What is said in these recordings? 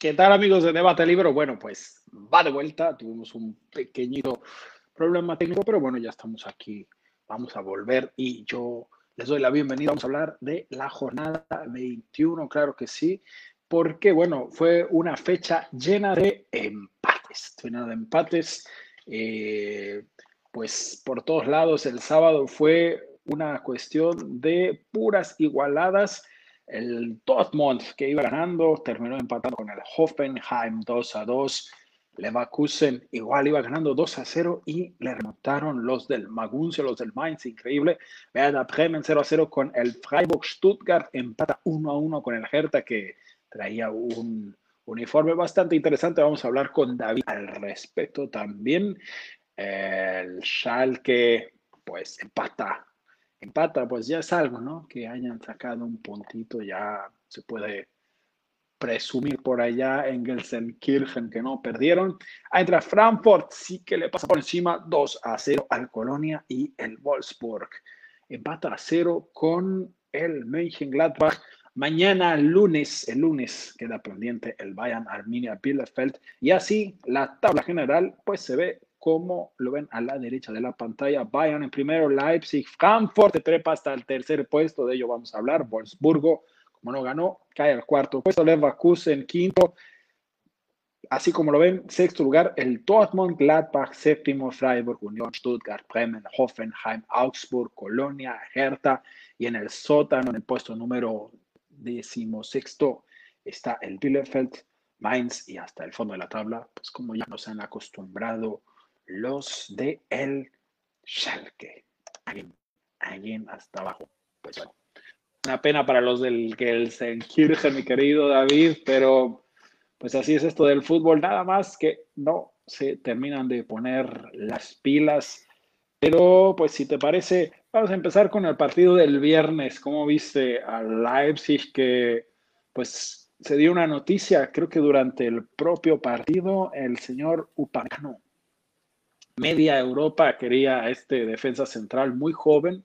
¿Qué tal amigos de Debate Libro? Bueno, pues va de vuelta. Tuvimos un pequeñito problema técnico, pero bueno, ya estamos aquí. Vamos a volver y yo les doy la bienvenida. Vamos a hablar de la jornada 21, claro que sí, porque bueno, fue una fecha llena de empates, llena de empates. Eh, pues por todos lados, el sábado fue una cuestión de puras igualadas el Dortmund, que iba ganando, terminó empatando con el Hoffenheim 2 a 2. Leverkusen igual iba ganando 2 a 0 y le remontaron los del Maguncio, los del Mainz, increíble. Werder Bremen 0 a 0 con el Freiburg Stuttgart, empata 1 a 1 con el Hertha que traía un uniforme bastante interesante. Vamos a hablar con David al respecto también. El Schalke pues empata empata, pues ya es algo, ¿no? Que hayan sacado un puntito, ya se puede presumir por allá en Gelsenkirchen que no perdieron. Entra Frankfurt sí que le pasa por encima 2 a 0 al Colonia y el Wolfsburg. Empata a 0 con el Mönchengladbach. Mañana lunes, el lunes queda pendiente el Bayern Arminia Bielefeld y así la tabla general pues se ve como lo ven a la derecha de la pantalla. Bayern en primero, Leipzig, Frankfurt te trepa hasta el tercer puesto, de ello vamos a hablar. Wolfsburgo, como no ganó, cae al cuarto puesto. Leverkusen quinto. Así como lo ven, sexto lugar, el Dortmund, Gladbach, séptimo, Freiburg, Unión, Stuttgart, Bremen, Hoffenheim, Augsburg, Colonia, Hertha. Y en el sótano, en el puesto número decimosexto, está el Bielefeld, Mainz y hasta el fondo de la tabla, pues como ya nos han acostumbrado los de el Schalke. Alguien, hasta abajo. Pues bueno, una pena para los del que el Senkirche, mi querido David, pero pues así es esto del fútbol, nada más que no se terminan de poner las pilas. Pero pues si te parece, vamos a empezar con el partido del viernes. ¿Cómo viste al Leipzig que pues se dio una noticia, creo que durante el propio partido, el señor Upamecano media Europa quería este defensa central muy joven,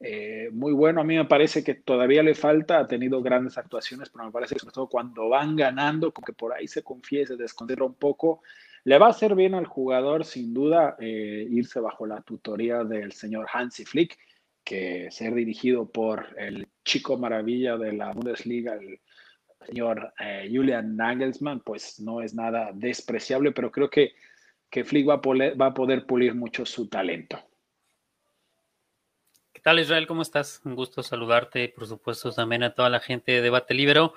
eh, muy bueno. A mí me parece que todavía le falta, ha tenido grandes actuaciones, pero me parece que sobre todo cuando van ganando, como que por ahí se confía y se un poco, le va a hacer bien al jugador, sin duda, eh, irse bajo la tutoría del señor Hansi Flick, que ser dirigido por el chico maravilla de la Bundesliga, el señor eh, Julian Nagelsmann, pues no es nada despreciable, pero creo que que Flick va a, poder, pulir mucho su talento. ¿Qué tal Israel? ¿Cómo estás? Un gusto saludarte, por supuesto también a toda la gente de Debate Libero.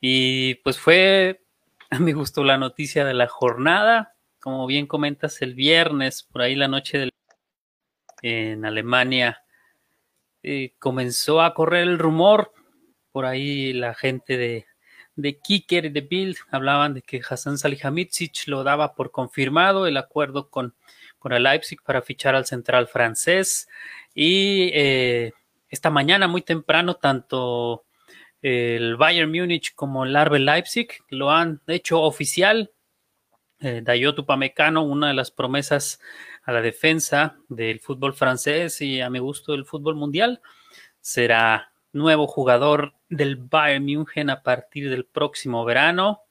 Y pues fue, a mi gusto, la noticia de la jornada. Como bien comentas, el viernes, por ahí la noche del, en Alemania, eh, comenzó a correr el rumor. Por ahí la gente de, de Kicker de Bild hablaban de que Hassan Salihamidzic lo daba por confirmado el acuerdo con, con el Leipzig para fichar al central francés. Y eh, esta mañana, muy temprano, tanto el Bayern Múnich como el Arbe Leipzig lo han hecho oficial. Eh, Dayot Upamecano, una de las promesas a la defensa del fútbol francés y a mi gusto del fútbol mundial, será nuevo jugador del Bayern München a partir del próximo verano,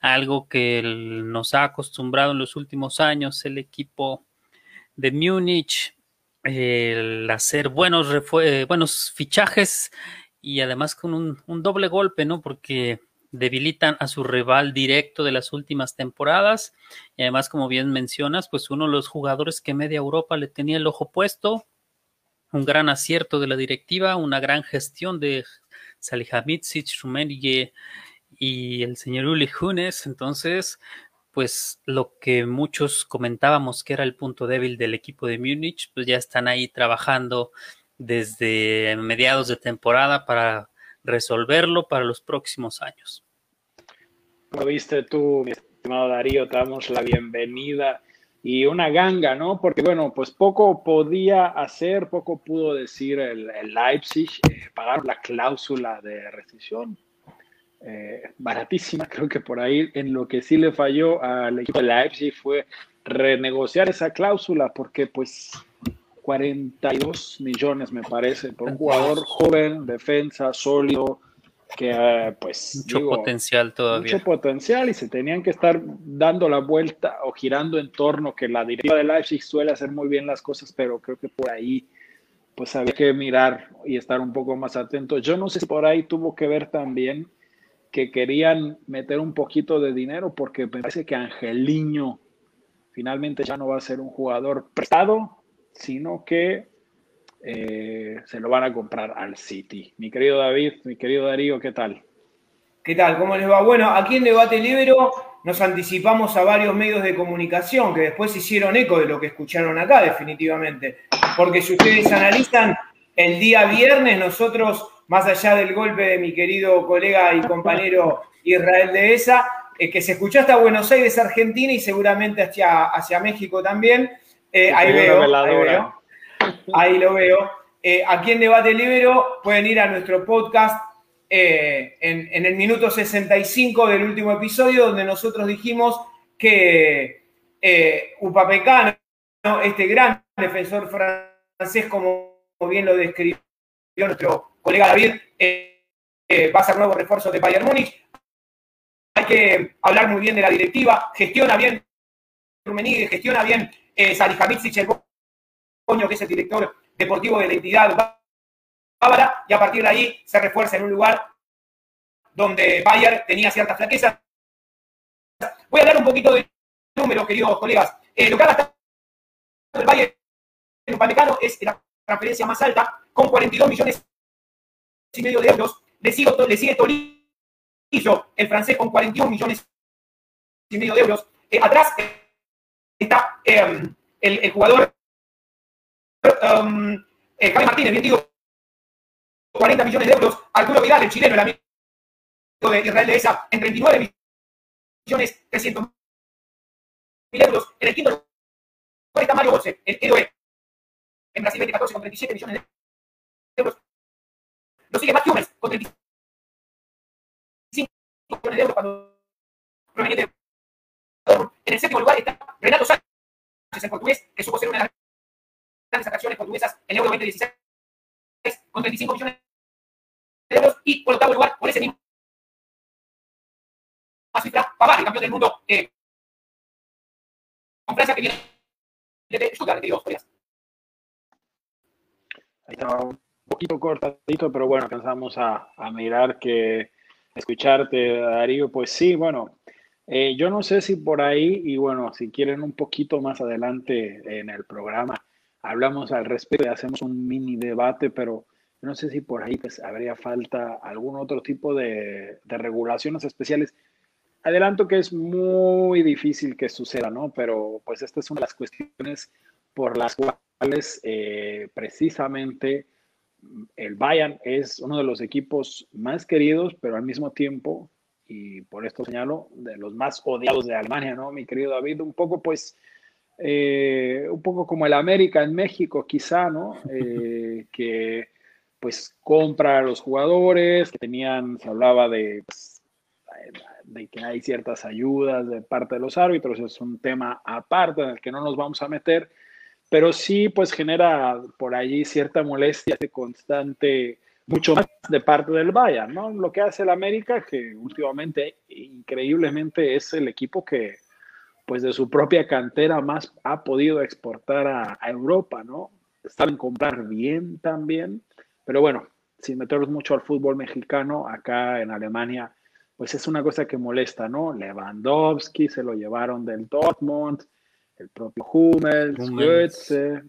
algo que nos ha acostumbrado en los últimos años el equipo de Múnich, el hacer buenos, eh, buenos fichajes y además con un, un, doble golpe, ¿no? Porque debilitan a su rival directo de las últimas temporadas y además, como bien mencionas, pues uno de los jugadores que media Europa le tenía el ojo puesto, un gran acierto de la directiva, una gran gestión de Salihamidzic, Rummenigge y el señor Uli Hunes. Entonces, pues lo que muchos comentábamos que era el punto débil del equipo de Múnich, pues ya están ahí trabajando desde mediados de temporada para resolverlo para los próximos años. Lo viste tú, mi estimado Darío, te damos la bienvenida y una ganga, ¿no? Porque bueno, pues poco podía hacer, poco pudo decir el, Leipzig, eh, pagar la cláusula de rescisión, eh, baratísima, creo que por ahí en lo que sí le falló al equipo de Leipzig fue renegociar esa cláusula, porque pues 42 millones me parece por un jugador joven, defensa, sólido, que eh, pues mucho potencial todavía. Mucho potencial y se tenían que estar dando la vuelta o girando en torno que la directiva de Leipzig suele hacer muy bien las cosas, pero creo que por ahí pues había que mirar y estar un poco más atento. Yo no sé si por ahí tuvo que ver también que querían meter un poquito de dinero porque me parece que Angeliño finalmente ya no va a ser un jugador prestado, sino que eh, se lo van a comprar al City. Mi querido David, mi querido Darío, ¿qué tal? ¿Qué tal? ¿Cómo les va? Bueno, aquí en Debate Libero nos anticipamos a varios medios de comunicación que después hicieron eco de lo que escucharon acá, definitivamente. Porque si ustedes analizan, el día viernes nosotros más allá del golpe de mi querido colega y compañero Israel de esa, eh, que se escuchó hasta Buenos Aires, Argentina y seguramente hacia, hacia México también. Eh, ahí, veo, ahí, lo veo. Eh, aquí en Debate Libero pueden ir a nuestro podcast en, en, el minuto 65 del último episodio, donde nosotros dijimos que Upapecano, este gran defensor francés, como bien lo describió nuestro colega David, eh, eh, va a ser nuevo refuerzo de Bayern Múnich. Hay que hablar muy bien de la directiva, gestiona bien Rummenigge, gestiona bien eh, Salihamidzic, el que es el director deportivo de la entidad bávara, y a partir de ahí se refuerza en un lugar donde Bayern tenía ciertas flaquezas. Voy a hablar un poquito de números, queridos colegas. Eh, lo que ha gastado el Bayern en Upamecano es la transferencia más alta, con 42 millones y medio de euros. Le sigue, le sigue el francés, con 41 millones y medio de euros. Eh, atrás está em, el, jugador um, Martínez, bien digo, 40 millones de euros. Arturo Vidal, el chileno, el amigo de Israel de esa, en 39 millones 300 mil euros. En el quinto lugar está Mario Bolse, el héroe. En Brasil 2014 con 37 millones de euros. Lo sigue Matt Hummels con 35 millones de euros cuando proveniente En el séptimo lugar está Renato Sánchez, el portugués, que supo ser una de las grandes atracciones portuguesas en Euro 2016 con 35 millones de euros. Y por octavo lugar, por ese mismo cifra, Pavard, el campeón del mundo eh, que viene de Stuttgart, queridos. Ahí está poquito cortadito, pero bueno, alcanzamos a, a mirar que escucharte, Darío, pues sí, bueno, eh, yo no sé si por ahí, y bueno, si quieren un poquito más adelante en el programa, hablamos al respecto y hacemos un mini debate, pero no sé si por ahí pues, habría falta algún otro tipo de, de regulaciones especiales. Adelanto que es muy difícil que suceda, ¿no? Pero pues estas son las cuestiones por las cuales eh, precisamente el Bayern es uno de los equipos más queridos, pero al mismo tiempo, y por esto señalo, de los más odiados de Alemania, ¿no? Mi querido David, un poco pues, eh, un poco como el América en México quizá, ¿no? Eh, que pues compra a los jugadores, que tenían, se hablaba de, pues, de que hay ciertas ayudas de parte de los árbitros, es un tema aparte en el que no nos vamos a meter, pero sí pues genera por allí cierta molestia de constante, mucho más de parte del Bayern, ¿no? Lo que hace el América, que últimamente increíblemente es el equipo que pues de su propia cantera más ha podido exportar a, Europa, ¿no? Saben comprar bien también, pero bueno, sin meternos mucho al fútbol mexicano, acá en Alemania, pues es una cosa que molesta, ¿no? Lewandowski se lo llevaron del Dortmund, el propio Hummels, Goetze.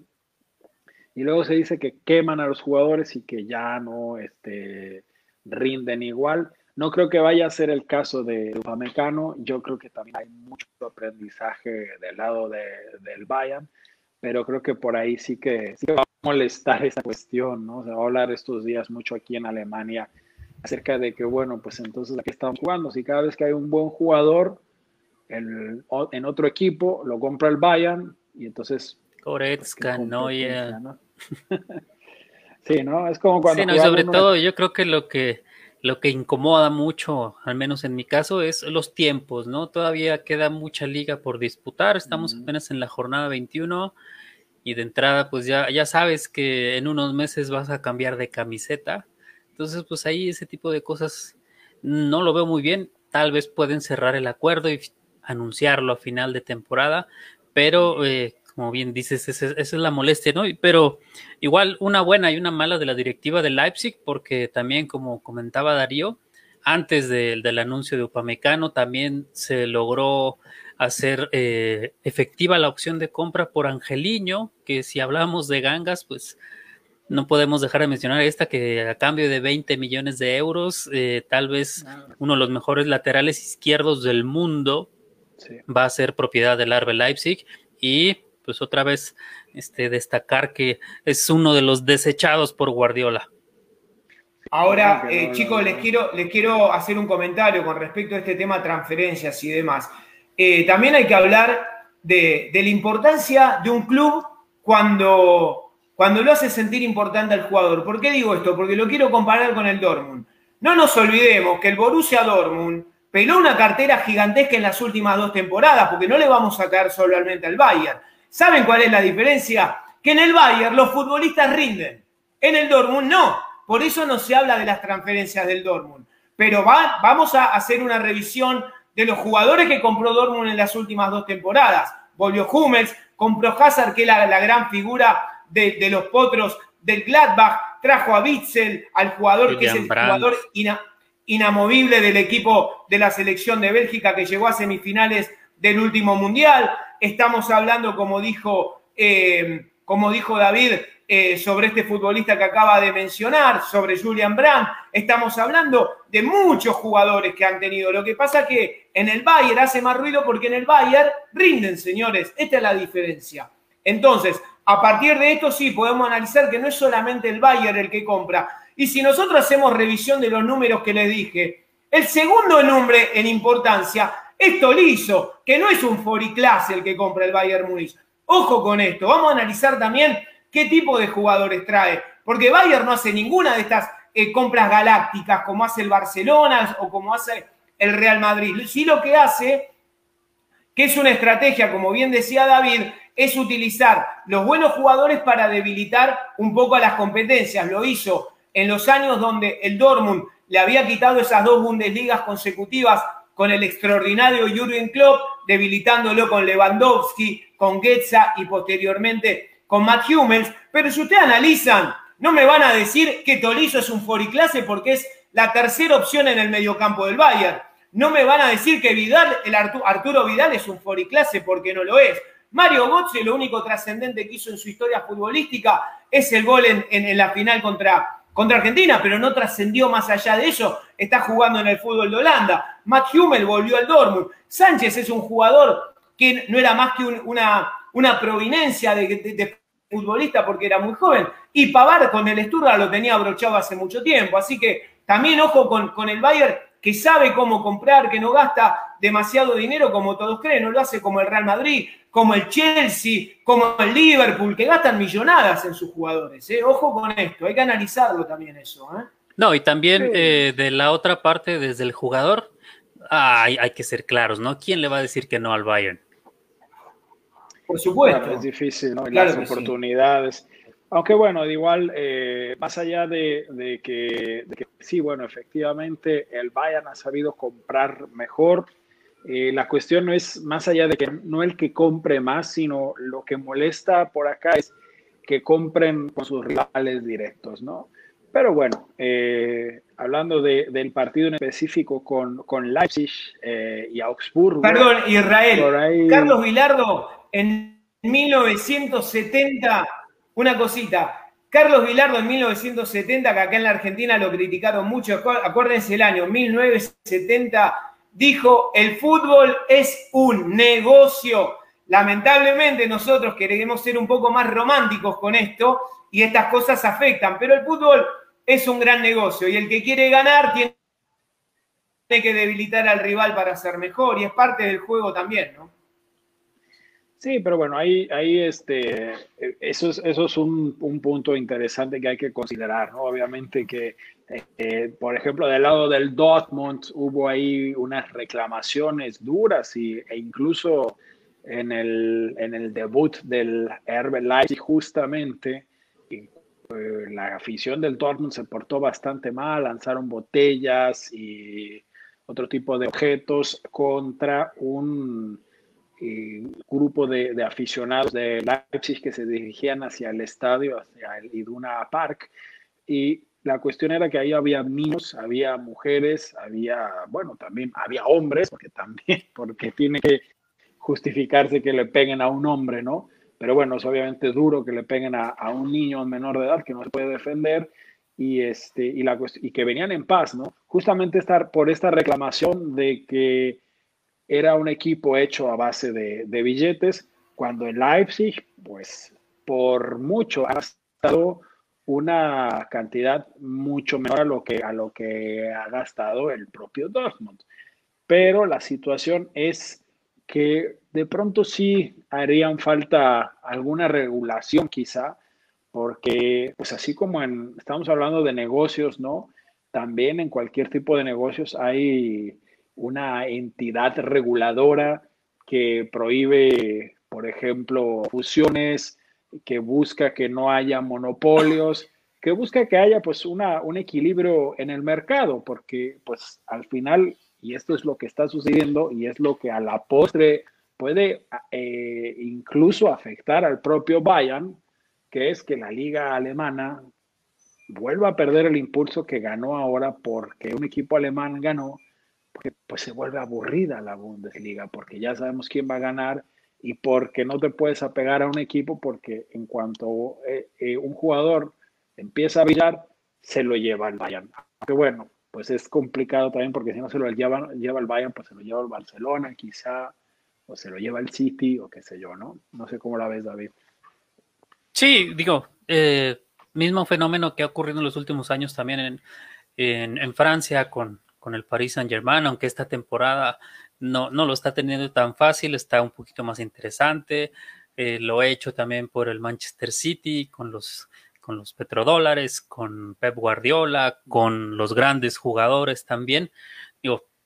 Y luego se dice que queman a los jugadores y que ya no este, rinden igual. No creo que vaya a ser el caso de Upamecano. Yo creo que también hay mucho aprendizaje del lado de, del Bayern, pero creo que por ahí sí que, sí que va a molestar esa cuestión, ¿no? Se va a hablar estos días mucho aquí en Alemania acerca de que, bueno, pues entonces aquí estamos jugando. Si cada vez que hay un buen jugador, en otro equipo, lo compra el Bayern y entonces... Goretzka, ¿no? sí, ¿no? Es como cuando... Sí, no, sobre todo yo creo que lo que lo que incomoda mucho, al menos en mi caso, es los tiempos, ¿no? Todavía queda mucha liga por disputar, estamos apenas en la jornada 21 y de entrada, pues ya, ya sabes que en unos meses vas a cambiar de camiseta, Entonces, pues ahí ese tipo de cosas no lo veo muy bien. Tal vez pueden cerrar el acuerdo y anunciarlo a final de temporada, pero eh, como bien dices, esa, es la molestia, ¿no? Pero igual una buena y una mala de la directiva de Leipzig, porque también, como comentaba Darío, antes del anuncio de Upamecano también se logró hacer eh, efectiva la opción de compra por Angeliño, que si hablamos de gangas, pues no podemos dejar de mencionar esta que a cambio de 20 millones de euros, eh, tal vez uno de los mejores laterales izquierdos del mundo va a ser propiedad del Arbe Leipzig y pues otra vez este, destacar que es uno de los desechados por Guardiola. Ahora, eh, chicos, les quiero, les quiero hacer un comentario con respecto a este tema transferencias y demás. Eh, también hay que hablar de, la importancia de un club cuando, cuando lo hace sentir importante al jugador. ¿Por qué digo esto? Porque lo quiero comparar con el Dortmund. No nos olvidemos que el Borussia Dortmund peló una cartera gigantesca en las últimas dos temporadas, porque no le vamos a caer solamente al Bayern. ¿Saben cuál es la diferencia? Que en el Bayern los futbolistas rinden, en el Dortmund no. Por eso no se habla de las transferencias del Dortmund. Pero vamos a hacer una revisión de los jugadores que compró Dortmund en las últimas dos temporadas. Volvió Hummels, compró Hazard, que es la, gran figura de, los potros del Gladbach, trajo a Witzel, al jugador que es el jugador inamovible del equipo de la selección de Bélgica que llegó a semifinales del último mundial. Estamos hablando, como dijo, eh, como dijo David, eh, sobre este futbolista que acaba de mencionar, sobre Julian Brandt. Estamos hablando de muchos jugadores que han tenido. Lo que pasa que en el Bayern hace más ruido porque en el Bayern rinden, señores. Esta es la diferencia. Entonces, a partir de esto sí podemos analizar que no es solamente el Bayern el que compra. Y si nosotros hacemos revisión de los números que les dije, el segundo nombre en importancia es Tolizo, que no es un Foriclass el que compra el Bayern Múnich. Ojo con esto, vamos a analizar también qué tipo de jugadores trae. Porque Bayern no hace ninguna de estas eh, compras galácticas como hace el Barcelona o como hace el Real Madrid. Sí lo que hace, que es una estrategia, como bien decía David, es utilizar los buenos jugadores para debilitar un poco a las competencias. Lo hizo en los años donde el Dortmund le había quitado esas dos Bundesligas consecutivas con el extraordinario Jürgen Klopp, debilitándolo con Lewandowski, con Goetze y posteriormente con Matt Hummels, pero si ustedes analizan, no me van a decir que Tolizo es un foriclase porque es la tercera opción en el mediocampo del Bayern. No me van a decir que Vidal, el Arturo Vidal es un foriclase porque no lo es. Mario Götze lo único trascendente que hizo en su historia futbolística es el gol en, la final contra, contra Argentina, pero no trascendió más allá de eso. Está jugando en el fútbol de Holanda. Matt Hummel volvió al Dortmund. Sánchez es un jugador que no era más que una, una de, futbolista porque era muy joven. Y Pavar con el Sturra lo tenía abrochado hace mucho tiempo. Así que también ojo con, el Bayern que sabe cómo comprar, que no gasta demasiado dinero como todos creen, no lo hace como el Real Madrid, como el Chelsea, como el Liverpool, que gastan millonadas en sus jugadores. ¿eh? Ojo con esto, hay que analizarlo también eso. ¿eh? No, y también eh, de la otra parte, desde el jugador, hay, hay que ser claros, ¿no? ¿Quién le va a decir que no al Bayern? Por supuesto. es difícil, ¿no? las oportunidades. Aunque bueno, de igual, eh, más allá de, que, sí, bueno, efectivamente el Bayern ha sabido comprar mejor. Eh, la cuestión no es más allá de que no el que compre más, sino lo que molesta por acá es que compren con sus rivales directos, ¿no? Pero bueno, eh, hablando del partido en específico con, con Leipzig y Augsburgo. Perdón, Israel. Carlos Vilardo en 1970, una cosita, Carlos Vilardo en 1970, que acá en la Argentina lo criticaron mucho, acuérdense el año 1970, dijo, el fútbol es un negocio. Lamentablemente nosotros queremos ser un poco más románticos con esto y estas cosas afectan, pero el fútbol es un gran negocio y el que quiere ganar tiene que debilitar al rival para ser mejor y es parte del juego también, ¿no? Sí, pero bueno, ahí, ahí este, eso es, eso es un, un punto interesante que hay que considerar, ¿no? Obviamente que, eh, por ejemplo, del lado del Dortmund hubo ahí unas reclamaciones duras y, e incluso en el, en el debut del Herbe Leipzig justamente, eh, la afición del Dortmund se portó bastante mal, lanzaron botellas y otro tipo de objetos contra un eh, grupo de, aficionados de Leipzig que se dirigían hacia el estadio, hacia el Iduna Park. Y la cuestión era que ahí había niños, había mujeres, había, bueno, también había hombres, porque también, porque tiene que justificarse que le peguen a un hombre, ¿no? Pero bueno, es obviamente duro que le peguen a, un niño menor de edad que no se puede defender y, este, y, la, y que venían en paz, ¿no? Justamente estar por esta reclamación de que era un equipo hecho a base de, de billetes, cuando en Leipzig, pues por mucho ha estado una cantidad mucho menor a lo que, a lo que ha gastado el propio Dortmund. Pero la situación es que de pronto sí harían falta alguna regulación quizá, porque pues así como en, estamos hablando de negocios, ¿no? También en cualquier tipo de negocios hay una entidad reguladora que prohíbe, por ejemplo, fusiones, que busca que no haya monopolios, que busca que haya pues una, un equilibrio en el mercado, porque pues al final, y esto es lo que está sucediendo y es lo que a la postre puede eh, incluso afectar al propio Bayern, que es que la liga alemana vuelva a perder el impulso que ganó ahora porque un equipo alemán ganó, porque pues se vuelve aburrida la Bundesliga, porque ya sabemos quién va a ganar y porque no te puedes apegar a un equipo porque en cuanto eh, eh, un jugador empieza a brillar, se lo lleva el Bayern. Aunque bueno, pues es complicado también porque si no se lo lleva, lleva el Bayern, pues se lo lleva el Barcelona quizá, o se lo lleva el City, o qué sé yo, ¿no? No sé cómo la ves, David. Sí, digo, eh, mismo fenómeno que ha ocurrido en los últimos años también en, en, en Francia con, con el Paris Saint Germain, aunque esta temporada no, no lo está teniendo tan fácil, está un poquito más interesante. Eh, lo he hecho también por el Manchester City, con los, con los petrodólares, con Pep Guardiola, con los grandes jugadores también.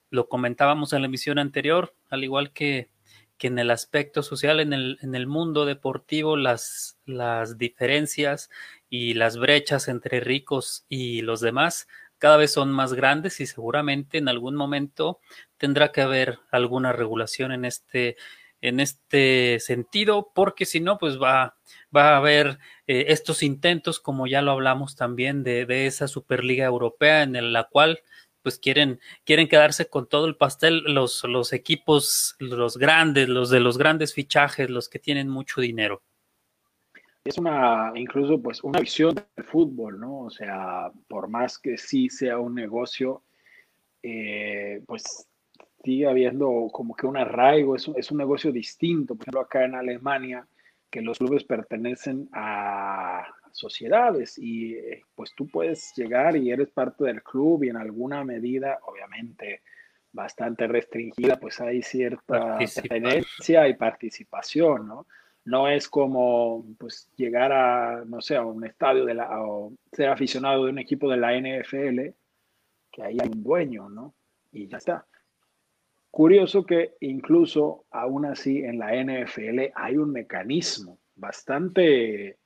Lo comentábamos en la emisión anterior, al igual que, que en el aspecto social, en el, en el mundo deportivo, las, las diferencias y las brechas entre ricos y los demás cada vez son más grandes y seguramente en algún momento tendrá que haber alguna regulación en este, en este sentido, porque si no, pues va, va a haber eh, estos intentos, como ya lo hablamos también, de, esa Superliga Europea en la cual pues quieren, quieren quedarse con todo el pastel los, los equipos, los grandes, los de los grandes fichajes, los que tienen mucho dinero es una, incluso pues una visión del fútbol, ¿no? O sea, por más que sí sea un negocio, eh, pues sigue habiendo como que un arraigo, es, es un negocio distinto. Por ejemplo, acá en Alemania, que los clubes pertenecen a sociedades y eh, pues tú puedes llegar y eres parte del club y en alguna medida, obviamente bastante restringida, pues hay cierta pertenencia y participación, ¿no? No es como pues, llegar a, no sé, a un estadio de la, o ser aficionado de un equipo de la NFL, que ahí hay un dueño, ¿no? Y ya está. Curioso que incluso aún así en la NFL hay un mecanismo bastante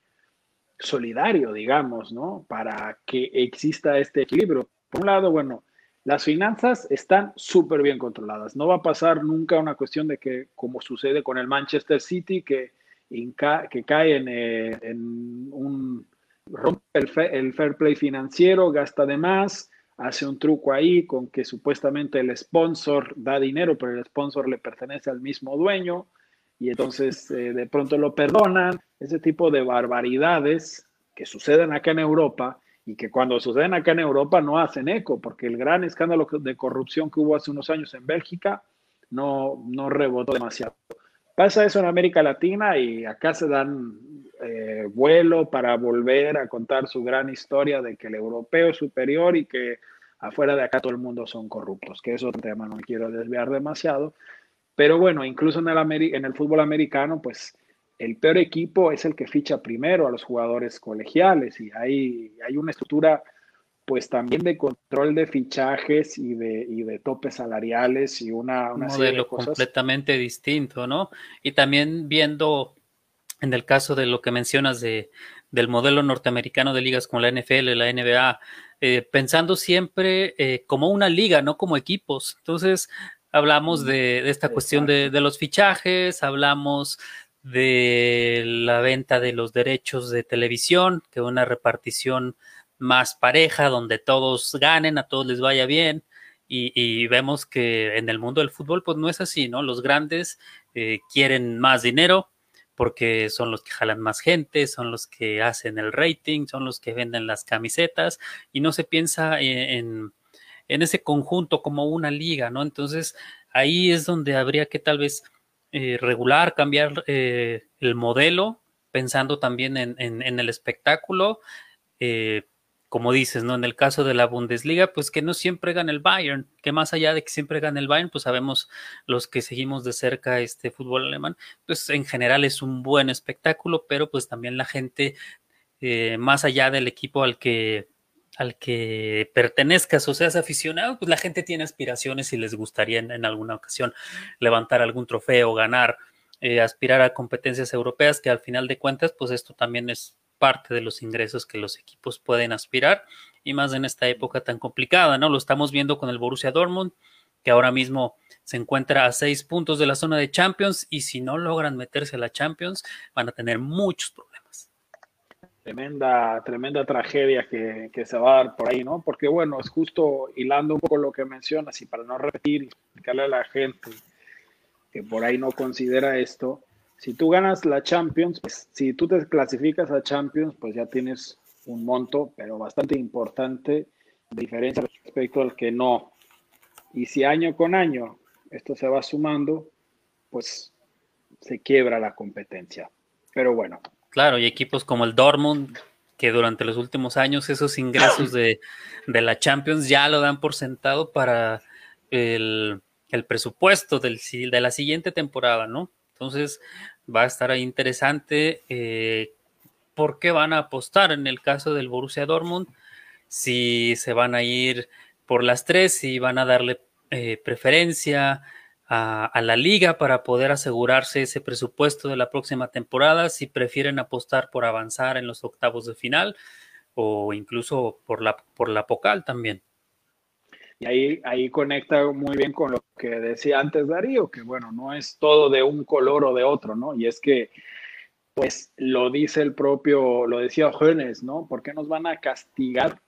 solidario, digamos, ¿no? Para que exista este equilibrio. Por un lado, bueno, las finanzas están súper bien controladas. No va a pasar nunca una cuestión de que, como sucede con el Manchester City, que cae eh, en, un rompe el, fair play financiero, gasta de más, hace un truco ahí con que supuestamente el sponsor da dinero, pero el sponsor le pertenece al mismo dueño y entonces eh, de pronto lo perdonan. Ese tipo de barbaridades que suceden acá en Europa y que cuando suceden acá en Europa no hacen eco, porque el gran escándalo de corrupción que hubo hace unos años en Bélgica no, no rebotó demasiado. Pasa eso en América Latina y acá se dan eh, vuelo para volver a contar su gran historia de que el europeo es superior y que afuera de acá todo el mundo son corruptos, que es otro tema, no quiero desviar demasiado. Pero bueno, incluso en el, en el fútbol americano, pues el peor equipo es el que ficha primero a los jugadores colegiales y hay, hay una estructura pues también de control de fichajes y de, y de topes salariales y una, una Un modelo completamente distinto, ¿no? Y también viendo en el caso de lo que mencionas de, del modelo norteamericano de ligas como la NFL, la NBA, eh, pensando siempre eh, como una liga, no como equipos. Entonces, hablamos de, esta cuestión de, los fichajes, hablamos de la venta de los derechos de televisión, que una repartición más pareja, donde todos ganen, a todos les vaya bien. Y, vemos que en el mundo del fútbol, pues no es así, ¿no? Los grandes eh, quieren más dinero, porque son los que jalan más gente, son los que hacen el rating, son los que venden las camisetas y no se piensa en, ese conjunto como una liga, ¿no? Entonces ahí es donde habría que tal vez eh, regular, cambiar eh, el modelo, pensando también en, en el espectáculo. Eh, como dices, ¿no? En el caso de la Bundesliga, pues que no siempre gana el Bayern, que más allá de que siempre gane el Bayern, pues sabemos los que seguimos de cerca este fútbol alemán, pues en general es un buen espectáculo, pero pues también la gente, eh, más allá del equipo al que al que pertenezcas o seas aficionado, pues la gente tiene aspiraciones y les gustaría en, alguna ocasión levantar algún trofeo, ganar, eh, aspirar a competencias europeas, que al final de cuentas, pues esto también es parte de los ingresos que los equipos pueden aspirar y más en esta época tan complicada, ¿no? Lo estamos viendo con el Borussia Dortmund, que ahora mismo se encuentra a seis puntos de la zona de Champions y si no logran meterse a la Champions van a tener muchos problemas. Tremenda, tremenda tragedia que, que se va a dar por ahí, ¿no? Porque bueno, es justo hilando un poco lo que mencionas y para no repetir, explicarle a la gente que por ahí no considera esto, si tú ganas la Champions, pues, si tú te clasificas a Champions, pues ya tienes un monto, pero bastante importante, de diferencia respecto al que no. Y si año con año esto se va sumando, pues se quiebra la competencia. Pero bueno. Claro, y equipos como el Dortmund, que durante los últimos años esos ingresos de, la Champions ya lo dan por sentado para el, el presupuesto del, de la siguiente temporada, ¿no? Entonces, va a estar interesante. Eh, ¿Por qué van a apostar en el caso del Borussia Dortmund? Si se van a ir por las tres, si van a darle eh, preferencia a, la liga para poder asegurarse ese presupuesto de la próxima temporada, si prefieren apostar por avanzar en los octavos de final o incluso por la, por la Pocal también. Y ahí, ahí conecta muy bien con lo que decía antes Darío, que bueno, no es todo de un color o de otro, ¿no? Y es que, pues lo dice el propio, lo decía Jones, ¿no? ¿Por qué nos van a castigar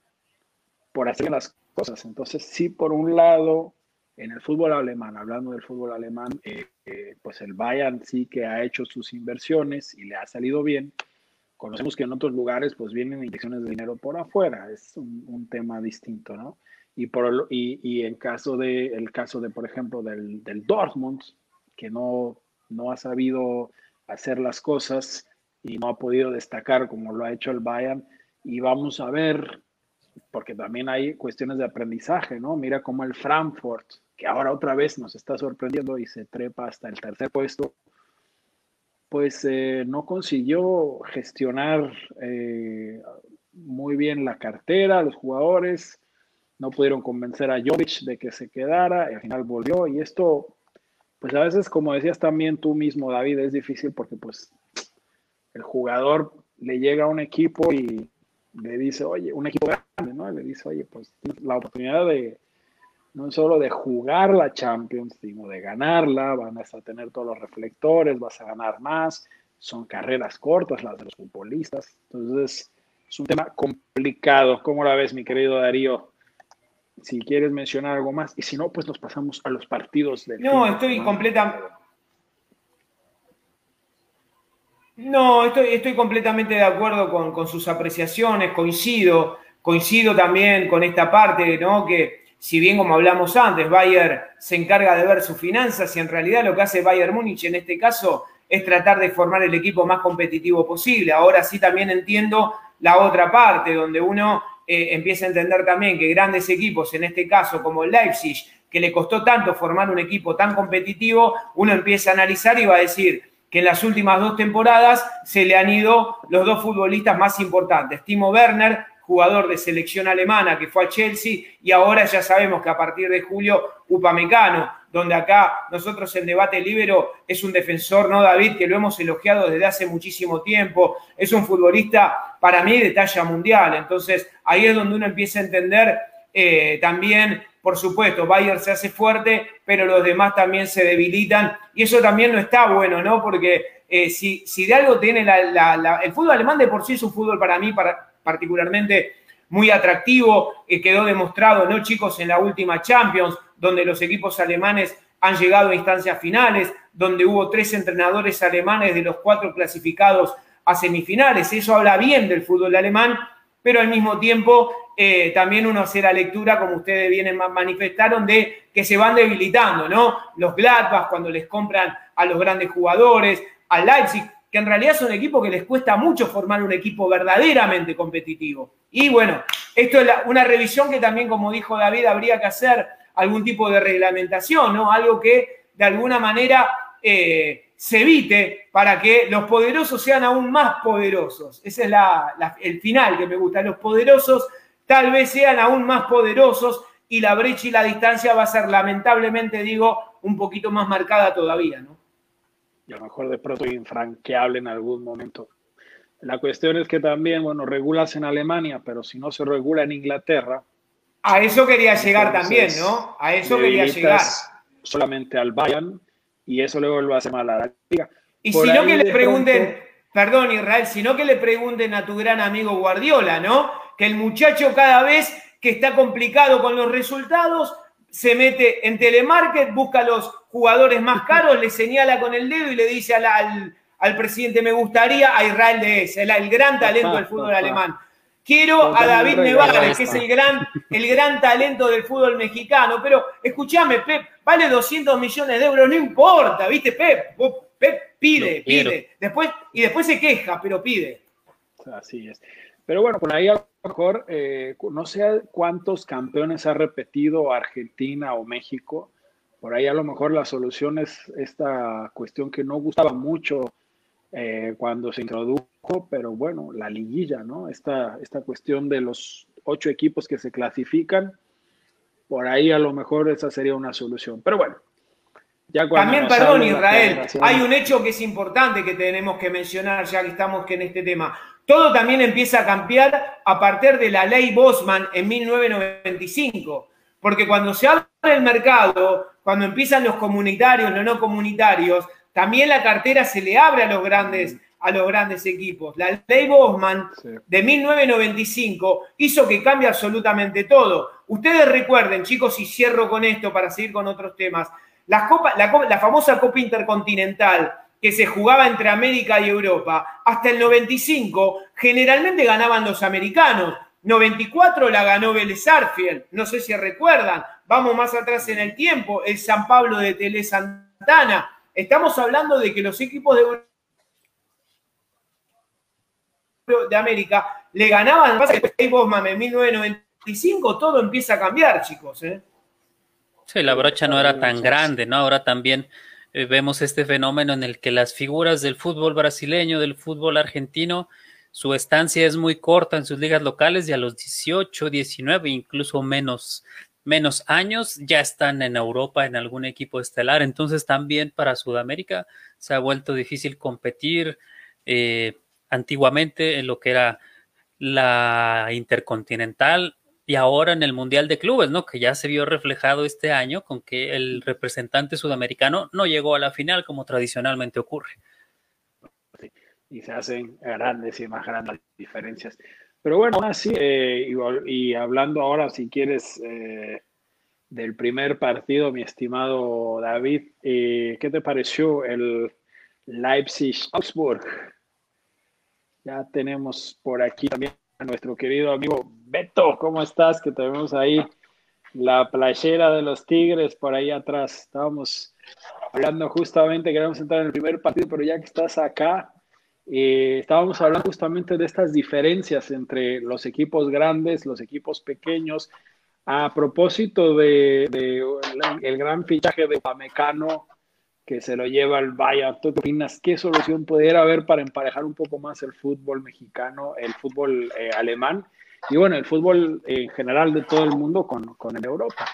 por hacer las cosas? Entonces, sí, por un lado, en el fútbol alemán, hablando del fútbol alemán, eh, eh, pues el Bayern sí que ha hecho sus inversiones y le ha salido bien. Conocemos que en otros lugares pues vienen inyecciones de dinero por afuera, es un, un tema distinto, ¿no? Y, por, y, y, en caso de, el caso de, por ejemplo, del, del Dortmund, que no, no ha sabido hacer las cosas y no ha podido destacar como lo ha hecho el Bayern, y vamos a ver, porque también hay cuestiones de aprendizaje, ¿no? Mira cómo el Frankfurt, que ahora otra vez nos está sorprendiendo y se trepa hasta el tercer puesto, pues eh, no consiguió gestionar eh, muy bien la cartera, los jugadores, no pudieron convencer a Jovic de que se quedara, y al final volvió, y esto, pues a veces, como decías también tú mismo, David, es difícil porque pues el jugador le llega a un equipo y le dice, oye, un equipo grande, ¿no? Le dice, oye, pues la oportunidad de no solo de jugar la Champions, sino de ganarla, van a tener todos los reflectores, vas a ganar más, son carreras cortas las de los futbolistas, entonces es un tema complicado. ¿Cómo la ves, mi querido Darío? Si quieres mencionar algo más, y si no, pues nos pasamos a los partidos del. No, estoy completamente. No, estoy, estoy completamente de acuerdo con, sus apreciaciones, coincido, coincido también con esta parte, ¿no? Que si bien como hablamos antes, Bayern se encarga de ver sus finanzas y en realidad lo que hace Bayern Múnich en este caso es tratar de formar el equipo más competitivo posible. Ahora sí también entiendo la otra parte, donde uno eh, empieza a entender también que grandes equipos, en este caso como el Leipzig, que le costó tanto formar un equipo tan competitivo, uno empieza a analizar y va a decir que en las últimas dos temporadas se le han ido los dos futbolistas más importantes, Timo Werner, jugador de selección alemana que fue a Chelsea, y ahora ya sabemos que a partir de julio Upamecano donde acá nosotros en Debate Libero es un defensor, ¿no, David? Que lo hemos elogiado desde hace muchísimo tiempo. Es un futbolista, para mí, de talla mundial. Entonces, ahí es donde uno empieza a entender eh, también, por supuesto, Bayern se hace fuerte, pero los demás también se debilitan. Y eso también no está bueno, ¿no? Porque eh, si, si, de algo tiene el fútbol alemán de por sí es un fútbol para mí particularmente muy atractivo, que quedó demostrado, ¿no, chicos? En la última Champions, donde los equipos alemanes han llegado a instancias finales, donde hubo tres entrenadores alemanes de los cuatro clasificados a semifinales. Eso habla bien del fútbol alemán, pero al mismo tiempo eh, también uno hace la lectura, como ustedes bien manifestaron, de que se van debilitando, ¿no? Los Gladbach cuando les compran a los grandes jugadores, al Leipzig, que en realidad son equipos que les cuesta mucho formar un equipo verdaderamente competitivo. Y bueno, esto es una revisión que también, como dijo David, habría que hacer algún tipo de reglamentación, ¿no? Algo que de alguna manera eh, se evite para que los poderosos sean aún más poderosos. Ese es el final que me gusta. Los poderosos tal vez sean aún más poderosos y la brecha y la distancia va a ser, lamentablemente digo, un poquito más marcada todavía, ¿no? y a lo mejor de pronto infranqueable en algún momento. La cuestión es que también, bueno, regulas en Alemania, pero si no se regula en Inglaterra. A eso quería llegar también, ¿no? A eso quería llegar. Solamente al Bayern y eso luego lo hace mal a la liga. Y si no que le pregunten, perdón Israel, sino que le pregunten a tu gran amigo Guardiola, ¿no? Que el muchacho cada vez que está complicado con los resultados, se mete en telemarket, busca los jugadores más caros, le señala con el dedo y le dice al, al, presidente, me gustaría a Israel de ese, el, gran talento del fútbol alemán. Quiero a David Nevares, que es el gran, el gran talento del fútbol mexicano. Pero escúchame, Pep, vale 200 millones de euros, no importa, ¿viste, Pep? Pep pide, pide. Después, y después se queja, pero pide. Así es. Pero bueno, por ahí a lo mejor, eh, no sé cuántos campeones ha repetido Argentina o México. Por ahí a lo mejor la solución es esta cuestión que no gustaba mucho eh, cuando se introdujo, pero bueno, la liguilla, ¿no? Esta, esta cuestión de los ocho equipos que se clasifican, por ahí a lo mejor esa sería una solución. Pero bueno, también, perdón, Israel, hay un hecho que es importante que tenemos que mencionar ya que estamos en este tema. Todo también empieza a cambiar a partir de la ley Bosman en 1995. Porque cuando se abre el mercado, cuando empiezan los comunitarios, los no comunitarios, también la cartera se le abre a los grandes, a los grandes equipos. La ley Bosman de 1995 hizo que cambie absolutamente todo. Ustedes recuerden, chicos, y cierro con esto para seguir con otros temas, la, la, famosa Copa Intercontinental que se jugaba entre América y Europa, hasta el 95 generalmente ganaban los americanos. 94 la ganó Vélez Arfield, no sé si recuerdan. Vamos más atrás en el tiempo, el San Pablo de Tele Santana. Estamos hablando de que los equipos de de América le ganaban. Pasa que en 1995 todo empieza a cambiar, chicos. ¿eh? Sí, la brocha no era tan grande, ¿no? Ahora también eh, vemos este fenómeno en el que las figuras del fútbol brasileño, del fútbol argentino, su estancia es muy corta en sus ligas locales y a los 18, 19, incluso menos, menos años ya están en Europa en algún equipo estelar. Entonces también para Sudamérica se ha vuelto difícil competir. Eh, antiguamente en lo que era la Intercontinental y ahora en el Mundial de Clubes, ¿no? Que ya se vio reflejado este año con que el representante sudamericano no llegó a la final como tradicionalmente ocurre. y se hacen grandes y más grandes diferencias. Pero bueno, así, eh, y, hablando ahora, si quieres, eh, del primer partido, mi estimado David, eh, ¿qué te pareció el Leipzig-Augsburg? Ya tenemos por aquí también a nuestro querido amigo Beto, ¿cómo estás? Que tenemos ahí la playera de los Tigres por ahí atrás. Estábamos hablando justamente, queríamos entrar en el primer partido, pero ya que estás acá, eh, estábamos hablando justamente de estas diferencias entre los equipos grandes, los equipos pequeños. A propósito de, el gran fichaje de Pamecano que se lo lleva al Bayern. ¿Tú opinas qué solución pudiera haber para emparejar un poco más el fútbol mexicano, el fútbol eh, alemán y bueno, el fútbol en general de todo el mundo con, con el Europa?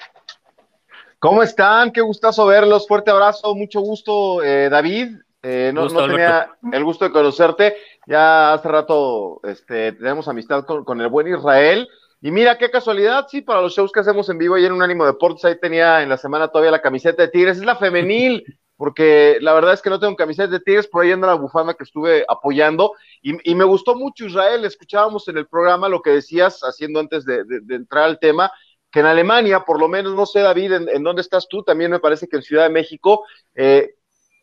¿Cómo están? Qué gustazo verlos. Fuerte abrazo, mucho gusto, eh, David. Eh, no, tenía el gusto de conocerte. Ya hace rato este, tenemos amistad con, el buen Israel. Y mira qué casualidad, sí, para los shows que hacemos en vivo ayer en un ánimo deportes, ahí tenía en la semana todavía la camiseta de Tigres, es la femenil, porque la verdad es que no tengo camiseta de Tigres, por ahí anda la bufanda que estuve apoyando, y, me gustó mucho Israel, escuchábamos en el programa lo que decías, haciendo antes de, entrar al tema, que en Alemania, por lo menos, no sé David, en, dónde estás tú, también me parece que en Ciudad de México, eh,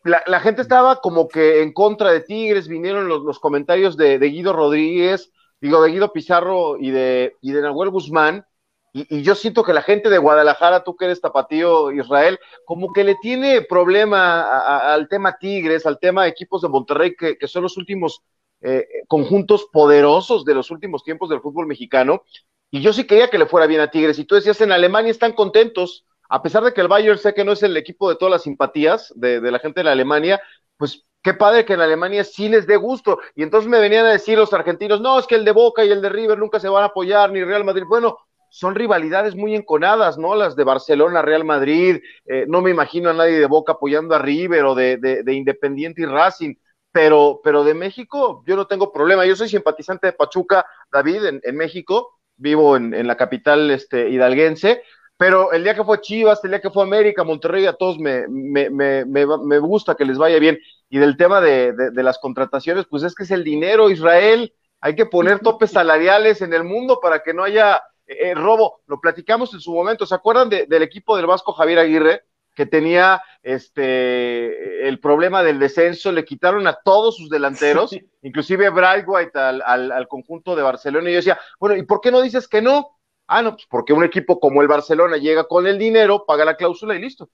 la, gente estaba como que en contra de Tigres, vinieron los, comentarios de, Guido Rodríguez, digo, de Guido Pizarro y de, y de Nahuel Guzmán, y, yo siento que la gente de Guadalajara, tú que eres tapatío Israel, como que le tiene problema al tema Tigres, al tema de equipos de Monterrey, que, son los últimos eh, conjuntos poderosos de los últimos tiempos del fútbol mexicano. Y yo sí quería que le fuera bien a Tigres. Y tú decías, en Alemania están contentos, a pesar de que el Bayern sé que no es el equipo de todas las simpatías de, la gente de la Alemania, pues qué padre que en Alemania sí les dé gusto. Y entonces me venían a decir los argentinos, no, es que el de Boca y el de River nunca se van a apoyar, ni Real Madrid. Bueno, son rivalidades muy enconadas, ¿no? Las de Barcelona, Real Madrid, eh, no me imagino a nadie de Boca apoyando a River o de, de, Independiente y Racing, pero, pero de México yo no tengo problema. Yo soy simpatizante de Pachuca, David, en, en México, vivo en, en, la capital este, hidalguense, pero el día que fue Chivas, el día que fue América, Monterrey, a todos me, me, me, me gusta que les vaya bien. Y del tema de, de, las contrataciones, pues es que es el dinero, Israel. Hay que poner topes salariales en el mundo para que no haya eh, robo. Lo platicamos en su momento. ¿Se acuerdan del equipo del Vasco Javier Aguirre? que tenía este el problema del descenso, le quitaron a todos sus delanteros, inclusive White al, al, al, conjunto de Barcelona, y yo decía, bueno, ¿y por qué no dices que no? Ah, no, pues porque un equipo como el Barcelona llega con el dinero, paga la cláusula y listo.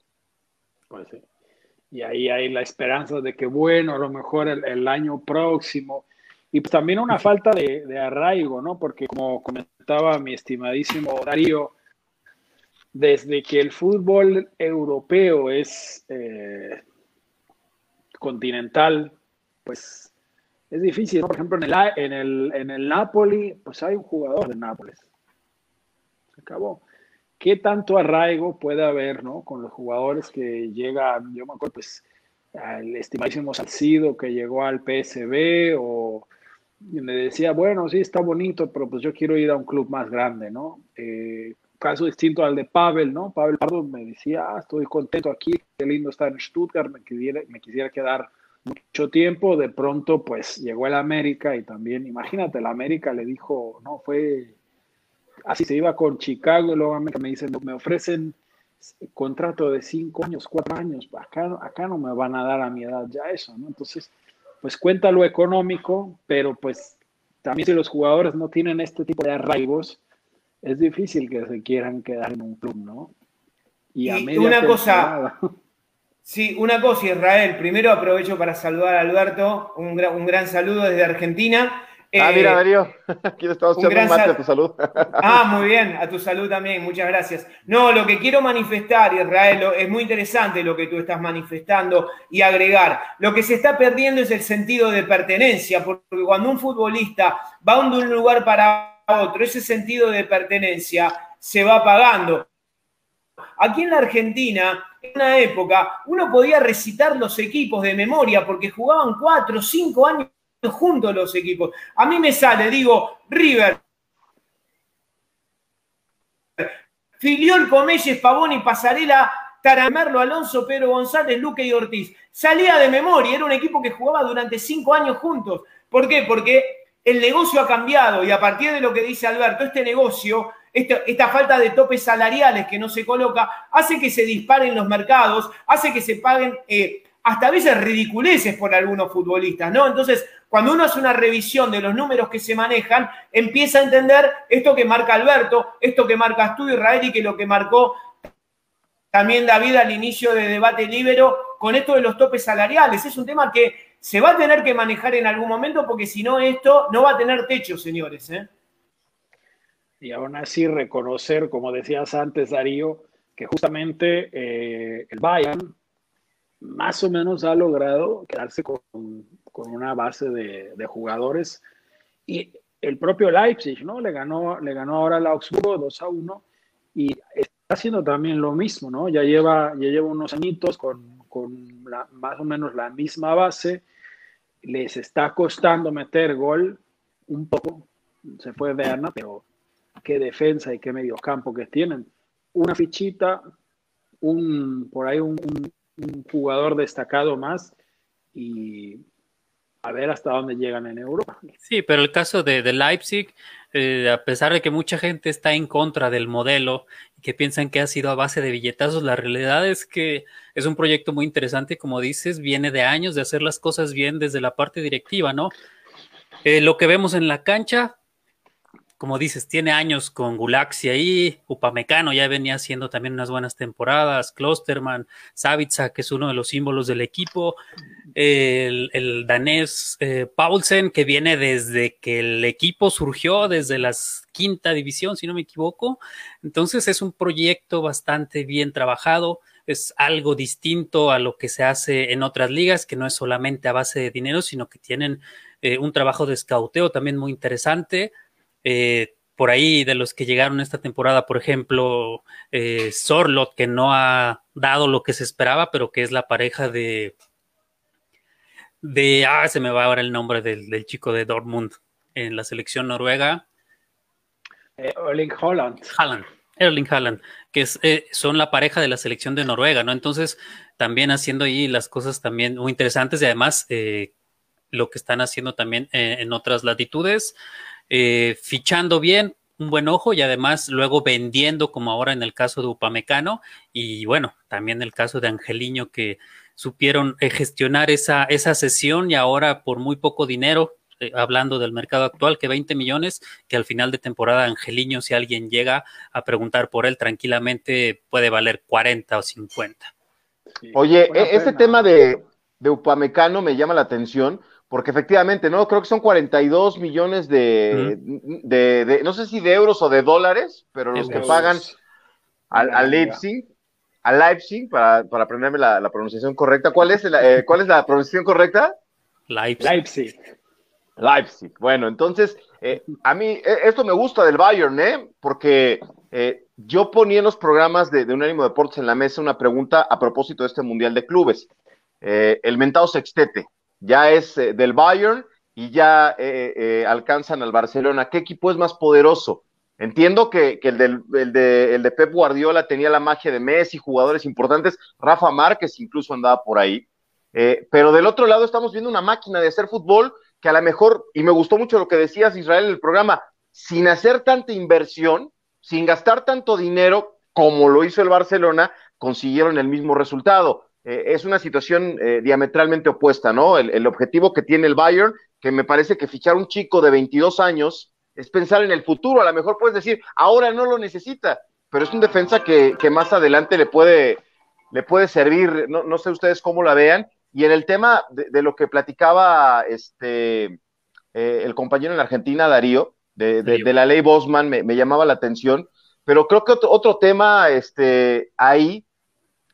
Pues sí. Y ahí hay la esperanza de que, bueno, a lo mejor el, año próximo. Y pues también una falta de, arraigo, ¿no? Porque como comentaba mi estimadísimo Darío, desde que el fútbol europeo es eh, continental, pues es difícil. Por ejemplo, en el, en, el, en el Napoli, pues hay un jugador de Nápoles acabó. ¿Qué tanto arraigo puede haber, ¿no? Con los jugadores que llegan, yo me acuerdo, pues, al estimadísimo Salcido que llegó al PSB o me decía, bueno, sí, está bonito, pero pues yo quiero ir a un club más grande, ¿no? Eh, caso distinto al de Pavel, ¿no? Pavel Pardo me decía, ah, estoy contento aquí, qué lindo estar en Stuttgart, me quisiera, me quisiera quedar mucho tiempo, de pronto pues llegó el América y también, imagínate, el América le dijo, no, fue así se iba con Chicago y luego me dicen, me ofrecen contrato de cinco años, cuatro años, acá, acá no me van a dar a mi edad ya eso, ¿no? Entonces, pues cuenta lo económico, pero pues también si los jugadores no tienen este tipo de arraigos, es difícil que se quieran quedar en un club, ¿no? Y, a una cosa, sí, una cosa, Israel, primero aprovecho para saludar a Alberto, un un gran saludo desde Argentina. Ah, mira, eh, Darío, aquí le estamos echando un mate a tu salud. Ah, muy bien, a tu salud también, muchas gracias. No, lo que quiero manifestar, Israel, es muy interesante lo que tú estás manifestando y agregar. Lo que se está perdiendo es el sentido de pertenencia, porque cuando un futbolista va de un lugar para otro, ese sentido de pertenencia se va apagando. Aquí en la Argentina, en una época, uno podía recitar los equipos de memoria porque jugaban cuatro o cinco años juntos los equipos. A mí me sale, digo, River, Filiol, Comelles, Pavón y Pasarela, Taramerlo, Alonso, Pedro González, Luque y Ortiz. Salía de memoria, era un equipo que jugaba durante cinco años juntos. ¿Por qué? Porque el negocio ha cambiado y a partir de lo que dice Alberto, este negocio, esta, falta de topes salariales que no se coloca, hace que se disparen los mercados, hace que se paguen eh, hasta a veces ridiculeces por algunos futbolistas, ¿no? Entonces, cuando uno hace una revisión de los números que se manejan, empieza a entender esto que marca Alberto, esto que marcas tú, Israel, y que lo que marcó también David al inicio de debate libero con esto de los topes salariales. Es un tema que se va a tener que manejar en algún momento porque si no, esto no va a tener techo, señores. ¿eh? Y aún así reconocer, como decías antes, Darío, que justamente eh, el Bayern más o menos ha logrado quedarse con con una base de, jugadores. Y el propio Leipzig, ¿no? Le ganó, le ganó ahora al Augsburgo 2 a 1 y haciendo también lo mismo, ¿no? Ya lleva, ya lleva unos añitos con, con más o menos la misma base. Les está costando meter gol un poco. Se fue Berna, pero qué defensa y qué mediocampo que tienen. Una fichita, un, por ahí un, un jugador destacado más y a ver hasta dónde llegan en Europa. Sí, pero el caso de, Leipzig, eh, a pesar de que mucha gente está en contra del modelo y que piensan que ha sido a base de billetazos, la realidad es que es un proyecto muy interesante, como dices, viene de años de hacer las cosas bien desde la parte directiva, ¿no? Eh, lo que vemos en la cancha, como dices, tiene años con Gulaxi ahí, Upamecano ya venía haciendo también unas buenas temporadas, Klosterman, Savitza, que es uno de los símbolos del equipo, el, danés eh, Paulsen, que viene desde que el equipo surgió, desde la quinta división, si no me equivoco. Entonces es un proyecto bastante bien trabajado, es algo distinto a lo que se hace en otras ligas, que no es solamente a base de dinero, sino que tienen eh, un trabajo de escauteo también muy interesante eh, por ahí de los que llegaron esta temporada, por ejemplo, eh, Sorlot, que no ha dado lo que se esperaba, pero que es la pareja de. de ah, se me va ahora el nombre del, chico de Dortmund en la selección noruega. Eh, Erling Holland. Haaland. Erling Haaland, que es, eh, son la pareja de la selección de Noruega, ¿no? Entonces, también haciendo ahí las cosas también muy interesantes y además lo que están haciendo también en otras latitudes. Eh, fichando bien, un buen ojo y además luego vendiendo, como ahora en el caso de Upamecano, y bueno, también el caso de Angeliño que supieron eh, gestionar esa, esa sesión y ahora por muy poco dinero, eh, hablando del mercado actual, que 20 millones, que al final de temporada Angeliño, si alguien llega a preguntar por él tranquilamente, puede valer 40 o 50. Oye, e-, ese tema de, de Upamecano me llama la atención porque efectivamente, ¿no? Creo que son 42 millones de, de, no sé si de euros o de dólares, pero los que pagan al, Leipzig, a Leipzig, para, para aprenderme la, pronunciación correcta. ¿Cuál es, la, eh, ¿Cuál es la pronunciación correcta? Leipzig. Leipzig. Bueno, entonces, eh, a mí eh, esto me gusta del Bayern, ¿eh? Porque yo ponía en los programas de, de Unánimo Deportes en la mesa una pregunta a propósito de este Mundial de Clubes. el mentado sextete ya es eh, del Bayern y ya eh, eh, alcanzan al Barcelona. ¿Qué equipo es más poderoso? Entiendo que, el, del, el, de, el, de, Pep Guardiola tenía la magia de Messi, jugadores importantes, Rafa Márquez incluso andaba por ahí, pero del otro lado estamos viendo una máquina de hacer fútbol que a lo mejor, y me gustó mucho lo que decías Israel en el programa, sin hacer tanta inversión, sin gastar tanto dinero como lo hizo el Barcelona, consiguieron el mismo resultado. Eh, es una situación eh, diametralmente opuesta, ¿no? El, objetivo que tiene el Bayern, que me parece que fichar un chico de 22 años es pensar en el futuro. A lo mejor puedes decir, ahora no lo necesita, pero es un defensa que, más adelante le puede, le puede servir. No, sé ustedes cómo la vean. Y en el tema de, lo que platicaba este, eh, el compañero en Argentina, Darío, de, la ley Bosman, me, me, llamaba la atención. Pero creo que otro, otro tema este, ahí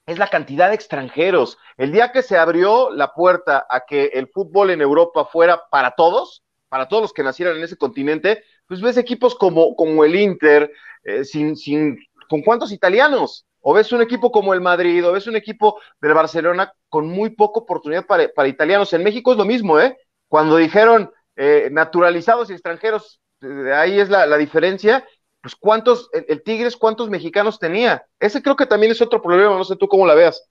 es la cantidad de extranjeros. El día que se abrió la puerta a que el fútbol en Europa fuera para todos, para todos los que nacieran en ese continente, pues ves equipos como, como el Inter, eh, sin, sin, ¿con cuántos italianos? O ves un equipo como el Madrid, o ves un equipo del Barcelona con muy poca oportunidad para, italianos. En México es lo mismo, ¿eh? Cuando dijeron eh, naturalizados y extranjeros, ahí es la diferencia, pues cuántos, el, Tigres, cuántos mexicanos tenía. Ese creo que también es otro problema, no sé tú cómo la veas.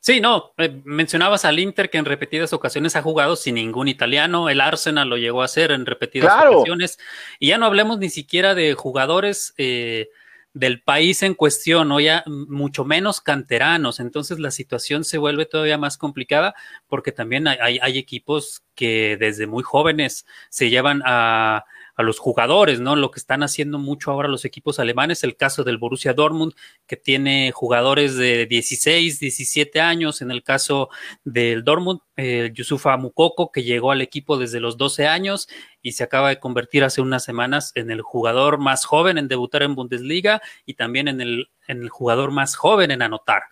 Sí, no, eh, mencionabas al Inter que en repetidas ocasiones ha jugado sin ningún italiano, el Arsenal lo llegó a hacer en repetidas ocasiones, y ya no hablemos ni siquiera de jugadores eh, del país en cuestión, o ya mucho menos canteranos, entonces la situación se vuelve todavía más complicada porque también hay equipos que desde muy jóvenes se llevan a a los jugadores, ¿no? Lo que están haciendo mucho ahora los equipos alemanes, el caso del Borussia Dortmund, que tiene jugadores de 16, 17 años, en el caso del Dortmund, eh, Yusufa Mukoko, que llegó al equipo desde los 12 años y se acaba de convertir hace unas semanas en el jugador más joven en debutar en Bundesliga y también en el, en el jugador más joven en anotar.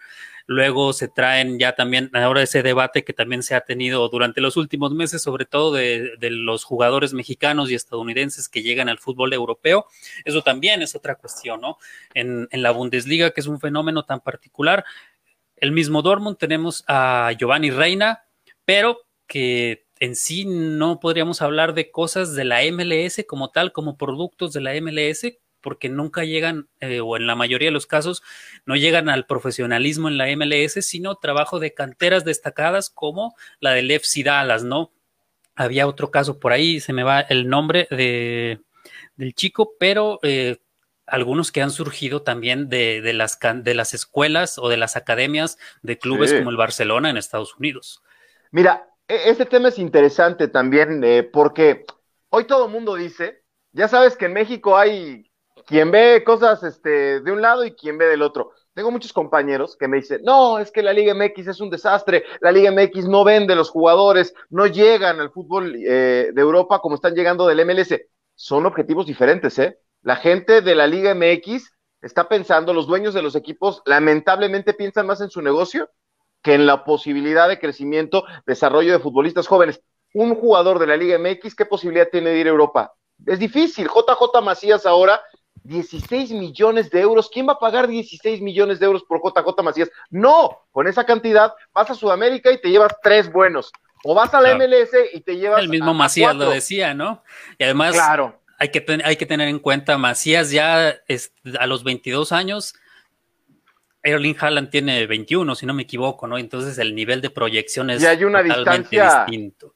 Luego se traen ya también ahora ese debate que también se ha tenido durante los últimos meses, sobre todo de, los jugadores mexicanos y estadounidenses que llegan al fútbol europeo. Eso también es otra cuestión, ¿no? En, en la Bundesliga, que es un fenómeno tan particular, el mismo Dortmund tenemos a Giovanni Reina, pero que en sí no podríamos hablar de cosas de la MLS como tal, como productos de la MLS, porque nunca llegan, eh, o en la mayoría de los casos, no llegan al profesionalismo en la MLS, sino trabajo de canteras destacadas como la del FC Dallas, ¿no? Había otro caso por ahí, se me va el nombre de, del chico, pero eh, algunos que han surgido también de, las, de las escuelas o de las academias de clubes como el Barcelona en Estados Unidos. Mira, e-, este tema es interesante también eh, porque hoy todo el mundo dice, ya sabes que en México hay quien ve cosas este, de un lado y quien ve del otro. Tengo muchos compañeros que me dicen, no, es que la Liga MX es un desastre, la Liga MX no vende los jugadores, no llegan al fútbol eh, de Europa como están llegando del MLS. Son objetivos diferentes, ¿eh? La gente de la Liga MX está pensando, los dueños de los equipos lamentablemente piensan más en su negocio que en la posibilidad de crecimiento, desarrollo de futbolistas jóvenes. Un jugador de la Liga MX, ¿qué posibilidad tiene de ir a Europa? Es difícil. JJ Macías ahora 16 millones de euros. ¿Quién va a pagar 16 millones de euros por JJ Macías? No, con esa cantidad vas a Sudamérica y te llevas tres buenos. O vas a la MLS y te llevas. El mismo Macías lo decía, ¿no? Y además, claro. hay, que hay que tener en cuenta, Macías ya es, a los 22 años, Erling Haaland tiene 21, si no me equivoco, ¿no? Entonces el nivel de proyección es y hay una totalmente distinto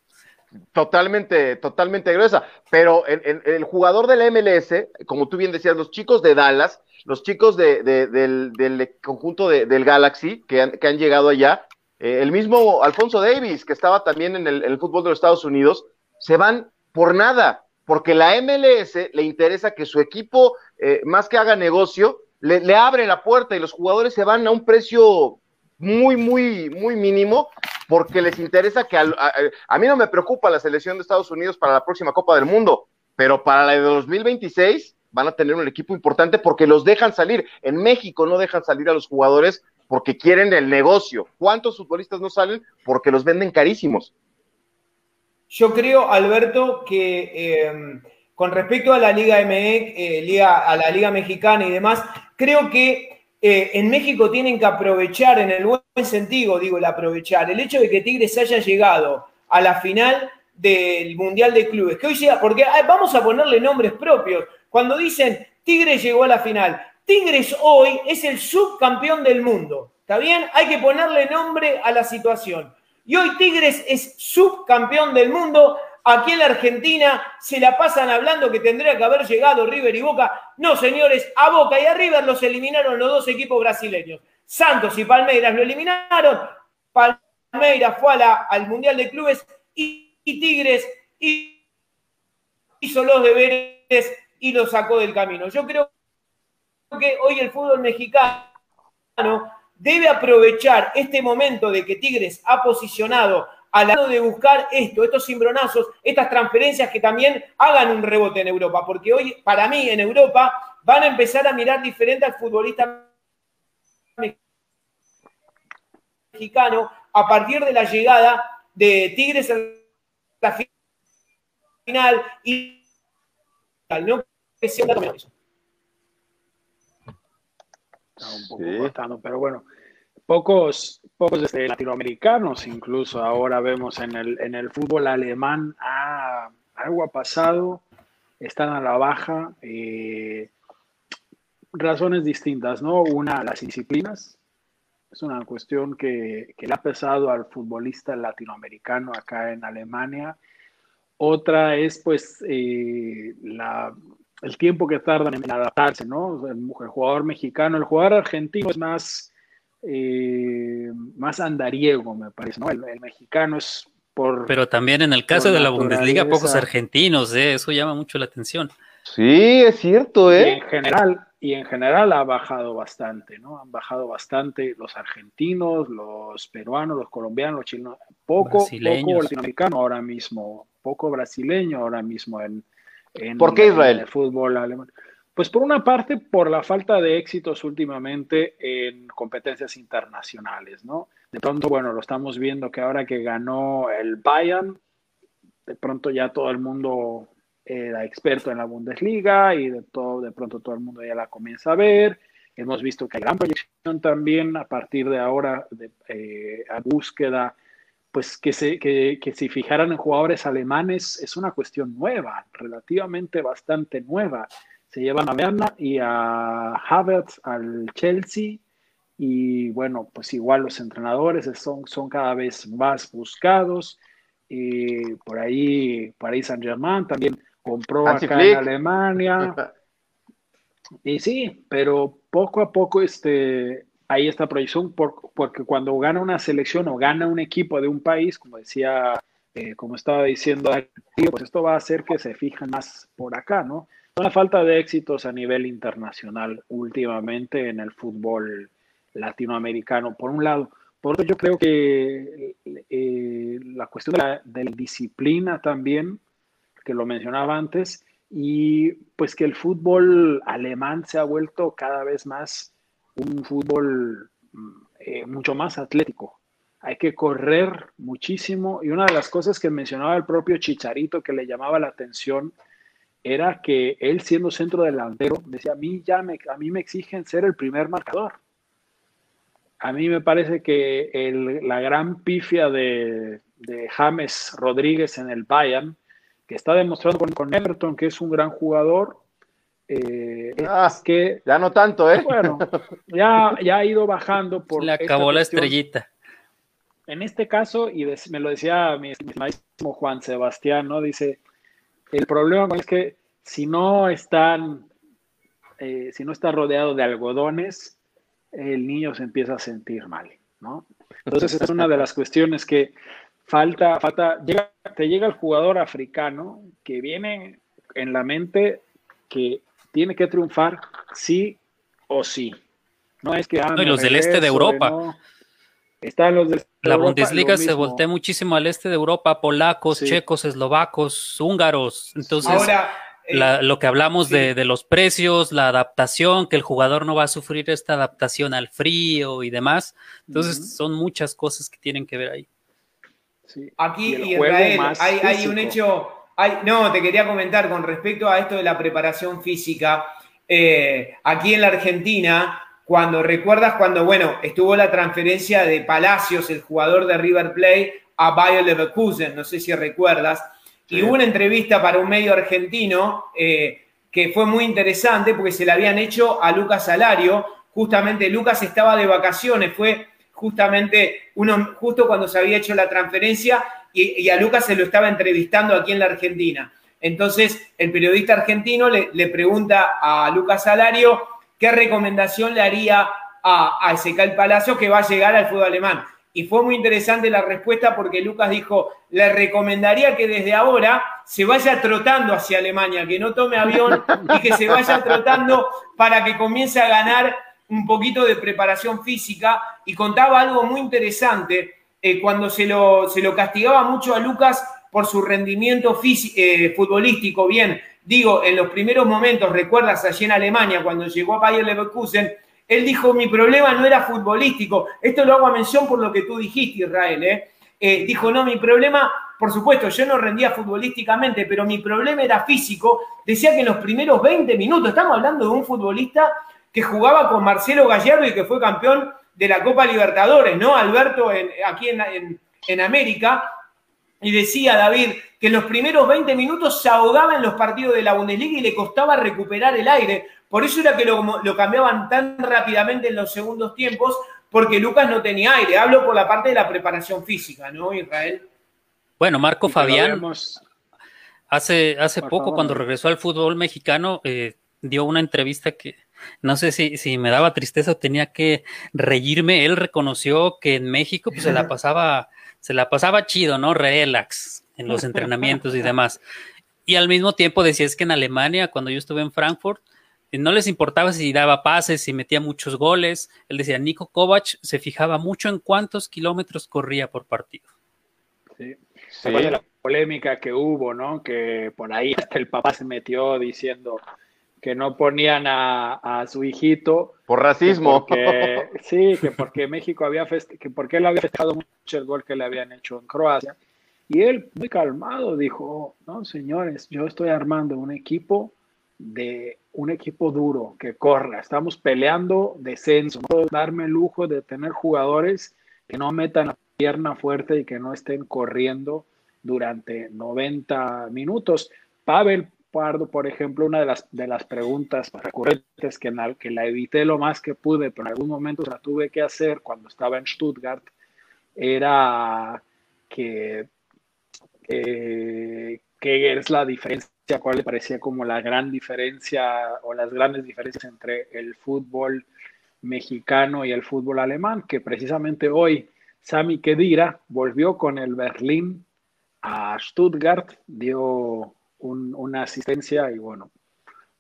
totalmente, totalmente gruesa. Pero el jugador de la MLS, como tú bien decías, los chicos de Dallas, los chicos del, conjunto del Galaxy que han, llegado allá, eh, el mismo Alfonso Davis, que estaba también en el, fútbol de los Estados Unidos, se van por nada, porque la MLS le interesa que su equipo, eh, más que haga negocio, le abre la puerta y los jugadores se van a un precio muy, muy, muy mínimo porque les interesa que a, mí no me preocupa la selección de Estados Unidos para la próxima Copa del Mundo, pero para la de 2026 van a tener un equipo importante porque los dejan salir. En México no dejan salir a los jugadores porque quieren el negocio. ¿Cuántos futbolistas no salen? Porque los venden carísimos. Yo creo, Alberto, que eh, con respecto a la Liga ME, eh, a la Liga Mexicana y demás, creo que eh, en México tienen que aprovechar, en el buen sentido, digo, el aprovechar, el hecho de que Tigres haya llegado a la final del Mundial de Clubes, hoy porque vamos a ponerle nombres propios. Cuando dicen Tigres llegó a la final, Tigres hoy es el subcampeón del mundo. ¿Está bien? Hay que ponerle nombre a la situación. Y hoy Tigres es subcampeón del mundo Aquí en la Argentina se la pasan hablando que tendría que haber llegado River y Boca. No, señores, a Boca y a River los eliminaron los dos equipos brasileños. Santos y Palmeiras lo eliminaron. Palmeiras fue al Mundial de Clubes y, Tigres hizo los deberes y lo sacó del camino. Yo creo que hoy el fútbol mexicano debe aprovechar este momento de que Tigres ha posicionado al lado de buscar esto, estos cimbronazos, estas transferencias que también hagan un rebote en Europa, porque hoy, para mí, en Europa van a empezar a mirar diferente al futbolista mexicano a partir de la llegada de Tigres en la final y no sea un poco pero bueno, pocos, pocos este, latinoamericanos, incluso ahora vemos en el, en el fútbol alemán, ah, algo ha pasado, están a la baja, eh, razones distintas, ¿no? Una, las disciplinas, es una cuestión que, que, le ha pesado al futbolista latinoamericano acá en Alemania. Otra es, pues, eh, la, el tiempo que tardan en adaptarse, ¿no? el jugador mexicano, el jugador argentino es más eh, más andariego, me parece, ¿no? El, mexicano es por... Pero también en el caso de la Bundesliga, pocos argentinos, ¿eh? eso llama mucho la atención. Sí, es cierto, ¿eh? Y en general, y en general ha bajado bastante, ¿no? Han bajado bastante los argentinos, los peruanos, los colombianos, los chilenos, poco, poco latinoamericano ahora mismo, poco brasileño ahora mismo en, ¿Por qué Israel? el fútbol alemán Pues por una parte, por la falta de éxitos últimamente en competencias internacionales, ¿no? De pronto, bueno, lo estamos viendo que ahora que ganó el Bayern, de pronto ya todo el mundo era experto en la Bundesliga y de, todo, de pronto todo el mundo ya la comienza a ver. Hemos visto que hay gran proyección también a partir de ahora eh, a búsqueda, pues que, se, que, que si fijaran en jugadores alemanes es una cuestión nueva, relativamente bastante nueva se llevan a Berna y a Havertz al Chelsea. Y bueno, pues igual los entrenadores son, son cada vez más buscados. Y por ahí, Paris Saint Germain también compró acá en Alemania. Y sí, pero poco a poco este, hay esta proyección porque cuando gana una selección o gana un equipo de un país, como decía, eh, como estaba diciendo, pues esto va a hacer que se fijen más por acá, ¿no? Una falta de éxitos a nivel internacional últimamente en el fútbol latinoamericano, por un lado. Por otro, yo creo que eh, la cuestión de la, disciplina también, que lo mencionaba antes, y pues que el fútbol alemán se ha vuelto cada vez más un fútbol eh, mucho más atlético. Hay que correr muchísimo y una de las cosas que mencionaba el propio Chicharito que le llamaba la atención era que él siendo centro delantero decía, a mí ya me, a mí me exigen ser el primer marcador. A mí me parece que la gran pifia de, James Rodríguez en el Bayern, que está demostrando con, Everton que es un gran jugador, eh, ah, que ya no tanto, ¿eh? Bueno, ya, ya ha ido bajando por. Le acabó la estrellita. En este caso, y me lo decía mi estimadísimo Juan Sebastián, ¿no? Dice, el problema es que si no están, eh, si no está rodeado de algodones, el niño se empieza a sentir mal, ¿no? Entonces es una de las cuestiones que falta, falta, llega, te llega el jugador africano que viene en la mente que tiene que triunfar sí o sí. No es que... Ah, no, y los del este de Europa. Están los de la Bundesliga se voltea muchísimo al este de Europa, polacos, checos, eslovacos, húngaros. Entonces, eh, lo que hablamos de, los precios, la adaptación, que el jugador no va a sufrir esta adaptación al frío y demás. Entonces, son muchas cosas que tienen que ver ahí. Aquí, Israel, hay, un hecho. Hay, no, te quería comentar con respecto a esto de la preparación física. Eh, aquí en la Argentina cuando recuerdas cuando, bueno, estuvo la transferencia de Palacios, el jugador de River Plate, a Bayer Leverkusen, no sé si recuerdas, y hubo una entrevista para un medio argentino eh, que fue muy interesante porque se la habían hecho a Lucas Salario, justamente Lucas estaba de vacaciones, fue justamente uno, justo cuando se había hecho la transferencia y, a Lucas se lo estaba entrevistando aquí en la Argentina. Entonces, el periodista argentino le, le pregunta a Lucas Salario, ¿qué recomendación le haría a, a Ezequiel Palacio que va a llegar al fútbol alemán? Y fue muy interesante la respuesta porque Lucas dijo, le recomendaría que desde ahora se vaya trotando hacia Alemania, que no tome avión y que se vaya trotando para que comience a ganar un poquito de preparación física. Y contaba algo muy interesante, eh, cuando se lo, se lo castigaba mucho a Lucas por su rendimiento eh, futbolístico, bien, digo, en los primeros momentos, recuerdas allí en Alemania, cuando llegó a Bayer Leverkusen, él dijo, mi problema no era futbolístico. Esto lo hago a mención por lo que tú dijiste, Israel. ¿eh? Eh, dijo, no, mi problema, por supuesto, yo no rendía futbolísticamente, pero mi problema era físico. Decía que en los primeros 20 minutos, estamos hablando de un futbolista que jugaba con Marcelo Gallardo y que fue campeón de la Copa Libertadores, ¿no? Alberto, aquí en, en América, y decía David que en los primeros 20 minutos se ahogaba en los partidos de la Bundesliga y le costaba recuperar el aire. Por eso era que lo, cambiaban tan rápidamente en los segundos tiempos, porque Lucas no tenía aire. Hablo por la parte de la preparación física, ¿no, Israel? Bueno, Marco Fabián, hace, hace poco, cuando regresó al fútbol mexicano, eh, dio una entrevista que no sé si, si me daba tristeza o tenía que reírme. Él reconoció que en México pues, se la pasaba se la pasaba chido, ¿no? Relax en los entrenamientos y demás. Y al mismo tiempo decía, es que en Alemania, cuando yo estuve en Frankfurt, eh, no les importaba si daba pases, si metía muchos goles. Él decía, Nico Kovac se fijaba mucho en cuántos kilómetros corría por partido. Sí. Se la polémica que hubo, ¿no? Que por ahí hasta el papá se metió diciendo, que no ponían a, su hijito. Por racismo. sí, que porque México había que porque él había festejado mucho el gol que le habían hecho en Croacia. Y él, muy calmado, dijo, no, señores, yo estoy armando un equipo de un equipo duro que corra. Estamos peleando descenso. No puedo darme el lujo de tener jugadores que no metan la pierna fuerte y que no estén corriendo durante 90 minutos. Pavel Pardo, por ejemplo, una de las, de las preguntas recurrentes que, la, que la evité lo más que pude, pero en algún momento la tuve que hacer cuando estaba en Stuttgart, era que, eh, ¿qué es la diferencia? ¿Cuál le parecía como la gran diferencia o las grandes diferencias entre el fútbol mexicano y el fútbol alemán? Que precisamente hoy Sami Kedira volvió con el Berlín a Stuttgart, dio una asistencia y bueno,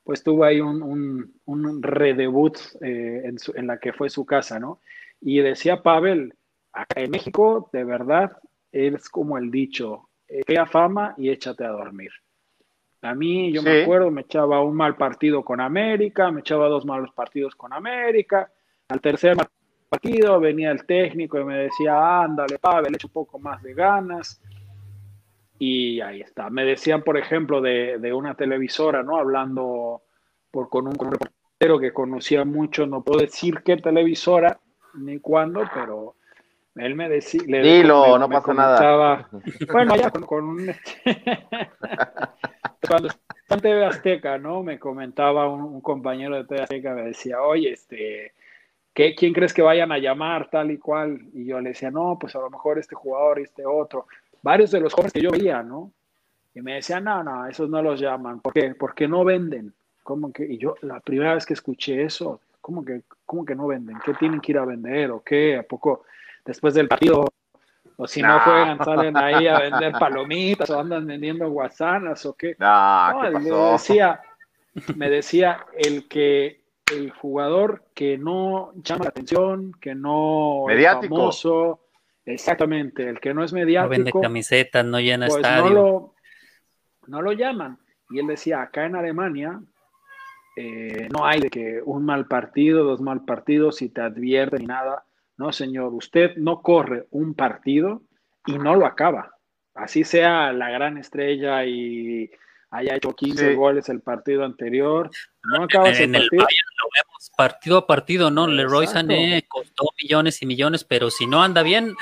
pues tuvo ahí un, un, redebut eh, en, en, la que fue su casa, ¿no? Y decía Pavel, acá en México, de verdad, es como el dicho, crea fama y échate a dormir. A mí, yo me acuerdo, me echaba un mal partido con América, me echaba dos malos partidos con América. Al tercer partido venía el técnico y me decía, ándale, Pavel, echa un poco más de ganas. Y ahí está. Me decían, por ejemplo, de, de una televisora, ¿no? Hablando por, con, un, reportero que conocía mucho, no puedo decir qué televisora ni cuándo, pero él me decía. Dilo, no pasa nada. Bueno, ya con, un. Cuando estaba en TV Azteca, ¿no? Me comentaba un, compañero de TV Azteca, me decía, oye, este. ¿Qué, ¿Quién crees que vayan a llamar tal y cual? Y yo le decía, no, pues a lo mejor este jugador y este otro varios de los jóvenes que yo veía, ¿no? Y me decían, no, no, esos no los llaman. ¿Por qué? Porque no venden. ¿Cómo que? Y yo, la primera vez que escuché eso, ¿cómo que, cómo que no venden? ¿Qué tienen que ir a vender o qué? ¿A poco después del partido? O si no, juegan, salen ahí a vender palomitas o andan vendiendo guasanas o qué. no, ¿qué Me decía, me decía el que el jugador que no llama la atención, que no Mediático. es famoso, Exactamente, el que no es mediático. No vende camisetas, no llena pues estadio. No lo, no lo llaman. Y él decía, acá en Alemania eh, no hay de que un mal partido, dos mal partidos, si te advierten ni nada. No, señor, usted no corre un partido y no lo acaba. Así sea la gran estrella y haya hecho 15 goles el partido anterior. No acabas en el, partido. lo vemos partido a partido, ¿no? Leroy Sané costó millones y millones, pero si no anda bien,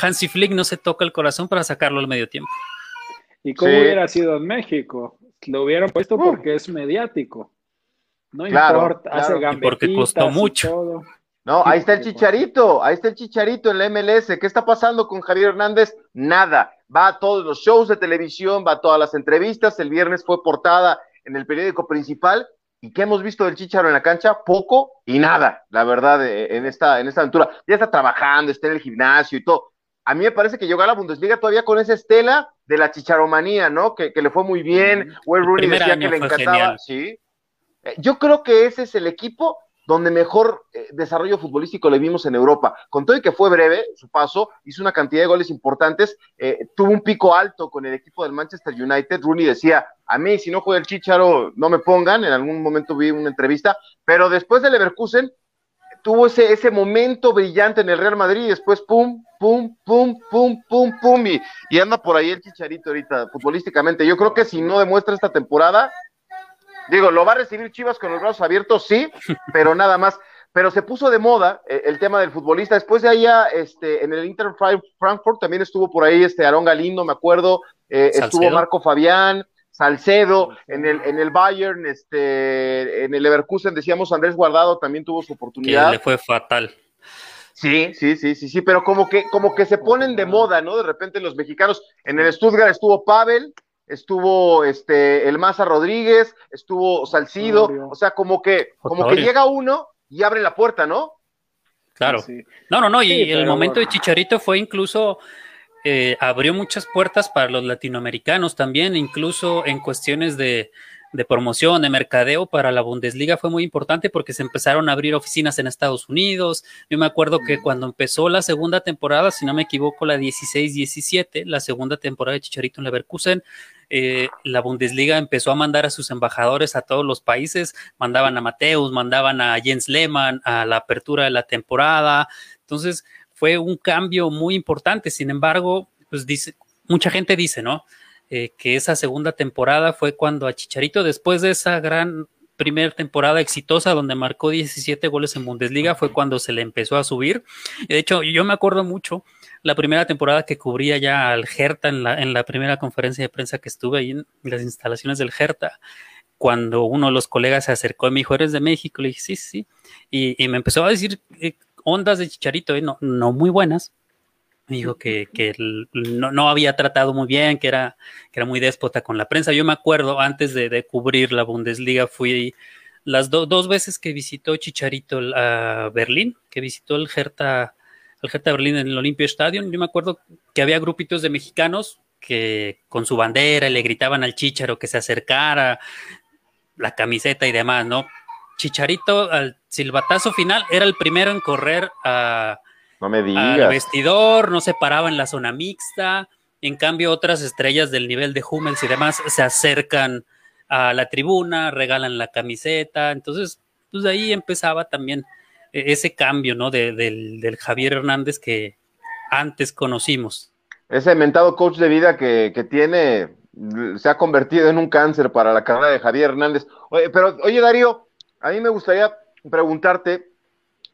Hansi Flick no se toca el corazón para sacarlo al medio tiempo. ¿Y cómo hubiera sido en México? Lo hubieran puesto uh. porque es mediático. No importa, hace porque costó mucho. No, ahí está el chicharito, ahí está el chicharito en la MLS. ¿Qué está pasando con Javier Hernández? Nada. Va a todos los shows de televisión, va a todas las entrevistas. El viernes fue portada en el periódico principal. ¿Y qué hemos visto del Chicharo en la cancha? Poco y nada, la verdad, eh, en esta, en esta aventura. Ya está trabajando, está en el gimnasio y todo. A mí me parece que llegó a la Bundesliga todavía con esa estela de la chicharomanía, ¿no? Que, le fue muy bien. Will Rooney decía que le encantaba. Sí. Eh, yo creo que ese es el equipo donde mejor eh, desarrollo futbolístico le vimos en Europa. Con todo y que fue breve su paso, hizo una cantidad de goles importantes, eh, tuvo un pico alto con el equipo del Manchester United. Rooney decía, a mí si no juega el Chicharo no me pongan, en algún momento vi una entrevista, pero después del Leverkusen tuvo ese, momento brillante en el Real Madrid y después pum, pum, pum, pum, pum, pum, y anda por ahí el Chicharito ahorita futbolísticamente. Yo creo que si no demuestra esta temporada, Digo, lo va a recibir Chivas con los brazos abiertos, sí, pero nada más. Pero se puso de moda eh, el tema del futbolista. Después de allá, este, en el Inter Frankfurt también estuvo por ahí este Aarón Galindo, me acuerdo. Eh, estuvo Marco Fabián, Salcedo, en el, en el Bayern, este, en el Leverkusen, decíamos Andrés Guardado también tuvo su oportunidad. Que le fue fatal. Sí, sí, sí, sí, sí, pero como que, como que se ponen de moda, ¿no? De repente los mexicanos, en el Stuttgart estuvo Pavel, estuvo este el Maza Rodríguez, estuvo Salcido, o sea, como que, como que llega uno y abre la puerta, ¿no? Claro. No, no, no, y el momento de Chicharito fue incluso eh, abrió muchas puertas para los latinoamericanos también, incluso en cuestiones de, de promoción, de mercadeo para la Bundesliga fue muy importante porque se empezaron a abrir oficinas en Estados Unidos. Yo me acuerdo que cuando empezó la segunda temporada, si no me equivoco, la 16-17, la segunda temporada de Chicharito en Leverkusen, eh, la Bundesliga empezó a mandar a sus embajadores a todos los países, mandaban a Mateus, mandaban a Jens Lehmann a la apertura de la temporada. Entonces, fue un cambio muy importante. Sin embargo, pues dice, mucha gente dice, ¿no? Eh, que esa segunda temporada fue cuando a Chicharito, después de esa gran primera temporada exitosa donde marcó 17 goles en Bundesliga, fue cuando se le empezó a subir. De hecho, yo me acuerdo mucho la primera temporada que cubría ya al Hertha en la, primera conferencia de prensa que estuve ahí en las instalaciones del Hertha, cuando uno de los colegas se acercó y me dijo, ¿eres de México? Le dije, sí, sí. Y, y me empezó a decir eh, ondas de Chicharito, eh, no, no muy buenas, dijo que, no, había tratado muy bien, que era, que era muy déspota con la prensa. Yo me acuerdo, antes de, cubrir la Bundesliga, fui las dos veces que visitó Chicharito a Berlín, que visitó el Hertha, el Hertha Berlín en el Olympia Stadium. Yo me acuerdo que había grupitos de mexicanos que con su bandera le gritaban al Chicharo que se acercara, la camiseta y demás, ¿no? Chicharito al silbatazo final era el primero en correr a no me digas. Al vestidor, no se paraba en la zona mixta. En cambio, otras estrellas del nivel de Hummels y demás se acercan a la tribuna, regalan la camiseta. Entonces, pues ahí empezaba también ese cambio, ¿no? del, Javier Hernández que antes conocimos. Ese mentado coach de vida que, que, tiene se ha convertido en un cáncer para la carrera de Javier Hernández. Oye, pero, oye, Darío, a mí me gustaría preguntarte,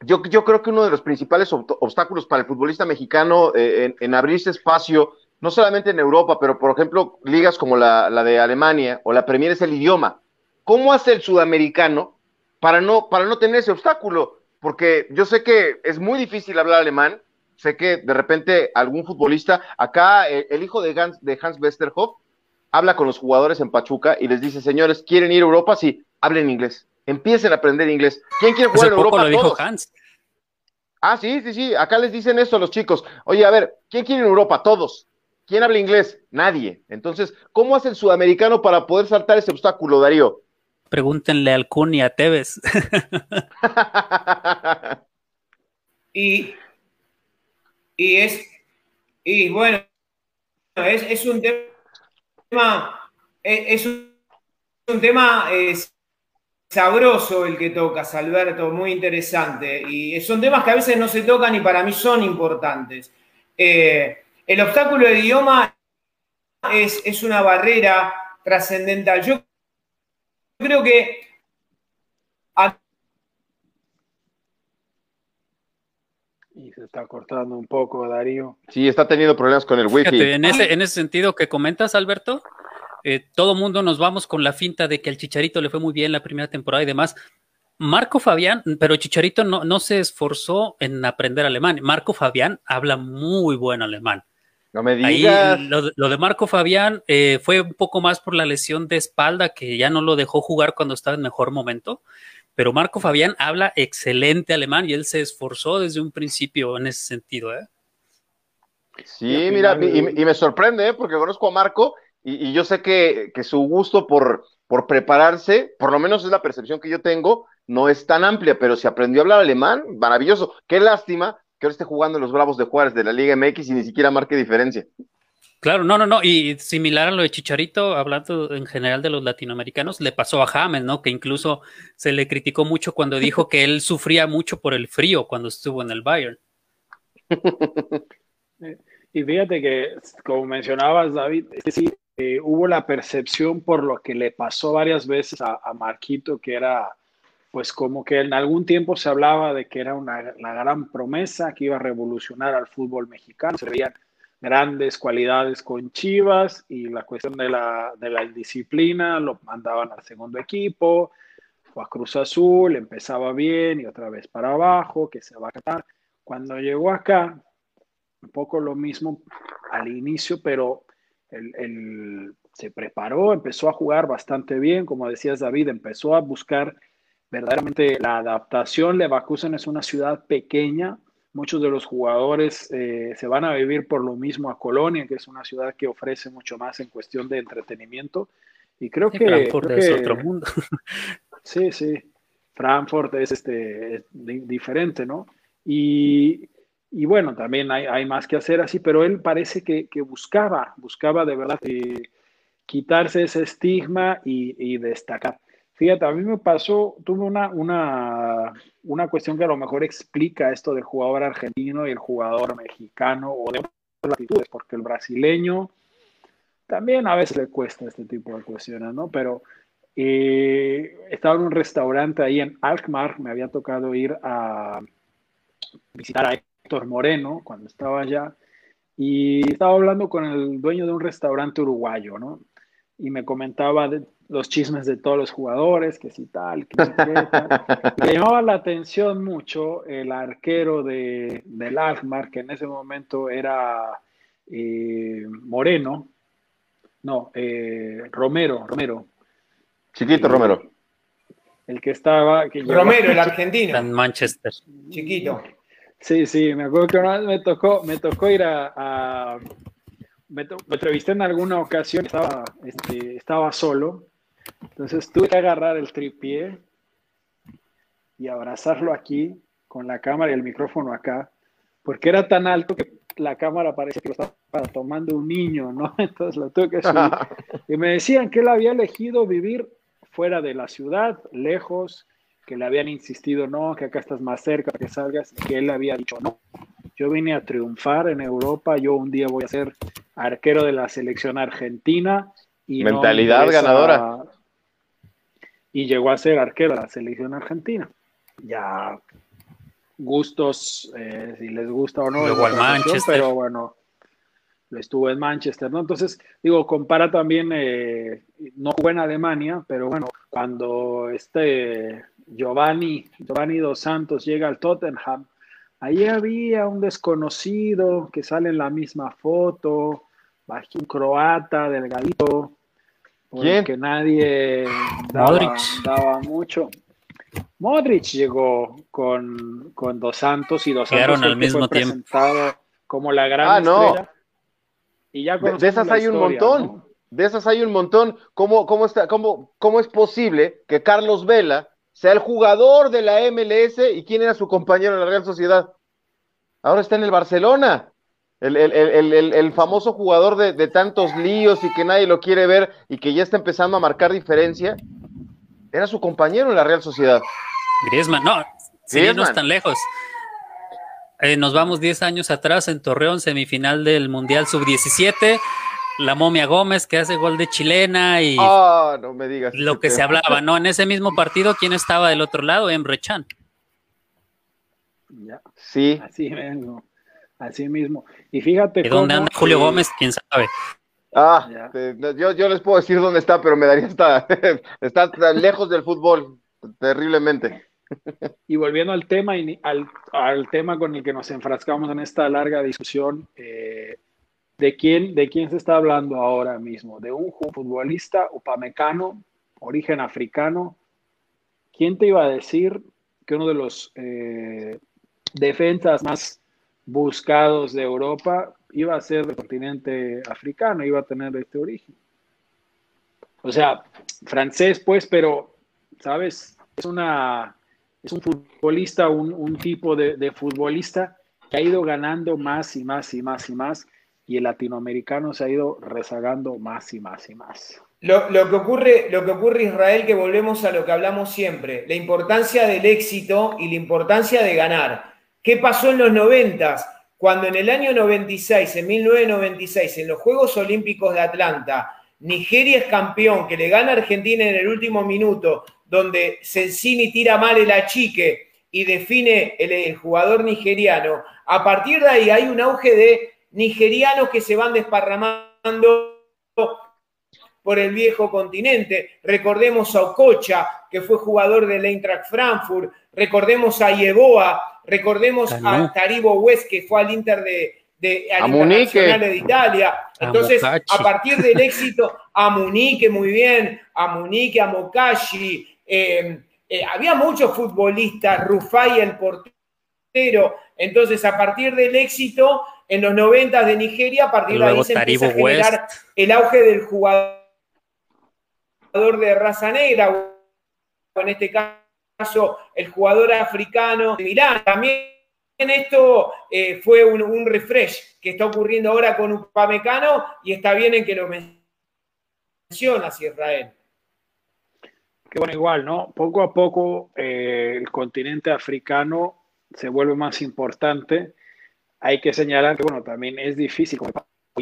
yo, yo creo que uno de los principales obstáculos para el futbolista mexicano eh, en, abrirse espacio, no solamente en Europa, pero por ejemplo, ligas como la, de Alemania o la Premier es el idioma. ¿Cómo hace el sudamericano para no, para no tener ese obstáculo? Porque yo sé que es muy difícil hablar alemán, sé que de repente algún futbolista, acá el, eh, el hijo de Hans, de Hans Westerhoff, habla con los jugadores en Pachuca y les dice, señores, ¿quieren ir a Europa? Sí, hablen inglés empiecen a aprender inglés. ¿Quién quiere jugar en Europa? Lo dijo Hans. Ah, sí, sí, sí. Acá les dicen esto a los chicos. Oye, a ver, ¿quién quiere en Europa? Todos. ¿Quién habla inglés? Nadie. Entonces, ¿cómo hace el sudamericano para poder saltar ese obstáculo, Darío? Pregúntenle al Kun y a Tevez. y, y es, y bueno, es, es un tema, es, un, tema es, sabroso el que tocas, Alberto, muy interesante. Y son temas que a veces no se tocan y para mí son importantes. Eh, el obstáculo de idioma es, una barrera trascendental. Yo creo que Y se está cortando un poco, Darío. Sí, está teniendo problemas con el wifi. en, ese, en ese sentido que comentas, Alberto, eh, todo mundo nos vamos con la finta de que al Chicharito le fue muy bien la primera temporada y demás. Marco Fabián, pero Chicharito no, no se esforzó en aprender alemán. Marco Fabián habla muy buen alemán. No me digas. lo, de Marco Fabián eh, fue un poco más por la lesión de espalda que ya no lo dejó jugar cuando estaba en mejor momento. Pero Marco Fabián habla excelente alemán y él se esforzó desde un principio en ese sentido. ¿eh? Sí, mira, y, y, me sorprende, ¿eh? porque conozco a Marco y, yo sé que, su gusto por, por prepararse, por lo menos es la percepción que yo tengo, no es tan amplia, pero si aprendió a hablar alemán, maravilloso. Qué lástima que ahora esté jugando en los Bravos de Juárez de la Liga MX y ni siquiera marque diferencia. Claro, no, no, no. Y similar a lo de Chicharito, hablando en general de los latinoamericanos, le pasó a James, ¿no? Que incluso se le criticó mucho cuando dijo que él sufría mucho por el frío cuando estuvo en el Bayern. Y fíjate que, como mencionabas, David, sí, eh, hubo la percepción por lo que le pasó varias veces a, Marquito, que era, pues como que en algún tiempo se hablaba de que era una, la gran promesa que iba a revolucionar al fútbol mexicano, se veían grandes cualidades con Chivas y la cuestión de la, de la indisciplina, lo mandaban al segundo equipo, fue a Cruz Azul, empezaba bien y otra vez para abajo, que se va a catar. Cuando llegó acá, un poco lo mismo al inicio, pero él, se preparó, empezó a jugar bastante bien, como decías David, empezó a buscar verdaderamente la adaptación. Leverkusen es una ciudad pequeña, muchos de los jugadores eh, se van a vivir por lo mismo a Colonia, que es una ciudad que ofrece mucho más en cuestión de entretenimiento. Y creo que... Frankfurt es otro mundo. sí, sí. Frankfurt es este, diferente, ¿no? Y y bueno, también hay, más que hacer así, pero él parece que, buscaba, buscaba de verdad quitarse ese estigma y, destacar. Fíjate, a mí me pasó, tuve una, una, una cuestión que a lo mejor explica esto del jugador argentino y el jugador mexicano o de otras latitudes, porque el brasileño también a veces le cuesta este tipo de cuestiones, ¿no? Pero eh, estaba en un restaurante ahí en Alkmaar, me había tocado ir a visitar a Héctor Moreno cuando estaba allá y estaba hablando con el dueño de un restaurante uruguayo, ¿no? Y me comentaba de los chismes de todos los jugadores, que si tal, que si tal. Me llamaba la atención mucho el arquero de, del Alkmaar, que en ese momento era eh, Moreno, no, eh, Romero, Romero. Chiquito Romero. El que estaba. Romero, el argentino. En Manchester. Chiquito. Sí, sí, me acuerdo que una vez me tocó, me tocó ir a. me, entrevisté en alguna ocasión, estaba, este, estaba solo. Entonces tuve que agarrar el tripié y abrazarlo aquí con la cámara y el micrófono acá, porque era tan alto que la cámara parecía que lo estaba tomando un niño, ¿no? Entonces lo tuve que subir. Y me decían que él había elegido vivir fuera de la ciudad, lejos, que le habían insistido, no, que acá estás más cerca, que salgas, que él había dicho, no, yo vine a triunfar en Europa, yo un día voy a ser arquero de la selección argentina. Y Mentalidad ganadora. Y llegó a ser arquero de la selección argentina. Ya gustos, eh, si les gusta o no. Luego al Manchester. Pero bueno, lo estuvo en Manchester, ¿no? Entonces, digo, compara también, eh, no fue en Alemania, pero bueno, cuando este Giovanni, Giovanni Dos Santos llega al Tottenham, ahí había un desconocido que sale en la misma foto, un croata, delgadito, que nadie daba mucho. Modric llegó con, Dos Santos y Dos Santos al mismo tiempo. como la gran ah, estrella. Y ya de, esas hay un montón. De esas hay un montón. ¿Cómo, cómo, está, cómo, ¿Cómo es posible que Carlos Vela sea el jugador de la MLS y quién era su compañero en la Real Sociedad? Ahora está en el Barcelona. El, famoso jugador de, de, tantos líos y que nadie lo quiere ver y que ya está empezando a marcar diferencia. Era su compañero en la Real Sociedad. Griezmann, no, sí, no están lejos. Eh, nos vamos 10 años atrás en Torreón, semifinal del Mundial Sub-17. La momia Gómez que hace gol de chilena y ah, no me digas lo que se hablaba, ¿no? En ese mismo partido, ¿quién estaba del otro lado? Emre Chan. Ya. Sí. Así mismo. Así mismo. Y fíjate. ¿De dónde anda Julio Gómez? ¿Quién sabe? Ah, yo, yo, les puedo decir dónde está, pero me daría hasta, está lejos del fútbol, terriblemente. Y volviendo al tema, al, al, tema con el que nos enfrascamos en esta larga discusión, eh, ¿de, quién, ¿de quién se está hablando ahora mismo? ¿De un futbolista upamecano, origen africano? ¿Quién te iba a decir que uno de los eh, defensas más buscados de Europa iba a ser del continente africano, iba a tener este origen. O sea, francés, pues, pero, ¿sabes? Es, una, es un futbolista, un, tipo de, futbolista que ha ido ganando más y más y más y más, y el latinoamericano se ha ido rezagando más y más y más. Lo, lo, que ocurre, lo que ocurre, Israel, que volvemos a lo que hablamos siempre, la importancia del éxito y la importancia de ganar. ¿Qué pasó en los noventas? Cuando en el año 96, en 1996, en los Juegos Olímpicos de Atlanta, Nigeria es campeón, que le gana a Argentina en el último minuto, donde Sensini tira mal el achique y define el, jugador nigeriano, a partir de ahí hay un auge de nigerianos que se van desparramando por el viejo continente. Recordemos a Ococha, que fue jugador del Eintracht Frankfurt. Recordemos a Yeboa, Recordemos a Taribo West, que fue al Inter de, de, Internacional de Italia. Entonces, a, partir del éxito, a Munique, muy bien, a Munique, a Mokashi, em, eh, había muchos futbolistas, Rufai el portero. Entonces, a partir del éxito, en los 90 de Nigeria, a partir de ahí se empieza a generar el auge del jugador de raza negra, en este caso el jugador africano de Milán. También esto eh, fue un, refresh que está ocurriendo ahora con Upamecano y está bien en que lo hacia Israel. Que bueno, igual, ¿no? Poco a poco eh, el continente africano se vuelve más importante. Hay que señalar que, bueno, también es difícil.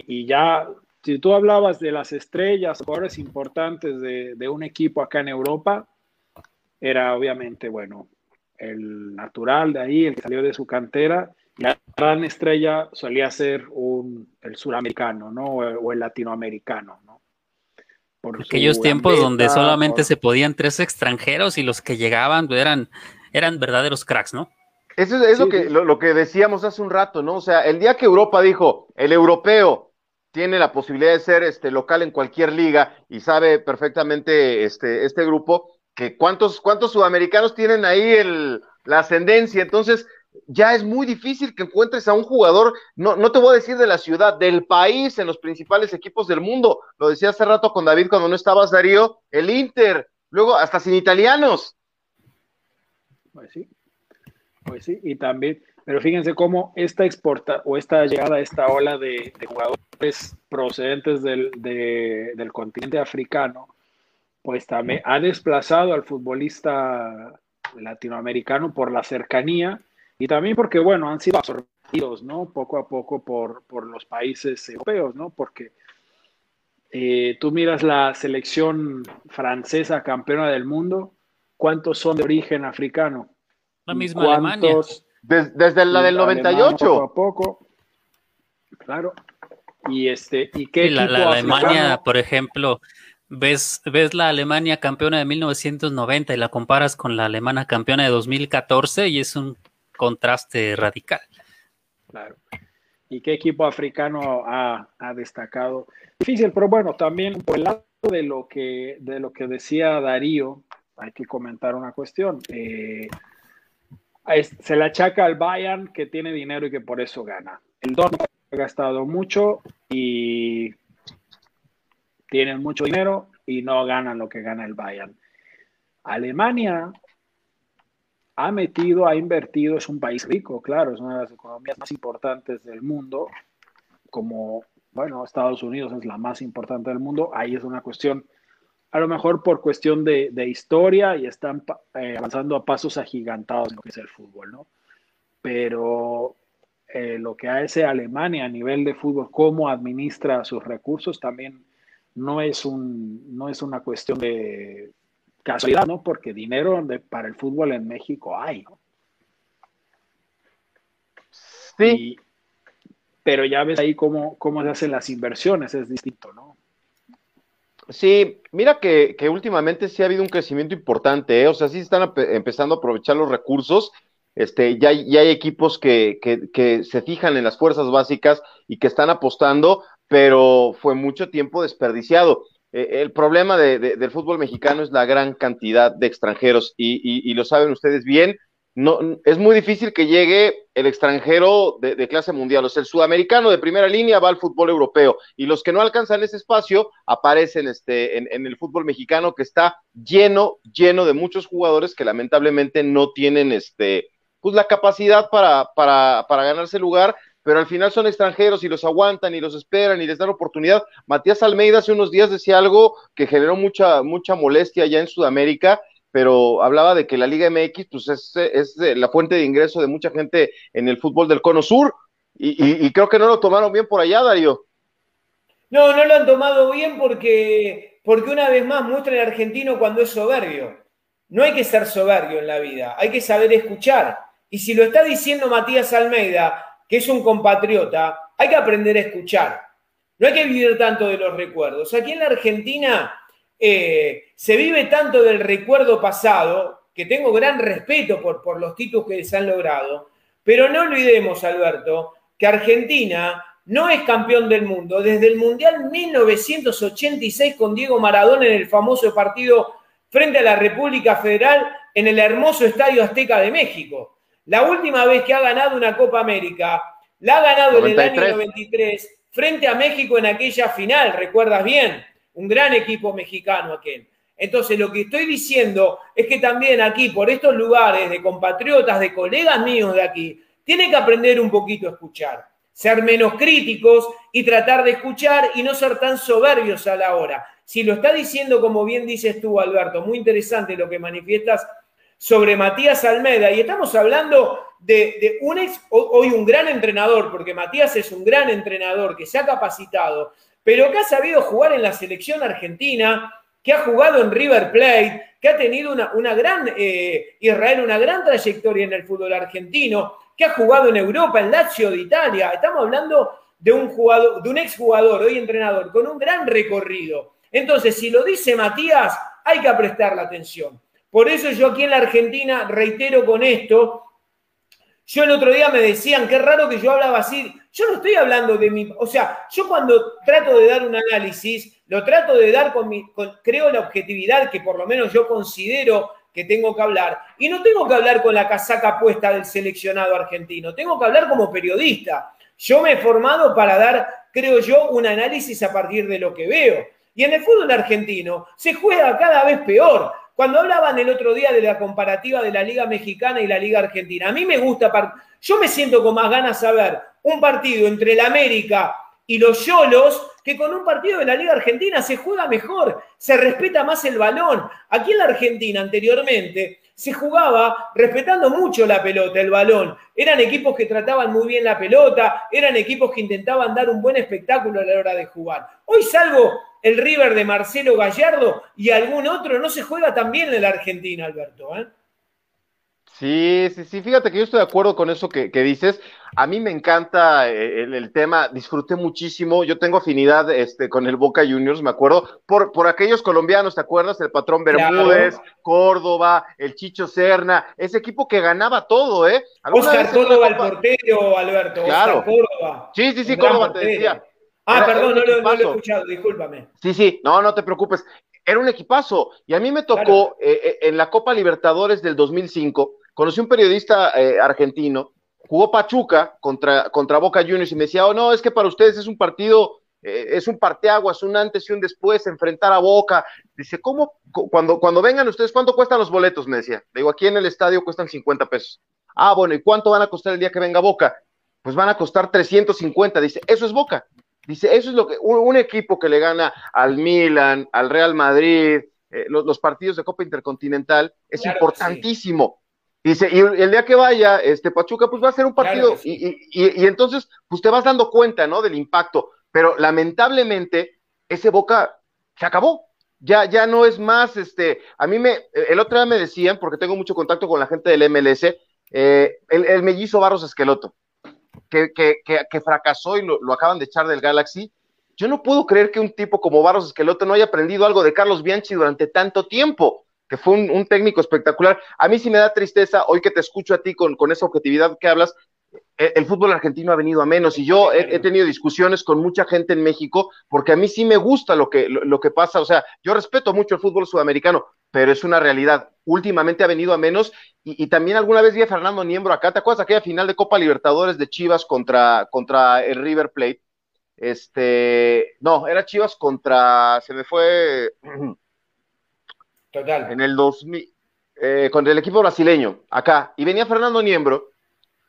Y ya, si tú hablabas de las estrellas, jugadores importantes de, de un equipo acá en Europa, era obviamente, bueno, el natural de ahí, el que salió de su cantera, la gran estrella solía ser un, el suramericano, ¿no? O, el latinoamericano, ¿no? Por Aquellos tiempos donde solamente se podían tres extranjeros y los que llegaban eran, eran verdaderos cracks, ¿no? Eso es, lo, que, lo, que decíamos hace un rato, ¿no? O sea, el día que Europa dijo, el europeo tiene la posibilidad de ser este, local en cualquier liga y sabe perfectamente este, este grupo, que cuántos, cuántos sudamericanos tienen ahí la ascendencia. Entonces, ya es muy difícil que encuentres a un jugador, no, no te voy a decir de la ciudad, del país en los principales equipos del mundo. Lo decía hace rato con David cuando no estabas, Darío, el Inter, luego hasta sin italianos. Pues sí, pues sí, y también, pero fíjense cómo esta exporta o esta llegada, esta ola de, jugadores procedentes del, del continente africano, pues también ha desplazado al futbolista latinoamericano por la cercanía y también porque, bueno, han sido absorbidos, ¿no? Poco a poco por, los países europeos, ¿no? Porque eh, tú miras la selección francesa campeona del mundo, ¿cuántos son de origen africano? La misma Alemania. Desde la del 98. poco a poco. Claro. Y este, ¿y qué la, la Alemania, por ejemplo, ves, ves la Alemania campeona de 1990 y la comparas con la alemana campeona de 2014 y es un contraste radical. Claro. ¿Y qué equipo africano ha, destacado? Difícil, pero bueno, también por el lado de lo que, de lo que decía Darío, hay que comentar una cuestión. Eh, se le achaca al Bayern que tiene dinero y que por eso gana. El Dortmund ha gastado mucho y tienen mucho dinero y no ganan lo que gana el Bayern. Alemania ha metido, ha invertido, es un país rico, claro, es una de las economías más importantes del mundo, como, bueno, Estados Unidos es la más importante del mundo, ahí es una cuestión, a lo mejor por cuestión de, historia y están eh, avanzando a pasos agigantados en lo que es el fútbol, ¿no? Pero eh, lo que hace Alemania a nivel de fútbol, cómo administra sus recursos, también no es, un, no es una cuestión de casualidad, ¿no? Porque dinero para el fútbol en México hay, ¿no? Sí. pero ya ves ahí cómo, cómo se hacen las inversiones, es distinto, ¿no? Sí, mira que, últimamente sí ha habido un crecimiento importante, ¿eh? o sea, sí están empezando a aprovechar los recursos. Este, ya, ya hay equipos que, que, se fijan en las fuerzas básicas y que están apostando pero fue mucho tiempo desperdiciado. Eh, el problema del fútbol mexicano es la gran cantidad de extranjeros y, lo saben ustedes bien. No, es muy difícil que llegue el extranjero de, clase mundial. O sea, el sudamericano de primera línea va al fútbol europeo y los que no alcanzan ese espacio aparecen este, en, el fútbol mexicano que está lleno, lleno de muchos jugadores que lamentablemente no tienen este, pues, la capacidad para, para, para ganarse lugar pero al final son extranjeros y los aguantan y los esperan y les dan oportunidad. Matías Almeida hace unos días decía algo que generó mucha, mucha molestia allá en Sudamérica, pero hablaba de que la Liga MX pues es, es la fuente de ingreso de mucha gente en el fútbol del Cono Sur y, creo que no lo tomaron bien por allá, Darío. No, no lo han tomado bien porque, porque una vez más muestra el argentino cuando es soberbio. No hay que ser soberbio en la vida, hay que saber escuchar. Y si lo está diciendo Matías Almeida, que es un compatriota, hay que aprender a escuchar. No hay que vivir tanto de los recuerdos. Aquí en la Argentina eh, se vive tanto del recuerdo pasado, que tengo gran respeto por, por los títulos que se han logrado, pero no olvidemos, Alberto, que Argentina no es campeón del mundo desde el Mundial 1986 con Diego Maradona en el famoso partido frente a la República Federal en el hermoso Estadio Azteca de México. La última vez que ha ganado una Copa América, la ha ganado en el año 93 frente a México en aquella final, ¿recuerdas bien? Un gran equipo mexicano aquel. Entonces, lo que estoy diciendo es que también aquí, por estos lugares de compatriotas, de colegas míos de aquí, tienen que aprender un poquito a escuchar, ser menos críticos y tratar de escuchar y no ser tan soberbios a la hora. Si lo está diciendo, como bien dices tú, Alberto, muy interesante lo que manifiestas sobre Matías Almeida. Y estamos hablando de, un ex, hoy un gran entrenador, porque Matías es un gran entrenador que se ha capacitado, pero que ha sabido jugar en la selección argentina, que ha jugado en River Plate, que ha tenido una, gran, eh, Israel, una gran trayectoria en el fútbol argentino, que ha jugado en Europa, en Lazio de Italia. Estamos hablando de un jugador, de un exjugador, hoy entrenador, con un gran recorrido. Entonces, si lo dice Matías, hay que prestar la atención. Por eso yo aquí en la Argentina reitero con esto. Yo el otro día me decían, qué raro que yo hablaba así. Yo no estoy hablando de mi. O sea, yo cuando trato de dar un análisis, lo trato de dar con mi. creo la objetividad que por lo menos yo considero que tengo que hablar. Y no tengo que hablar con la casaca puesta del seleccionado argentino, tengo que hablar como periodista. Yo me he formado para dar, creo yo, un análisis a partir de lo que veo. Y en el fútbol argentino se juega cada vez peor. Cuando hablaban el otro día de la comparativa de la Liga Mexicana y la Liga Argentina, a mí me gusta, yo me siento con más ganas de ver un partido entre el América y los Yolos que con un partido de la Liga Argentina se juega mejor, se respeta más el balón. Aquí en la Argentina anteriormente se jugaba respetando mucho la pelota, el balón. Eran equipos que trataban muy bien la pelota, eran equipos que intentaban dar un buen espectáculo a la hora de jugar. Hoy salvo el River de Marcelo Gallardo y algún otro, no se juega tan bien en la Argentina, Alberto. ¿eh? Sí, sí, sí, fíjate que yo estoy de acuerdo con eso que, dices. A mí me encanta eh, el, tema, disfruté muchísimo. Yo tengo afinidad este, con el Boca Juniors, me acuerdo, por, por aquellos colombianos, ¿te acuerdas? El patrón Bermúdez, Córdoba, el Chicho Serna, ese equipo que ganaba todo, ¿eh? Oscar Córdoba, el portero, Alberto. Claro. Córdoba. Sí, sí, sí, Córdoba te decía. Ah, perdón, no, lo, he escuchado, discúlpame. Sí, sí, no, no te preocupes. Era un equipazo. Y a mí me tocó eh, eh, en la Copa Libertadores del 2005, conocí un periodista eh, argentino, jugó Pachuca contra, contra Boca Juniors y me decía, oh, no, es que para ustedes es un partido, es un parteaguas, un antes y un después, enfrentar a Boca. Dice, ¿cómo? Cuando, cuando vengan ustedes, ¿cuánto cuestan los boletos? Me decía. Le digo, aquí en el estadio cuestan 50 pesos. Ah, bueno, ¿y cuánto van a costar el día que venga Boca? Pues van a costar 350. Dice, eso es Boca. Dice, eso es lo que un, equipo que le gana al Milan, al Real Madrid, eh, los, partidos de Copa Intercontinental, es importantísimo. Dice, y el día que vaya este Pachuca, pues va a ser un partido, y, y, entonces, pues te vas dando cuenta, ¿no? Del impacto. Pero lamentablemente, ese Boca se acabó. Ya, ya no es más, este, a mí me, el otro día me decían, porque tengo mucho contacto con la gente del MLS, eh, el, el mellizo Barros Esqueloto que, fracasó y lo, acaban de echar del Galaxy. Yo no puedo creer que un tipo como Barros Esqueloto no haya aprendido algo de Carlos Bianchi durante tanto tiempo, que fue un, técnico espectacular. A mí sí me da tristeza, hoy que te escucho a ti con, con esa objetividad que hablas, e, el, fútbol argentino ha venido a menos y yo he, tenido discusiones con mucha gente en México porque a mí sí me gusta lo que, lo que pasa, o sea, yo respeto mucho el fútbol sudamericano, pero es una realidad. Últimamente ha venido a menos y, también alguna vez vi a Fernando Niembro acá. ¿Te acuerdas aquella final de Copa Libertadores de Chivas contra, contra el River Plate? Este, no, era Chivas contra, se me fue. Total. En el 2000, eh, contra el equipo brasileño, acá. Y venía Fernando Niembro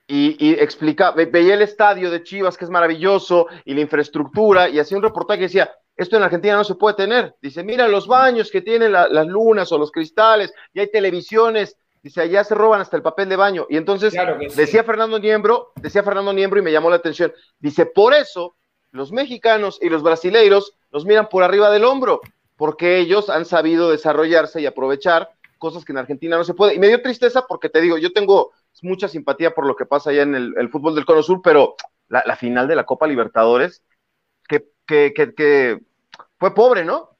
y, y explicaba, veía el estadio de Chivas, que es maravilloso, y la infraestructura, y hacía un reportaje y decía, esto en Argentina no se puede tener. Dice, mira los baños que tienen las lunas o los cristales, y hay televisiones. Dice, allá se roban hasta el papel de baño. Y entonces decía Fernando Niembro, decía Fernando Niembro y me llamó la atención. Dice, por eso los mexicanos y los brasileiros nos miran por arriba del hombro, porque ellos han sabido desarrollarse y aprovechar cosas que en Argentina no se puede. Y me dio tristeza porque te digo, yo tengo mucha simpatía por lo que pasa allá en el, fútbol del Cono Sur, pero la final de la Copa Libertadores, que, fue pobre, ¿no?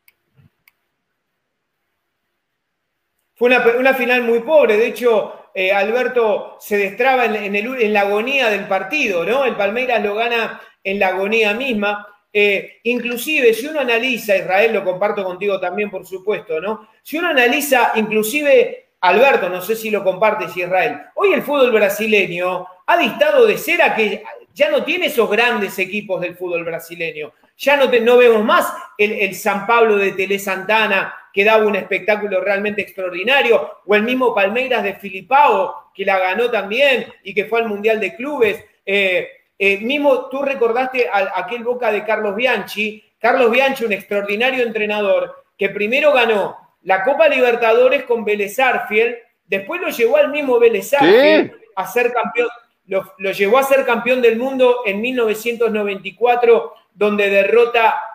Fue una, final muy pobre, de hecho, eh, Alberto se destraba en, en, la agonía del partido, ¿no? El Palmeiras lo gana en la agonía misma. Eh, inclusive, si uno analiza, Israel, lo comparto contigo también, por supuesto, ¿no? Si uno analiza, inclusive, Alberto, no sé si lo compartes, Israel, hoy el fútbol brasileño ha distado de ser a que ya no tiene esos grandes equipos del fútbol brasileño. Ya no, no vemos más el, San Pablo de Tele Santana, que daba un espectáculo realmente extraordinario, o el mismo Palmeiras de Filipao, que la ganó también y que fue al Mundial de Clubes. Eh, eh, mismo tú recordaste aquel Boca de Carlos Bianchi, Carlos Bianchi, un extraordinario entrenador, que primero ganó la Copa Libertadores con Vélez Arfield, después lo llevó al mismo Vélez Arfield a ser campeón, lo, llevó a ser campeón del mundo en 1994, donde derrota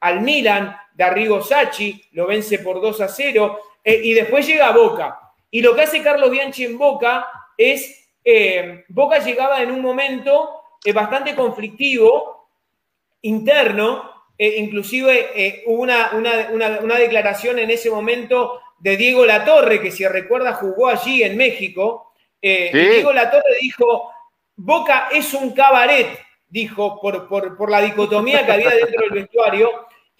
al Milan de Arrigo Sacchi, lo vence por 2 a 0, eh, y después llega a Boca. Y lo que hace Carlos Bianchi en Boca es, eh, Boca llegaba en un momento eh, bastante conflictivo, interno, inclusive hubo una, una, declaración en ese momento de Diego Latorre, que si recuerda jugó allí en México, Diego Latorre dijo, Boca es un cabaret, dijo, por, por la dicotomía que había dentro del vestuario,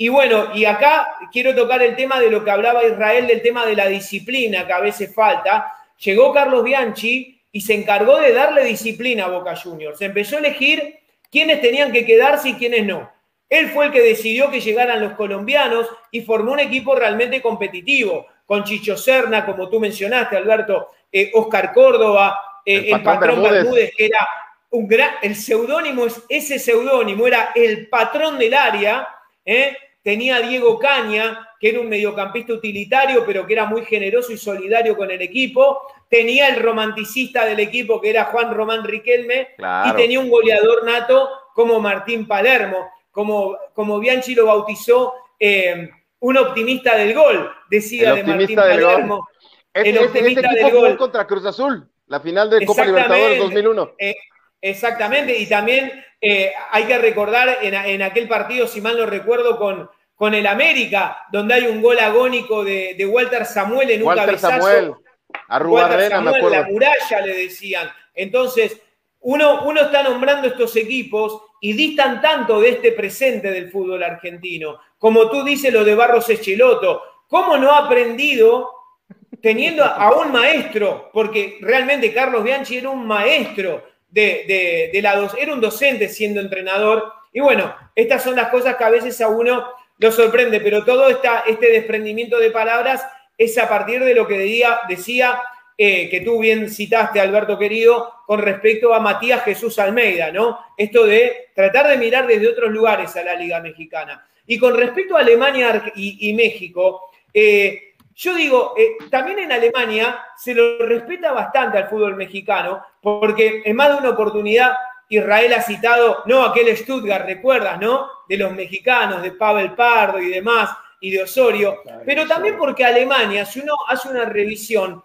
y bueno, y acá quiero tocar el tema de lo que hablaba Israel, del tema de la disciplina que a veces falta. Llegó Carlos Bianchi y se encargó de darle disciplina a Boca Juniors. Empezó a elegir quiénes tenían que quedarse y quiénes no. Él fue el que decidió que llegaran los colombianos y formó un equipo realmente competitivo, con Chicho Serna, como tú mencionaste, Alberto, eh, Oscar Córdoba, eh, el, patrón, Bermúdez. que era un gran, el seudónimo, ese seudónimo era el patrón del área, ¿eh? tenía Diego Caña, que era un mediocampista utilitario, pero que era muy generoso y solidario con el equipo. Tenía el romanticista del equipo, que era Juan Román Riquelme. Y tenía un goleador nato como Martín Palermo, como, como Bianchi lo bautizó, eh, un optimista del gol, decía de Martín Palermo. el optimista del gol. contra Cruz Azul, la final de Copa Libertadores 2001. Eh, exactamente, y también eh, hay que recordar en, aquel partido, si mal no recuerdo, con, con el América, donde hay un gol agónico de, Walter Samuel en un Walter cabezazo. Samuel, Walter Samuel, la muralla le decían. Entonces, uno, uno está nombrando estos equipos y distan tanto de este presente del fútbol argentino. Como tú dices lo de Barros Echeloto, ¿cómo no ha aprendido teniendo a un maestro? Porque realmente Carlos Bianchi era un maestro de, de, la era un docente siendo entrenador. Y bueno, estas son las cosas que a veces a uno lo sorprende, pero todo esta, este desprendimiento de palabras es a partir de lo que decía, decía eh, que tú bien citaste, Alberto querido, con respecto a Matías Jesús Almeida, ¿no? Esto de tratar de mirar desde otros lugares a la Liga Mexicana. Y con respecto a Alemania y, México, eh, yo digo, eh, también en Alemania se lo respeta bastante al fútbol mexicano, porque en más de una oportunidad Israel ha citado, no, aquel Stuttgart, recuerdas, ¿no? De los mexicanos, de Pavel Pardo y demás, y de Osorio, pero también porque Alemania, si uno hace una revisión,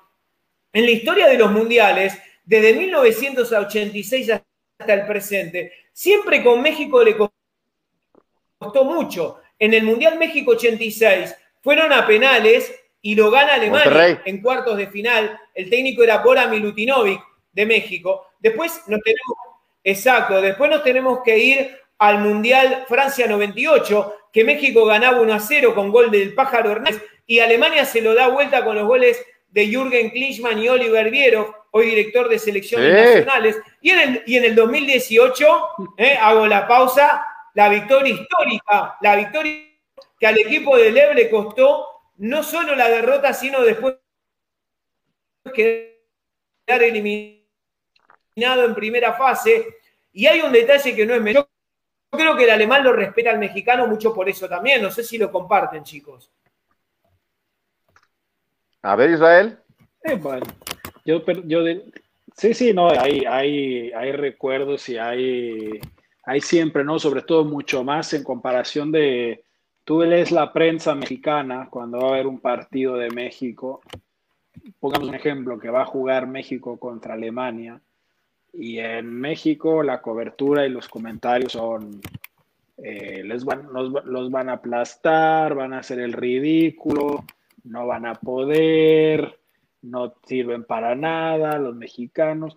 en la historia de los mundiales, desde 1986 hasta el presente, siempre con México le costó mucho. En el Mundial México 86 fueron a penales y lo gana Alemania en cuartos de final. El técnico era Bora Milutinovic de México. Después nos tenemos, exacto, después nos tenemos que ir al Mundial Francia 98, que México ganaba 1 a 0 con gol del pájaro Hernández y Alemania se lo da vuelta con los goles de Jürgen Klinsmann y Oliver Bierhoff, hoy director de selecciones nacionales. Y en el, y en el 2018, eh, hago la pausa, la victoria histórica, la victoria que al equipo de Lev le costó no solo la derrota, sino después quedar eliminado en primera fase. Y hay un detalle que no es menor. Yo creo que el alemán lo respeta al mexicano mucho por eso también. No sé si lo comparten, chicos. A ver, Israel. Eh, bueno, yo, yo sí, sí, no, hay, hay, hay recuerdos y hay, hay siempre, ¿no? Sobre todo mucho más en comparación de, Tú lees la prensa mexicana cuando va a haber un partido de México, pongamos un ejemplo, que va a jugar México contra Alemania, y en México la cobertura y los comentarios son, eh, les van, los, van a aplastar, van a hacer el ridículo, no van a poder, no sirven para nada los mexicanos.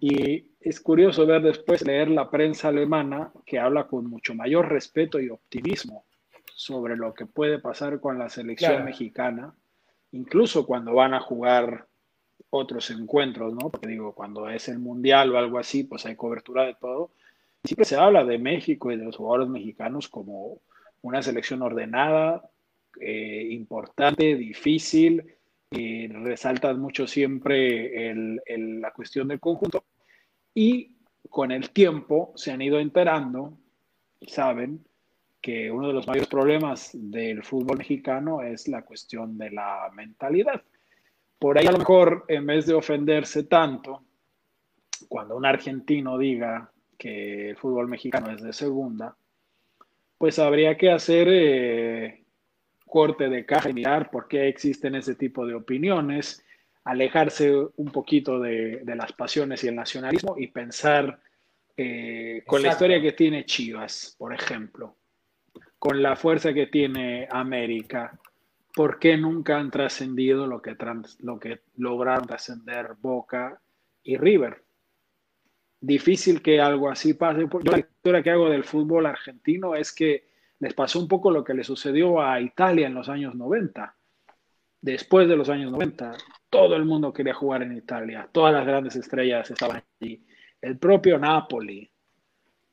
Y es curioso ver después leer la prensa alemana que habla con mucho mayor respeto y optimismo sobre lo que puede pasar con la selección mexicana, incluso cuando van a jugar otros encuentros, ¿no? Porque digo, cuando es el mundial o algo así, pues hay cobertura de todo. Siempre se habla de México y de los jugadores mexicanos como una selección ordenada, eh, importante, difícil, y resaltan mucho siempre la cuestión del conjunto. Y con el tiempo se han ido enterando y saben que uno de los mayores problemas del fútbol mexicano es la cuestión de la mentalidad. Por ahí a lo mejor, en vez de ofenderse tanto, cuando un argentino diga que el fútbol mexicano es de segunda, pues habría que hacer eh, corte de caja y mirar por qué existen ese tipo de opiniones, alejarse un poquito de, las pasiones y el nacionalismo y pensar eh, con la historia que tiene Chivas, por ejemplo, con la fuerza que tiene América, ¿por qué nunca han trascendido lo que, lo que lograron trascender Boca y River? Difícil que algo así pase. Yo la historia que hago del fútbol argentino es que les pasó un poco lo que le sucedió a Italia en los años 90. Después de los años 90, todo el mundo quería jugar en Italia, todas las grandes estrellas estaban allí. El propio Napoli,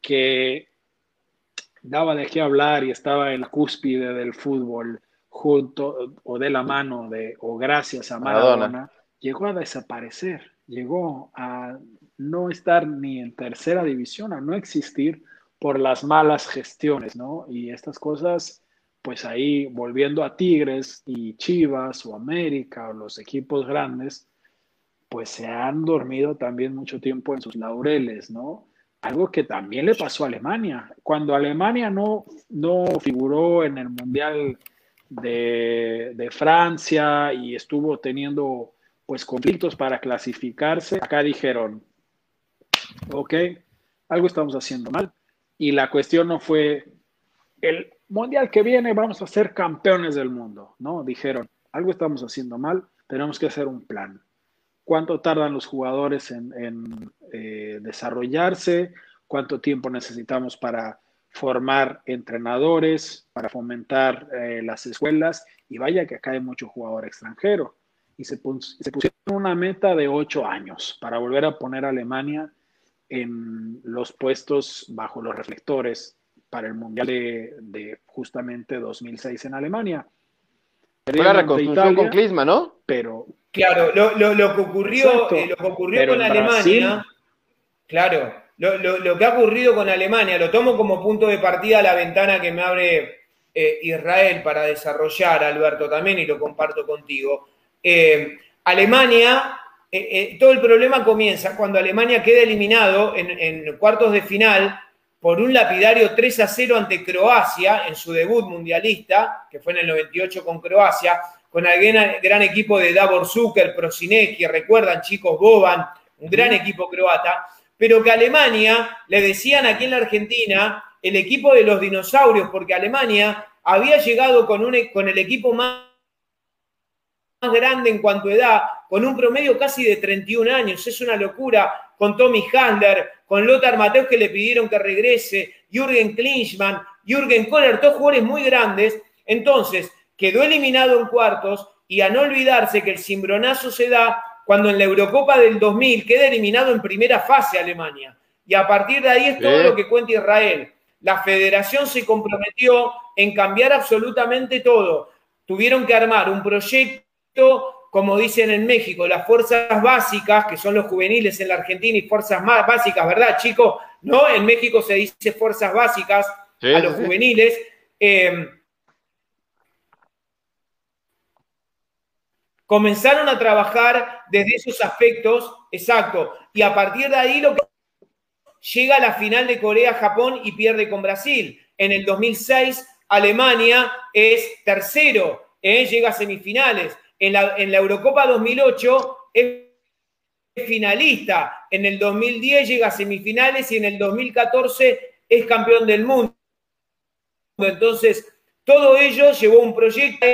que daba de qué hablar y estaba en la cúspide del fútbol junto o de la mano de o gracias a Maradona, llegó a desaparecer, llegó a no estar ni en tercera división, a no existir por las malas gestiones, ¿no? Y estas cosas, pues ahí volviendo a Tigres y Chivas o América o los equipos grandes, pues se han dormido también mucho tiempo en sus laureles, ¿no? Algo que también le pasó a Alemania. Cuando Alemania no, no figuró en el Mundial de, de Francia y estuvo teniendo pues conflictos para clasificarse, acá dijeron, ok, algo estamos haciendo mal. Y la cuestión no fue el mundial que viene vamos a ser campeones del mundo, ¿no? Dijeron, algo estamos haciendo mal, tenemos que hacer un plan. ¿Cuánto tardan los jugadores en, eh, desarrollarse? ¿Cuánto tiempo necesitamos para formar entrenadores, para fomentar eh, las escuelas? Y vaya que acá hay mucho jugador extranjero. Y se, se pusieron una meta de ocho años para volver a poner a Alemania en los puestos bajo los reflectores para el Mundial de, justamente 2006 en Alemania. Fue la reconstrucción con Clisma, ¿no? Pero. Claro, lo, que ocurrió, eh, lo que ocurrió con Alemania. claro, lo, que ha ocurrido con Alemania, lo tomo como punto de partida a la ventana que me abre eh, Israel para desarrollar, Alberto, también, y lo comparto contigo. Eh, Alemania todo el problema comienza cuando Alemania queda eliminado en, cuartos de final por un lapidario 3 a 0 ante Croacia en su debut mundialista, que fue en el 98 con Croacia, con el gran, equipo de Davor Zucker, Prosinecki, recuerdan chicos, Boban, un gran equipo croata, pero que Alemania, le decían aquí en la Argentina, el equipo de los dinosaurios, porque Alemania había llegado con, un, con el equipo más más grande en cuanto a edad, con un promedio casi de 31 años. Es una locura con Tommy Handler, con Lothar Mateus que le pidieron que regrese, Jürgen Klinsmann, Jürgen Kohler, todos jugadores muy grandes. Entonces, quedó eliminado en cuartos y a no olvidarse que el cimbronazo se da cuando en la Eurocopa del 2000 queda eliminado en primera fase Alemania. Y a partir de ahí es todo lo que cuenta Israel. La federación se comprometió en cambiar absolutamente todo. Tuvieron que armar un proyecto como dicen en México, las fuerzas básicas, que son los juveniles en la Argentina y fuerzas más básicas, ¿verdad, chicos? ¿No? En México se dice fuerzas básicas a los juveniles. Eh, comenzaron a trabajar desde esos aspectos, exacto, y a partir de ahí lo que llega a la final de Corea-Japón y pierde con Brasil. En el 2006, Alemania es tercero, ¿eh? llega a semifinales. En la, Eurocopa 2008 es finalista. En el 2010 llega a semifinales y en el 2014 es campeón del mundo. Entonces, todo ello llevó un proyecto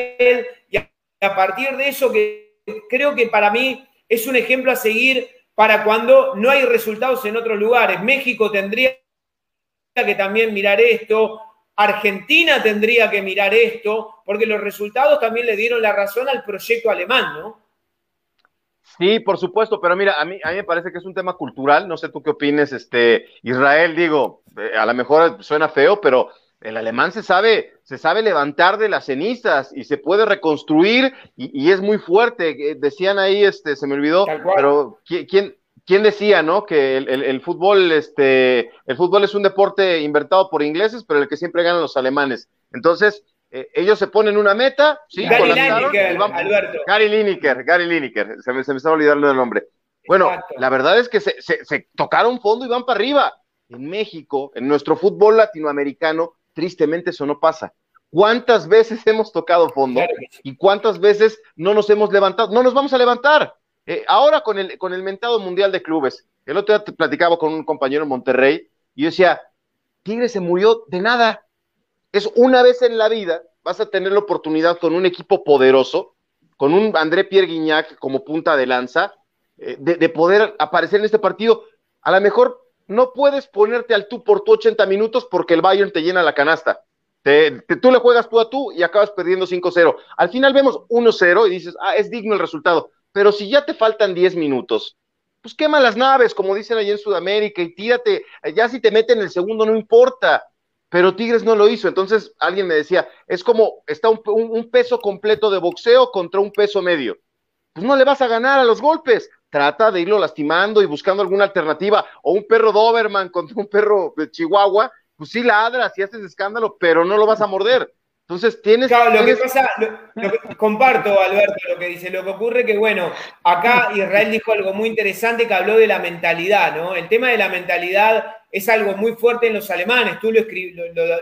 a partir de eso que creo que para mí es un ejemplo a seguir para cuando no hay resultados en otros lugares. México tendría que también mirar esto, Argentina tendría que mirar esto, porque los resultados también le dieron la razón al proyecto alemán, ¿no? Sí, por supuesto, pero mira, a mí, a mí me parece que es un tema cultural, no sé tú qué opines, este, Israel, digo, eh, a lo mejor suena feo, pero el alemán se sabe, se sabe levantar de las cenizas y se puede reconstruir y, es muy fuerte. Eh, decían ahí, este, se me olvidó, pero ¿quién, ¿quién decía, no? Que el, fútbol, este, el fútbol es un deporte inventado por ingleses, pero el que siempre ganan los alemanes. Entonces, eh, ellos se ponen una meta, sí, Gary Lineker, Alberto. Gary Lineker, Gary Lineker, se me, se me estaba olvidando el nombre. Bueno, la verdad es que se, se, tocaron fondo y van para arriba. En México, en nuestro fútbol latinoamericano, tristemente eso no pasa. ¿Cuántas veces hemos tocado fondo y cuántas veces no nos hemos levantado? No nos vamos a levantar. Eh, ahora con el, con el mentado Mundial de Clubes, el otro día platicaba con un compañero en Monterrey y yo decía, Tigre se murió de nada. Es una vez en la vida, vas a tener la oportunidad con un equipo poderoso, con un André Pierre Guignac como punta de lanza, eh, de, poder aparecer en este partido. A lo mejor no puedes ponerte al tú por tú 80 minutos porque el Bayern te llena la canasta. tú le juegas tú a tú y acabas perdiendo 5-0. Al final vemos 1-0 y dices, ah, es digno el resultado. Pero si ya te faltan 10 minutos, pues quema las naves, como dicen allí en Sudamérica, y tírate, ya si te meten el segundo no importa, pero Tigres no lo hizo, entonces alguien me decía, es como, está un, peso completo de boxeo contra un peso medio, pues no le vas a ganar a los golpes, trata de irlo lastimando y buscando alguna alternativa, o un perro Doberman contra un perro de Chihuahua, pues sí ladras y haces escándalo, pero no lo vas a morder. Entonces tienes. Claro, lo que pasa, comparto, Alberto, lo que dice. Lo que ocurre que, bueno, acá Israel dijo algo muy interesante que habló de la mentalidad, ¿no? El tema de la mentalidad es algo muy fuerte en los alemanes. Tú lo,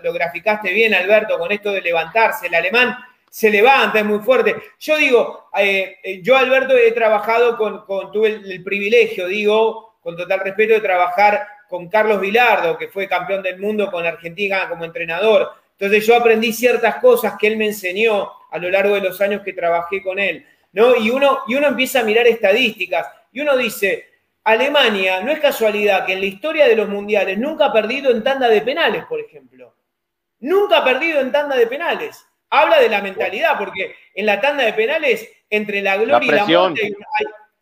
lo, graficaste bien, Alberto, con esto de levantarse. El alemán se levanta, es muy fuerte. Yo digo, eh, eh, yo, Alberto, he trabajado con, tuve el, privilegio, digo, con total respeto, de trabajar con Carlos Vilardo, que fue campeón del mundo con Argentina como entrenador entonces yo aprendí ciertas cosas que él me enseñó a lo largo de los años que trabajé con él, ¿no? Y uno, y uno empieza a mirar estadísticas y uno dice, Alemania, no es casualidad que en la historia de los mundiales nunca ha perdido en tanda de penales, por ejemplo. Nunca ha perdido en tanda de penales. Habla de la mentalidad, porque en la tanda de penales, entre la gloria y la muerte,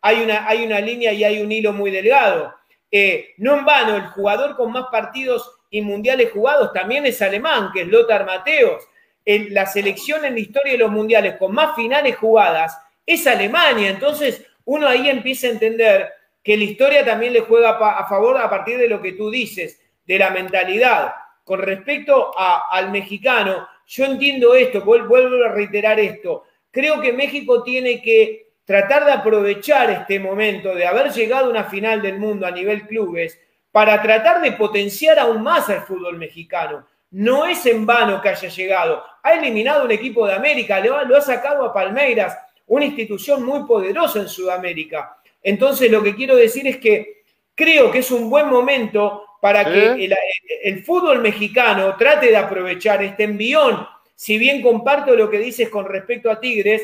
hay una, hay una línea y hay un hilo muy delgado. Eh, no en vano, el jugador con más partidos y mundiales jugados también es alemán, que es Lothar Mateos. La selección en la historia de los mundiales con más finales jugadas es Alemania. Entonces, uno ahí empieza a entender que la historia también le juega a favor a partir de lo que tú dices, de la mentalidad. Con respecto al mexicano, yo entiendo esto, vuelvo a reiterar esto. Creo que México tiene que tratar de aprovechar este momento de haber llegado a una final del mundo a nivel clubes para tratar de potenciar aún más al fútbol mexicano. No es en vano que haya llegado. Ha eliminado un equipo de América, lo ha, sacado a Palmeiras, una institución muy poderosa en Sudamérica. Entonces, lo que quiero decir es que creo que es un buen momento para que el, fútbol mexicano trate de aprovechar este envión. Si bien comparto lo que dices con respecto a Tigres,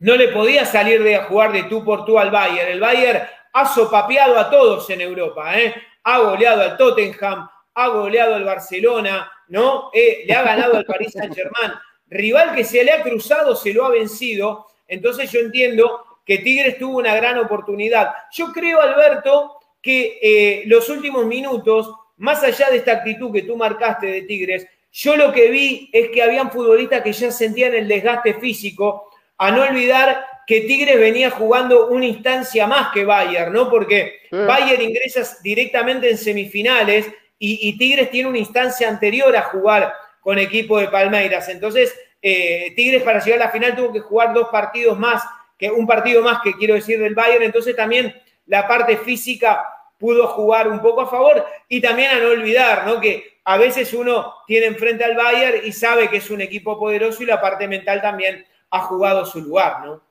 no le podía salir de jugar de tú por tú al Bayern. El Bayern ha sopapeado a todos en Europa, ¿eh? ha goleado al Tottenham, ha goleado al Barcelona, ¿no? Eh, le ha ganado al Paris Saint-Germain. Rival que se le ha cruzado, se lo ha vencido. Entonces yo entiendo que Tigres tuvo una gran oportunidad. Yo creo, Alberto, que eh, los últimos minutos, más allá de esta actitud que tú marcaste de Tigres, yo lo que vi es que habían futbolistas que ya sentían el desgaste físico, a no olvidar que Tigres venía jugando una instancia más que Bayern, ¿no? Porque Bayern ingresa directamente en semifinales y, Tigres tiene una instancia anterior a jugar con equipo de Palmeiras. Entonces, eh, Tigres para llegar a la final tuvo que jugar dos partidos más, que un partido más que quiero decir del Bayern. Entonces también la parte física pudo jugar un poco a favor y también a no olvidar, ¿no? Que a veces uno tiene enfrente al Bayern y sabe que es un equipo poderoso y la parte mental también ha jugado su lugar, ¿no?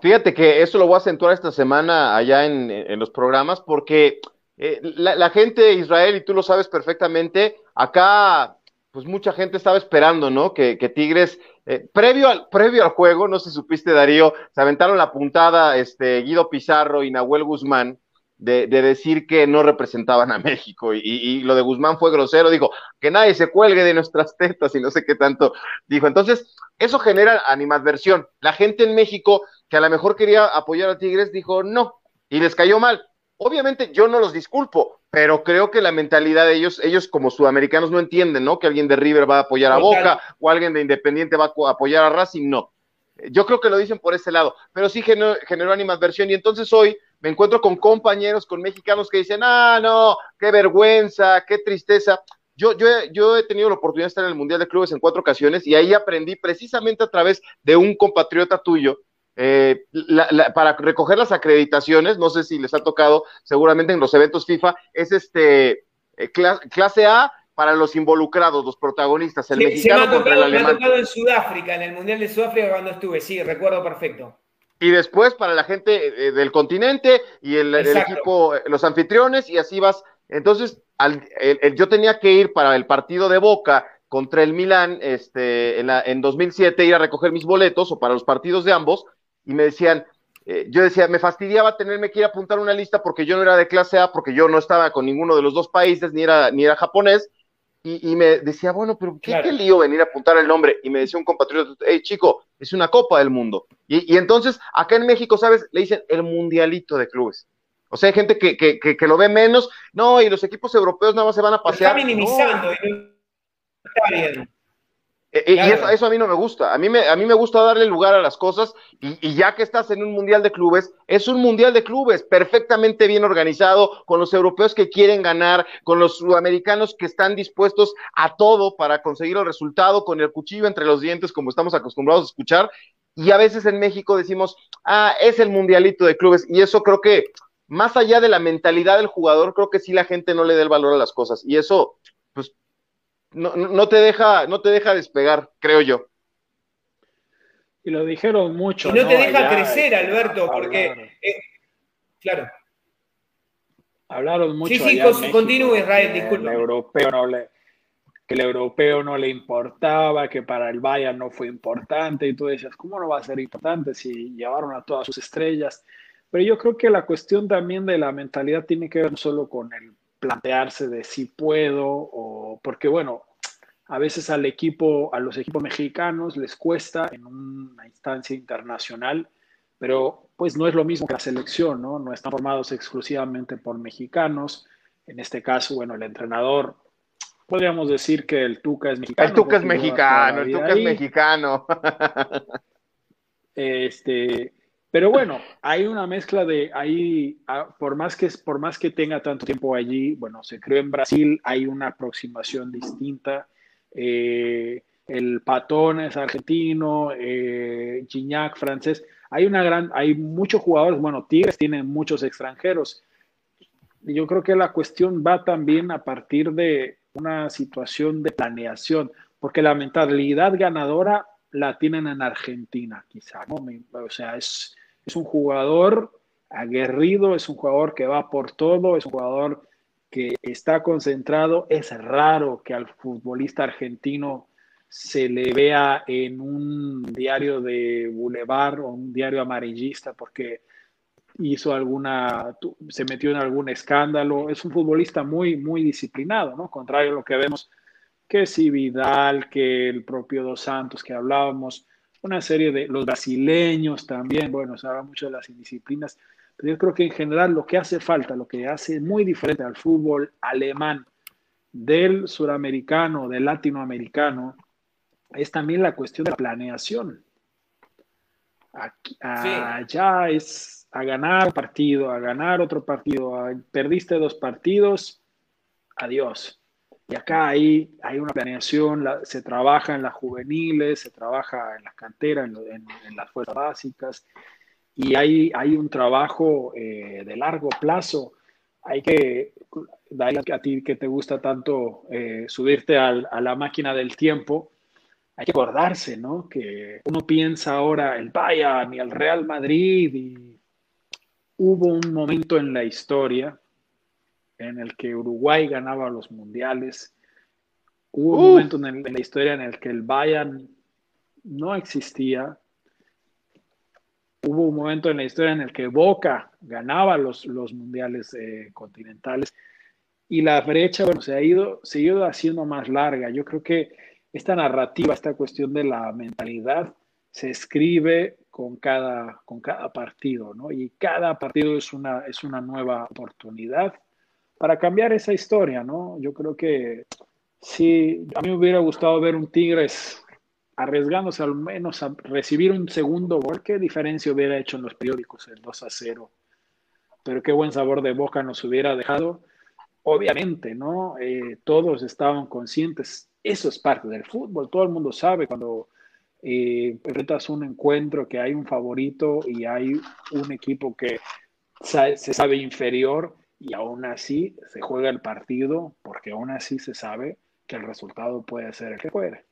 Fíjate que eso lo voy a acentuar esta semana allá en, los programas porque eh, la, gente de Israel, y tú lo sabes perfectamente, acá pues mucha gente estaba esperando, ¿no? Que, Tigres, eh, previo, al, previo al juego, no sé si supiste, Darío, se aventaron la puntada este, Guido Pizarro y Nahuel Guzmán de, decir que no representaban a México. Y, y, lo de Guzmán fue grosero, dijo que nadie se cuelgue de nuestras tetas y no sé qué tanto dijo. Entonces, eso genera animadversión. La gente en México que a lo mejor quería apoyar a Tigres, dijo no, y les cayó mal. Obviamente yo no los disculpo, pero creo que la mentalidad de ellos, ellos como sudamericanos no entienden, ¿no? Que alguien de River va a apoyar a Boca o alguien de Independiente va a apoyar a Racing, no. Yo creo que lo dicen por ese lado, pero sí generó, generó animadversión y entonces hoy me encuentro con compañeros, con mexicanos que dicen, ah, no, qué vergüenza, qué tristeza. Yo, yo, yo he tenido la oportunidad de estar en el Mundial de Clubes en cuatro ocasiones y ahí aprendí precisamente a través de un compatriota tuyo, eh, para recoger las acreditaciones, no sé si les ha tocado seguramente en los eventos FIFA, es este eh, clase A para los involucrados, los protagonistas, el mexicano me contra el alemán. Me ha tocado en Sudáfrica, en el Mundial de Sudáfrica cuando estuve, sí, recuerdo perfecto. Y después para la gente eh, del continente y el, equipo, los anfitriones, y así vas. Entonces, yo tenía que ir para el partido de Boca contra el Milán este, en, en 2007, ir a recoger mis boletos o para los partidos de ambos, y me decían, eh, yo decía, me fastidiaba tenerme que ir a apuntar una lista porque yo no era de clase A, porque yo no estaba con ninguno de los dos países, ni era, ni era japonés, y, me decía, bueno, pero ¿qué, lío venir a apuntar el nombre? Y me decía un compatriota, hey chico, es una Copa del Mundo. Y, entonces, acá en México, ¿sabes? Le dicen el mundialito de clubes. O sea, hay gente que, que, que, lo ve menos. No, y los equipos europeos nada más se van a pasear. está minimizando. Está bien. Eh, eh, y eso, a mí no me gusta. A mí me, a mí me gusta darle lugar a las cosas y, ya que estás en un mundial de clubes, es un mundial de clubes perfectamente bien organizado, con los europeos que quieren ganar, con los sudamericanos que están dispuestos a todo para conseguir el resultado, con el cuchillo entre los dientes, como estamos acostumbrados a escuchar. Y a veces en México decimos, ah, es el mundialito de clubes. Y eso creo que, más allá de la mentalidad del jugador, creo que sí la gente no le da el valor a las cosas. Y eso, no, no, te deja, no te deja despegar, creo yo. Y lo dijeron mucho. Y no, te deja crecer, Alberto, porque. Eh, claro. Hablaron mucho. Sí, sí, continúe, Israel, disculpe. El europeo no le, que el europeo no le importaba, que para el Bayern no fue importante, y tú decías, ¿cómo no va a ser importante si llevaron a todas sus estrellas? Pero yo creo que la cuestión también de la mentalidad tiene que ver no solo con el plantearse de si puedo o porque bueno, a veces al equipo, a los equipos mexicanos les cuesta en una instancia internacional, pero pues no es lo mismo que la selección, ¿no? No están formados exclusivamente por mexicanos. En este caso, bueno, el entrenador, podríamos decir que el Tuca es mexicano. El Tuca es mexicano, el Tuca es mexicano. Este, pero bueno, hay una mezcla de ahí, ah, por más que por más que tenga tanto tiempo allí, bueno, se creó en Brasil, hay una aproximación distinta. Eh, el Patón es argentino, eh, Gignac francés. Hay una gran, hay muchos jugadores, bueno, Tigres tienen muchos extranjeros. Yo creo que la cuestión va también a partir de una situación de planeación, porque la mentalidad ganadora la tienen en Argentina, quizá, ¿no? O sea, es, es un jugador aguerrido, es un jugador que va por todo, es un jugador que está concentrado. Es raro que al futbolista argentino se le vea en un diario de Boulevard o un diario amarillista porque hizo alguna, se metió en algún escándalo. Es un futbolista muy, muy disciplinado, ¿no? Contrario a lo que vemos que si Vidal, que el propio Dos Santos que hablábamos, una serie de los brasileños también, bueno, se habla mucho de las indisciplinas, pero yo creo que en general lo que hace falta, lo que hace muy diferente al fútbol alemán del suramericano, del latinoamericano, es también la cuestión de la planeación. Aquí, Allá es a ganar partido, a ganar otro partido, perdiste dos partidos, adiós. Y acá hay, hay una planeación, se trabaja en las juveniles, se trabaja en las canteras, en, las fuerzas básicas, y hay, hay un trabajo eh, de largo plazo. Hay que, a ti que te gusta tanto eh, subirte a la máquina del tiempo, hay que acordarse, ¿no? Que uno piensa ahora el Bayern y el Real Madrid y hubo un momento en la historia en el que Uruguay ganaba los mundiales. Hubo un momento en, la historia en el que el Bayern no existía. Hubo un momento en la historia en el que Boca ganaba los, los mundiales eh, continentales. Y la brecha, bueno, se ha, ido, se ha ido haciendo más larga. Yo creo que esta narrativa, esta cuestión de la mentalidad, se escribe con cada, con cada partido, ¿no? Y cada partido es una, es una nueva oportunidad para cambiar esa historia, ¿no? Yo creo que sí, a mí me hubiera gustado ver un Tigres arriesgándose al menos a recibir un segundo gol. ¿Qué diferencia hubiera hecho en los periódicos el 2 a 0? pero qué buen sabor de boca nos hubiera dejado. Obviamente, ¿no? Eh, todos estaban conscientes, eso es parte del fútbol, todo el mundo sabe cuando eh, un encuentro que hay un favorito y hay un equipo que se sabe inferior y aún así se juega el partido porque aún así se sabe que el resultado puede ser el que fuere.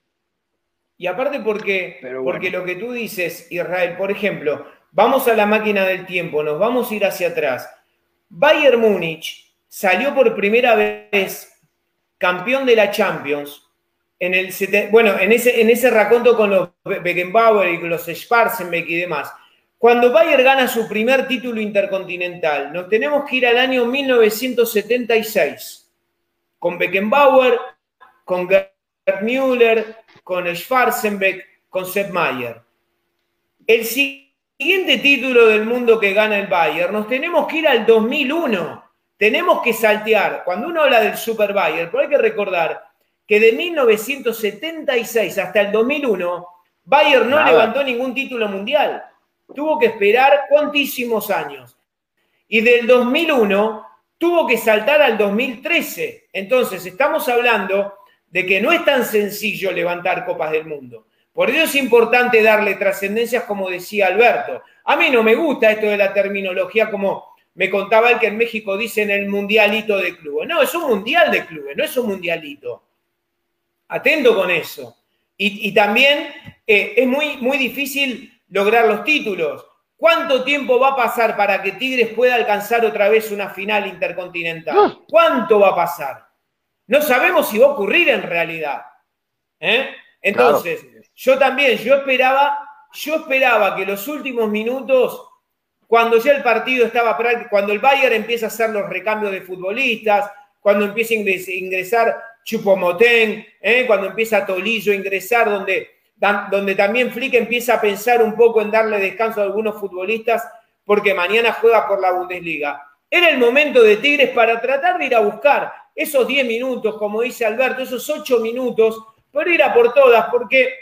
Y aparte porque, porque lo que tú dices, Israel, por ejemplo, vamos a la máquina del tiempo, nos vamos a ir hacia atrás. Bayern Múnich salió por primera vez campeón de la Champions en el bueno, en ese, en ese raconto con los Beckenbauer y los Schwarzenbeck y demás. Cuando Bayern gana su primer título intercontinental, nos tenemos que ir al año 1976, con Beckenbauer, con Gerd Müller, con Schwarzenbeck, con Sepp Mayer. El siguiente título del mundo que gana el Bayern, nos tenemos que ir al 2001. Tenemos que saltear. Cuando uno habla del Super Bayern, pero hay que recordar que de 1976 hasta el 2001, Bayern no levantó ningún título mundial. Tuvo que esperar cuantísimos años. Y del 2001 tuvo que saltar al 2013. Entonces, estamos hablando de que no es tan sencillo levantar copas del mundo. Por eso es importante darle trascendencias, como decía Alberto. A mí no me gusta esto de la terminología como me contaba el que en México dicen el mundialito de clubes. No, es un mundial de clubes, no es un mundialito. Atento con eso. Y, también eh, es muy, muy difícil lograr los títulos. ¿Cuánto tiempo va a pasar para que Tigres pueda alcanzar otra vez una final intercontinental? Ah. ¿Cuánto va a pasar? No sabemos si va a ocurrir en realidad. ¿eh? Entonces, yo también, yo esperaba, yo esperaba que los últimos minutos, cuando ya el partido estaba cuando el Bayern empieza a hacer los recambios de futbolistas, cuando empieza a ingresar Chupomotén, ¿eh? cuando empieza Tolillo a ingresar, donde, donde también Flick empieza a pensar un poco en darle descanso a algunos futbolistas, porque mañana juega por la Bundesliga. Era el momento de Tigres para tratar de ir a buscar esos 10 minutos, como dice Alberto, esos 8 minutos, pero ir a por todas, porque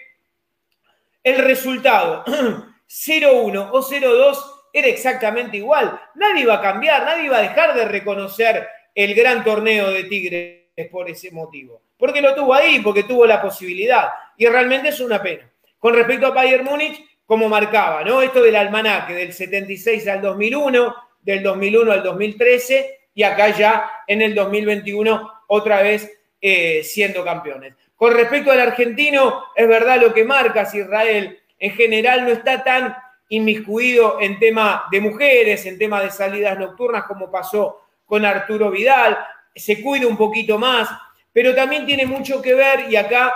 el resultado 0-1 o 0-2 era exactamente igual. Nadie iba a cambiar, nadie iba a dejar de reconocer el gran torneo de Tigres por ese motivo. Porque lo tuvo ahí, porque tuvo la posibilidad. Y realmente es una pena. Con respecto a Bayern Múnich, como marcaba, ¿no? Esto del almanaque del 76 al 2001, del 2001 al 2013, y acá ya en el 2021 otra vez eh, siendo campeones. Con respecto al argentino, es verdad lo que marcas, Israel, en general no está tan inmiscuido en tema de mujeres, en tema de salidas nocturnas como pasó con Arturo Vidal, se cuida un poquito más, pero también tiene mucho que ver, y acá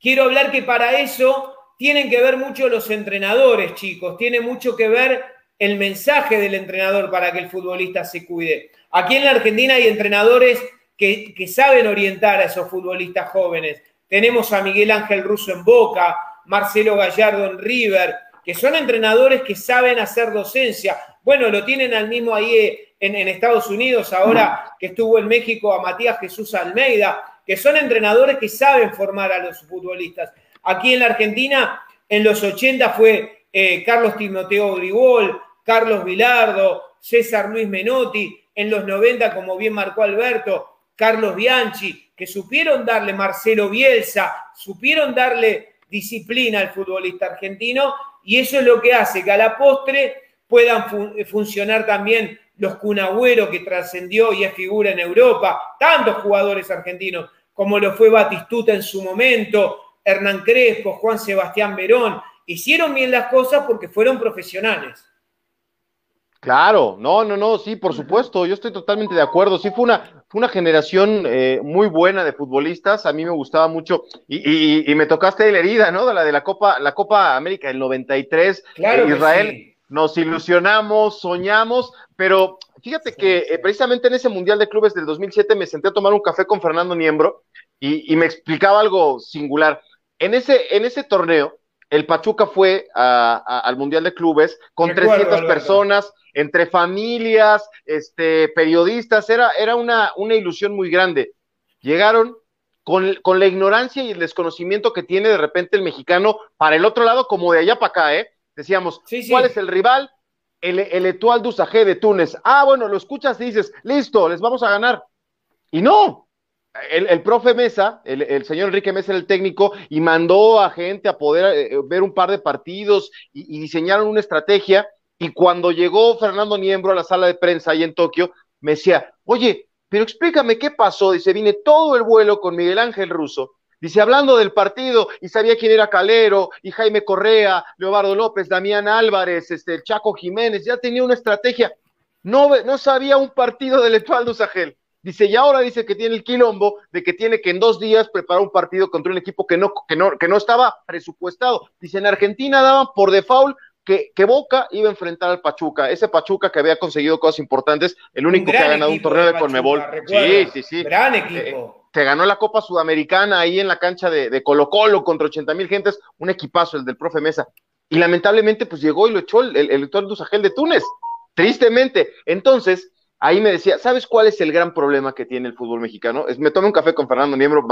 quiero hablar que para eso tienen que ver mucho los entrenadores, chicos, tiene mucho que ver el mensaje del entrenador para que el futbolista se cuide. Aquí en la Argentina hay entrenadores que, saben orientar a esos futbolistas jóvenes. Tenemos a Miguel Ángel Russo en Boca, Marcelo Gallardo en River, que son entrenadores que saben hacer docencia. Bueno, lo tienen al mismo ahí eh, en, Estados Unidos, ahora que estuvo en México a Matías Jesús Almeida, que son entrenadores que saben formar a los futbolistas. Aquí en la Argentina, en los 80 fue eh, Carlos Timoteo Grigol, Carlos Vilardo, César Luis Menotti, en los 90, como bien marcó Alberto, Carlos Bianchi, que supieron darle Marcelo Bielsa, supieron darle disciplina al futbolista argentino, y eso es lo que hace que a la postre puedan funcionar también los Cunagüeros que trascendió y es figura en Europa, tantos jugadores argentinos como lo fue Batistuta en su momento, Hernán Crespo, Juan Sebastián Verón, hicieron bien las cosas porque fueron profesionales. Claro, no, no, no, sí, por supuesto, yo estoy totalmente de acuerdo. Sí, fue una, fue una generación eh, muy buena de futbolistas, a mí me gustaba mucho, y, y, me tocaste la herida, ¿no? De la de la Copa, la Copa América del 93, claro Israel, nos ilusionamos, soñamos, pero fíjate que eh, precisamente en ese Mundial de Clubes del 2007 me senté a tomar un café con Fernando Niembro y, y me explicaba algo singular. En ese, en ese torneo, el Pachuca fue al Mundial de Clubes con 300 personas, entre familias, este, periodistas, era, era una, una ilusión muy grande. Llegaron con, la ignorancia y el desconocimiento que tiene de repente el mexicano para el otro lado, como de allá para acá, ¿eh? Decíamos, ¿cuál es el rival? el, el du de Túnez. Ah, bueno, lo escuchas y dices, listo, les vamos a ganar. Y no, el, profe Mesa, el, señor Enrique Mesa era el técnico y mandó a gente a poder eh, ver un par de partidos y, y, diseñaron una estrategia. Y cuando llegó Fernando Niembro a la sala de prensa ahí en Tokio, me decía, oye, pero explícame qué pasó. Dice, vine todo el vuelo con Miguel Ángel Russo. Dice, hablando del partido, y sabía quién era Calero, y Jaime Correa, Leobardo López, Damián Álvarez, este, el Chaco Jiménez, ya tenía una estrategia. No, no sabía un partido del Etualdo Sagel. Dice, y ahora dice que tiene el quilombo de que tiene que en dos días preparar un partido contra un equipo que no, que no, que no estaba presupuestado. Dice, en Argentina daban por default que, que, Boca iba a enfrentar al Pachuca, ese Pachuca que había conseguido cosas importantes, el único que ha ganado un torneo de, Conmebol. Sí, sí, sí. Gran equipo. Eh, te ganó la Copa Sudamericana ahí en la cancha de, Colo Colo contra 80 mil gentes, un equipazo el del profe Mesa. Y lamentablemente, pues llegó y lo echó el, el, el Dusagel de Túnez, tristemente. Entonces, ahí me decía, ¿sabes cuál es el gran problema que tiene el fútbol mexicano? Es, me tomé un café con Fernando Niembro,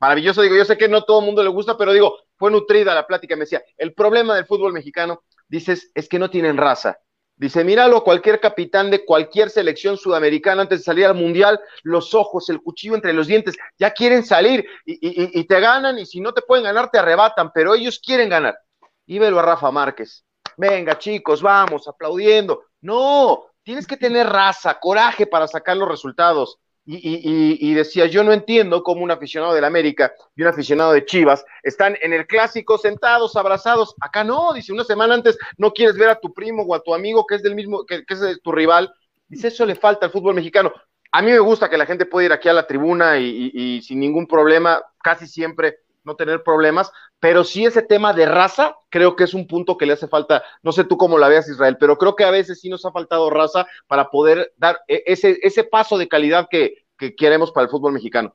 maravilloso, digo, yo sé que no todo el mundo le gusta, pero digo, fue nutrida la plática, me decía, el problema del fútbol mexicano, dices, es que no tienen raza. Dice, míralo, cualquier capitán de cualquier selección sudamericana antes de salir al mundial, los ojos, el cuchillo entre los dientes, ya quieren salir y, y, y te ganan y si no te pueden ganar te arrebatan, pero ellos quieren ganar. Y velo a Rafa Márquez. Venga, chicos, vamos, aplaudiendo. No, tienes que tener raza, coraje para sacar los resultados. Y, y, y, decía, yo no entiendo cómo un aficionado del América y un aficionado de Chivas están en el clásico sentados, abrazados. Acá no, dice, una semana antes no quieres ver a tu primo o a tu amigo que es del mismo, que, que es tu rival. Dice, eso le falta al fútbol mexicano. A mí me gusta que la gente pueda ir aquí a la tribuna y, y sin ningún problema, casi siempre no tener problemas, pero sí ese tema de raza, creo que es un punto que le hace falta, no sé tú cómo la veas Israel, pero creo que a veces sí nos ha faltado raza para poder dar e, ese, ese paso de calidad que, que queremos para el fútbol mexicano.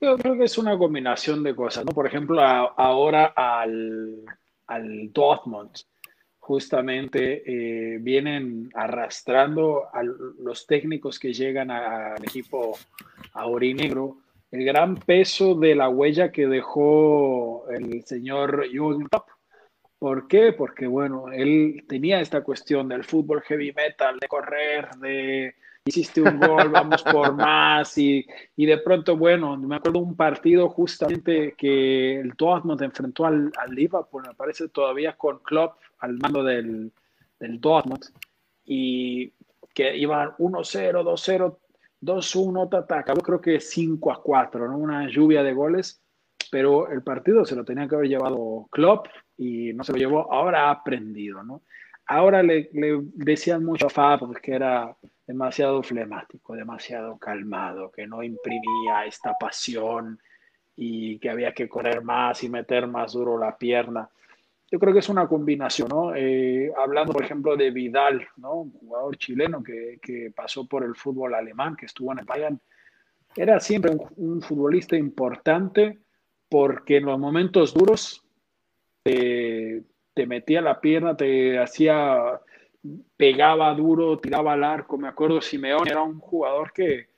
Yo creo que es una combinación de cosas, ¿no? Por ejemplo, ahora al, al Dortmund, justamente eh, vienen arrastrando a los técnicos que llegan al equipo aurinegro el gran peso de la huella que dejó el señor Jürgen Klopp. ¿Por qué? Porque, bueno, él tenía esta cuestión del fútbol heavy metal, de correr, de hiciste un gol, vamos por más, y, y, de pronto, bueno, me acuerdo un partido justamente que el Dortmund enfrentó al, al Liverpool, me parece todavía con Klopp al mando del, del Dortmund y que iban 1-0, 2-0, 2-1, tataca. Yo creo que 5 a 4, ¿no? Una lluvia de goles, pero el partido se lo tenía que haber llevado Klopp y no se lo llevó. Ahora ha aprendido, ¿no? Ahora le, decían mucho a Fab que era demasiado flemático, demasiado calmado, que no imprimía esta pasión y que había que correr más y meter más duro la pierna yo creo que es una combinación, ¿no? Eh, hablando, por ejemplo, de Vidal, ¿no? Un jugador chileno que, pasó por el fútbol alemán, que estuvo en el Bayern, era siempre un, futbolista importante porque en los momentos duros te, te, metía la pierna, te hacía, pegaba duro, tiraba al arco. Me acuerdo, Simeone era un jugador que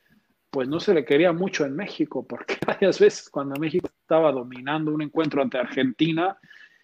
pues no se le quería mucho en México, porque varias veces cuando México estaba dominando un encuentro ante Argentina,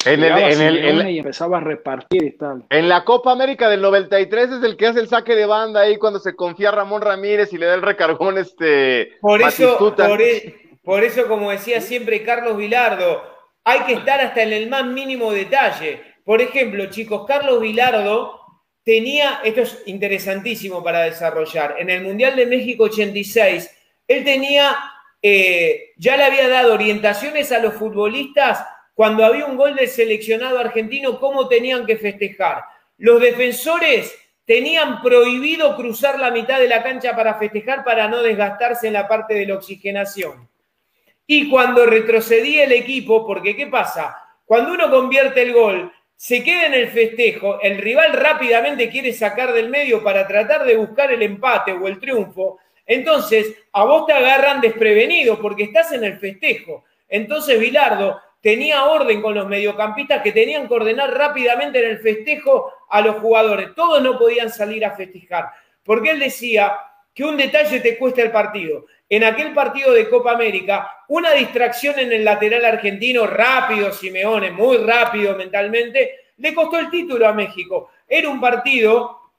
en el, en el, en y empezaba a repartir y tal. En la Copa América del 93 es el que hace el saque de banda ahí cuando se confía Ramón Ramírez y le da el recargón este. Por eso, por, e, por, eso, como decía siempre Carlos Vilardo, hay que estar hasta en el más mínimo detalle. Por ejemplo, chicos, Carlos Vilardo tenía, esto es interesantísimo para desarrollar, en el Mundial de México 86, él tenía, eh, ya le había dado orientaciones a los futbolistas cuando había un gol del seleccionado argentino, cómo tenían que festejar. Los defensores tenían prohibido cruzar la mitad de la cancha para festejar para no desgastarse en la parte de la oxigenación. Y cuando retrocedía el equipo, porque ¿qué pasa? Cuando uno convierte el gol, se queda en el festejo, el rival rápidamente quiere sacar del medio para tratar de buscar el empate o el triunfo, entonces a vos te agarran desprevenido porque estás en el festejo. Entonces, Vilardo, tenía orden con los mediocampistas que tenían que ordenar rápidamente en el festejo a los jugadores. Todos no podían salir a festejar, porque él decía que un detalle te cuesta el partido. En aquel partido de Copa América, una distracción en el lateral argentino, rápido, Simeone, muy rápido mentalmente, le costó el título a México. Era un partido,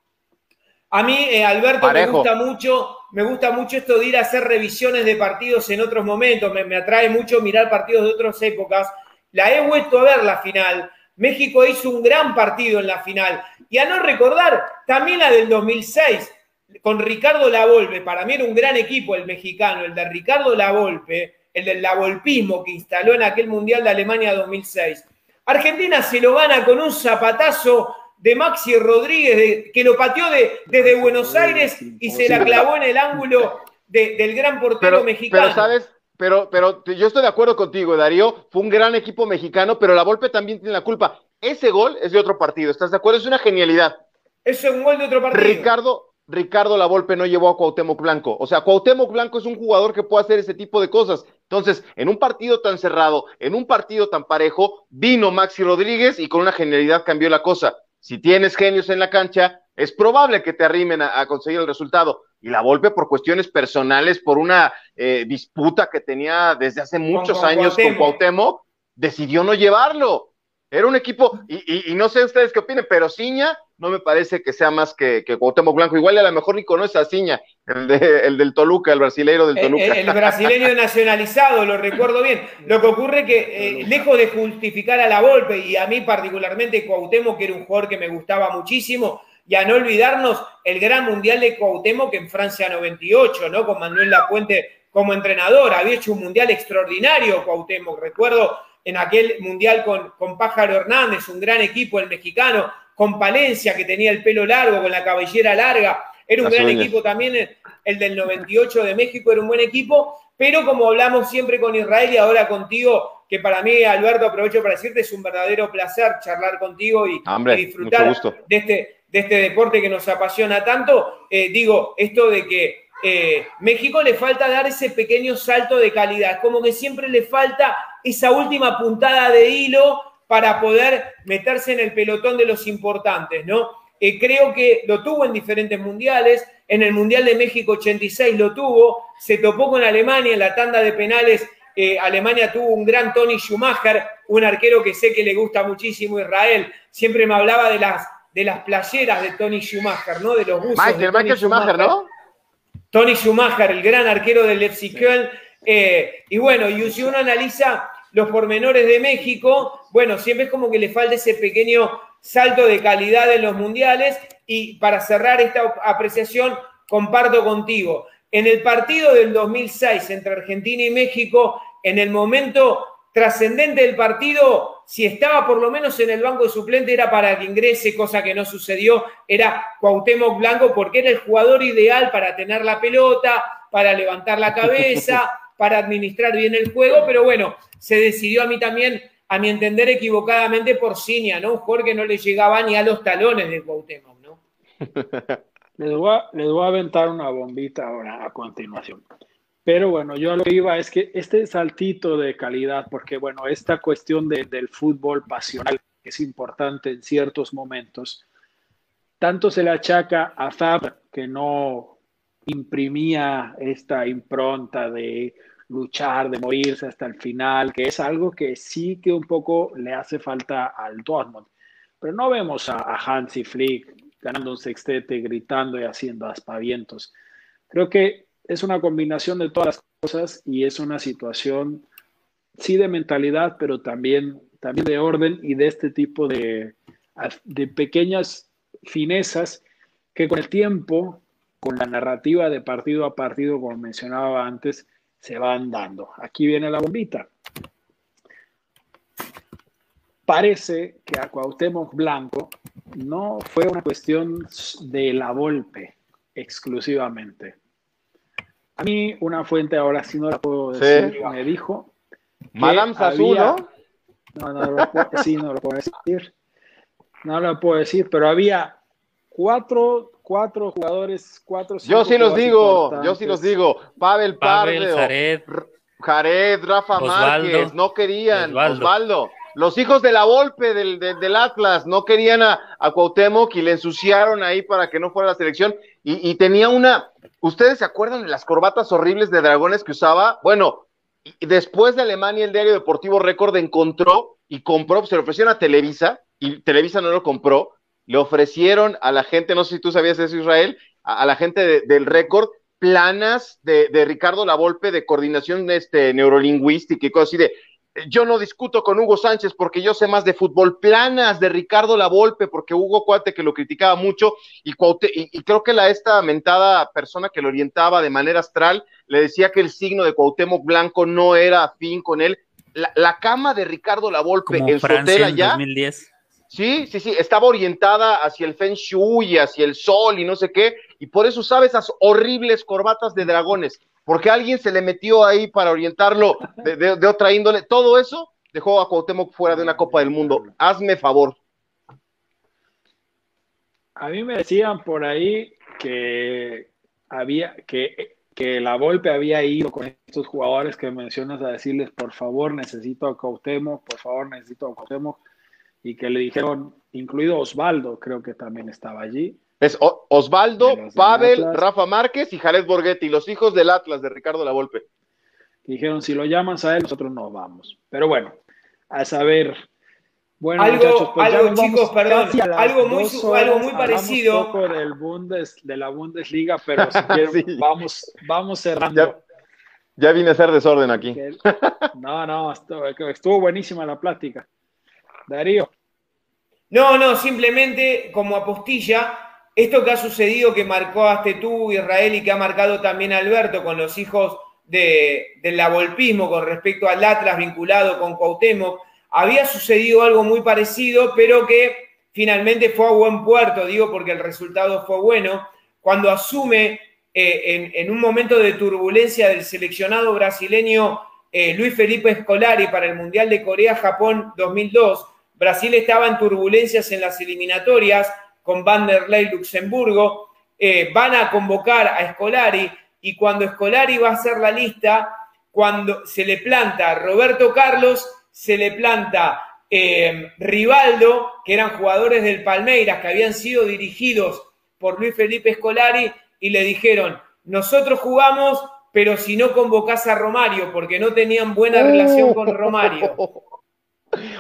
a mí, eh, Alberto, me gusta mucho, me gusta mucho esto de ir a hacer revisiones de partidos en otros momentos, me, me atrae mucho mirar partidos de otras épocas. La he vuelto a ver la final. México hizo un gran partido en la final. Y a no recordar, también la del 2006, con Ricardo Lavolpe, para mí era un gran equipo el mexicano, el de Ricardo Lavolpe, el del Lavolpismo que instaló en aquel Mundial de Alemania 2006. Argentina se lo gana con un zapatazo de Maxi Rodríguez, que lo pateó desde Buenos Aires y se la clavó en el ángulo del gran portero mexicano. Pero, ¿sabes? Pero, pero yo estoy de acuerdo contigo, Darío. Fue un gran equipo mexicano, pero la Volpe también tiene la culpa. Ese gol es de otro partido, ¿estás de acuerdo? Es una genialidad. Es un gol de otro partido. Ricardo, Ricardo Lavolpe no llevó a Cuauhtémoc Blanco. O sea, Cuauhtémoc Blanco es un jugador que puede hacer ese tipo de cosas. Entonces, en un partido tan cerrado, en un partido tan parejo, vino Maxi Rodríguez y con una genialidad cambió la cosa. Si tienes genios en la cancha, es probable que te arrimen a, conseguir el resultado. Y la Volpe por cuestiones personales, por una eh, disputa que tenía desde hace muchos años con Cuauhtémoc, decidió no llevarlo. Era un equipo, y, no sé ustedes qué opinen, pero Ciña no me parece que sea más que, que Cuauhtémoc Blanco. Igual a lo mejor ni conoce a Ciña, el, el del Toluca, el brasileiro del Toluca. El, brasileño nacionalizado, lo recuerdo bien. Lo que ocurre que, eh, lejos de justificar a la Volpe, y a mí particularmente Cuauhtémoc, que era un jugador que me gustaba muchísimo, y a no olvidarnos el gran mundial de Cuauhtémoc en Francia 98, ¿no? Con Manuel Lapuente como entrenador. Había hecho un mundial extraordinario Cuauhtémoc. Recuerdo en aquel mundial con, con Pájaro Hernández, un gran equipo, el mexicano, con Palencia, que tenía el pelo largo, con la cabellera larga. Era un gran equipo también, el, del 98 de México era un buen equipo, pero como hablamos siempre con Israel y ahora contigo, que para mí, Alberto, aprovecho para decirte, es un verdadero placer charlar contigo y, disfrutar de este, de este deporte que nos apasiona tanto. Eh, digo, esto de que eh, México le falta dar ese pequeño salto de calidad, como que siempre le falta esa última puntada de hilo para poder meterse en el pelotón de los importantes, ¿no? Eh, creo que lo tuvo en diferentes mundiales, en el Mundial de México 86 lo tuvo, se topó con Alemania en la tanda de penales, eh, Alemania tuvo un gran Tony Schumacher, un arquero que sé que le gusta muchísimo Israel, siempre me hablaba de las, de las playeras de Tony Schumacher, ¿no? De los buzos. Michael, Michael Schumacher, ¿no? Tony Schumacher, el gran arquero del FC Köln. Eh, y bueno, y si uno analiza los pormenores de México, bueno, siempre es como que le falta ese pequeño salto de calidad en los mundiales. Y para cerrar esta apreciación, comparto contigo. En el partido del 2006 entre Argentina y México, en el momento trascendente del partido, si estaba por lo menos en el banco de suplente era para que ingrese, cosa que no sucedió, era Cuauhtémoc Blanco porque era el jugador ideal para tener la pelota, para levantar la cabeza, para administrar bien el juego, pero bueno, se decidió a mí también, a mi entender, equivocadamente por Ciña, ¿no? Un no le llegaba ni a los talones de Cuauhtémoc, ¿no? Les voy, a, les voy a aventar una bombita ahora a continuación. Pero bueno, yo lo iba es que este saltito de calidad, porque bueno, esta cuestión del fútbol pasional es importante en ciertos momentos, tanto se le achaca a Fab que no imprimía esta impronta de luchar, de morirse hasta el final, que es algo que sí que un poco le hace falta al Dortmund. Pero no vemos a, a Hansi Flick ganando un sextete, gritando y haciendo aspavientos. Creo que es una combinación de todas las cosas y es una situación, sí, de mentalidad, pero también, también de orden y de este tipo de, de pequeñas finezas que con el tiempo, con la narrativa de partido a partido, como mencionaba antes, se van dando. Aquí viene la bombita. Parece que a Cuauhtémoc Blanco no fue una cuestión de la golpe exclusivamente a mí una fuente, ahora sí no la puedo decir, me dijo. Madame Sassou, ¿no? No, no lo puedo, sí, no lo puedo decir. No lo puedo decir, pero había cuatro, cuatro jugadores, cuatro. Yo sí los digo, yo sí los digo. Pavel, Pavel Jared, Jared, Rafa Márquez, no querían. Osvaldo. los hijos de la Volpe del, del, Atlas no querían a, a, Cuauhtémoc y le ensuciaron ahí para que no fuera a la selección. Y, y, tenía una. ¿Ustedes se acuerdan de las corbatas horribles de dragones que usaba? Bueno, después de Alemania, el diario Deportivo Récord encontró y compró, se lo ofrecieron a Televisa y Televisa no lo compró. Le ofrecieron a la gente, no sé si tú sabías eso, Israel, a, a la gente del Récord planas de, de, Ricardo Lavolpe de coordinación este, neurolingüística y cosas así de yo no discuto con Hugo Sánchez porque yo sé más de fútbol, planas de Ricardo Lavolpe porque Hugo Cuate que lo criticaba mucho y, y, y, creo que la esta mentada persona que lo orientaba de manera astral le decía que el signo de Cuauhtémoc Blanco no era afín con él. La, la cama de Ricardo Lavolpe en Francia su hotel allá. En 2010. Sí, sí, sí, estaba orientada hacia el Feng Shui, hacia el sol y no sé qué, y por eso sabe esas horribles corbatas de dragones, porque alguien se le metió ahí para orientarlo de, de, de otra índole. Todo eso dejó a Cuauhtémoc fuera de una Copa del Mundo. Hazme favor. A mí me decían por ahí que había que, que la Volpe había ido con estos jugadores que mencionas a decirles, por favor, necesito a Cuauhtémoc, por favor, necesito a Cuauhtémoc y que le dijeron, incluido Osvaldo, creo que también estaba allí. Es o Osvaldo, Pavel, Rafa Márquez y Jared Borghetti, los hijos del Atlas de Ricardo Lavolpe. Dijeron, si lo llaman a él, nosotros no vamos. Pero bueno, a saber. Bueno, algo, muchachos, pues algo chicos, perdón, algo muy, horas, algo muy parecido. Un poco del Bundes, de la Bundesliga, pero si quieren, sí. vamos, vamos cerrando. Ya, ya, vine a hacer desorden aquí. No, no, estuvo, estuvo buenísima la plática. Darío. No, no, simplemente como apostilla, esto que ha sucedido que marcó hasta tú, Israel, y que ha marcado también Alberto con los hijos de, del lavolpismo con respecto al Atlas vinculado con Cuauhtémoc, había sucedido algo muy parecido, pero que finalmente fue a buen puerto, digo porque el resultado fue bueno, cuando asume eh, en, en, un momento de turbulencia del seleccionado brasileño eh, Luis Felipe Scolari para el Mundial de Corea-Japón 2002, Brasil estaba en turbulencias en las eliminatorias con Vanderlei Luxemburgo, eh, van a convocar a Scolari y cuando Scolari va a hacer la lista, cuando se le planta Roberto Carlos, se le planta eh, Rivaldo, que eran jugadores del Palmeiras, que habían sido dirigidos por Luis Felipe Scolari, y le dijeron, nosotros jugamos, pero si no convocás a Romario, porque no tenían buena relación con Romario.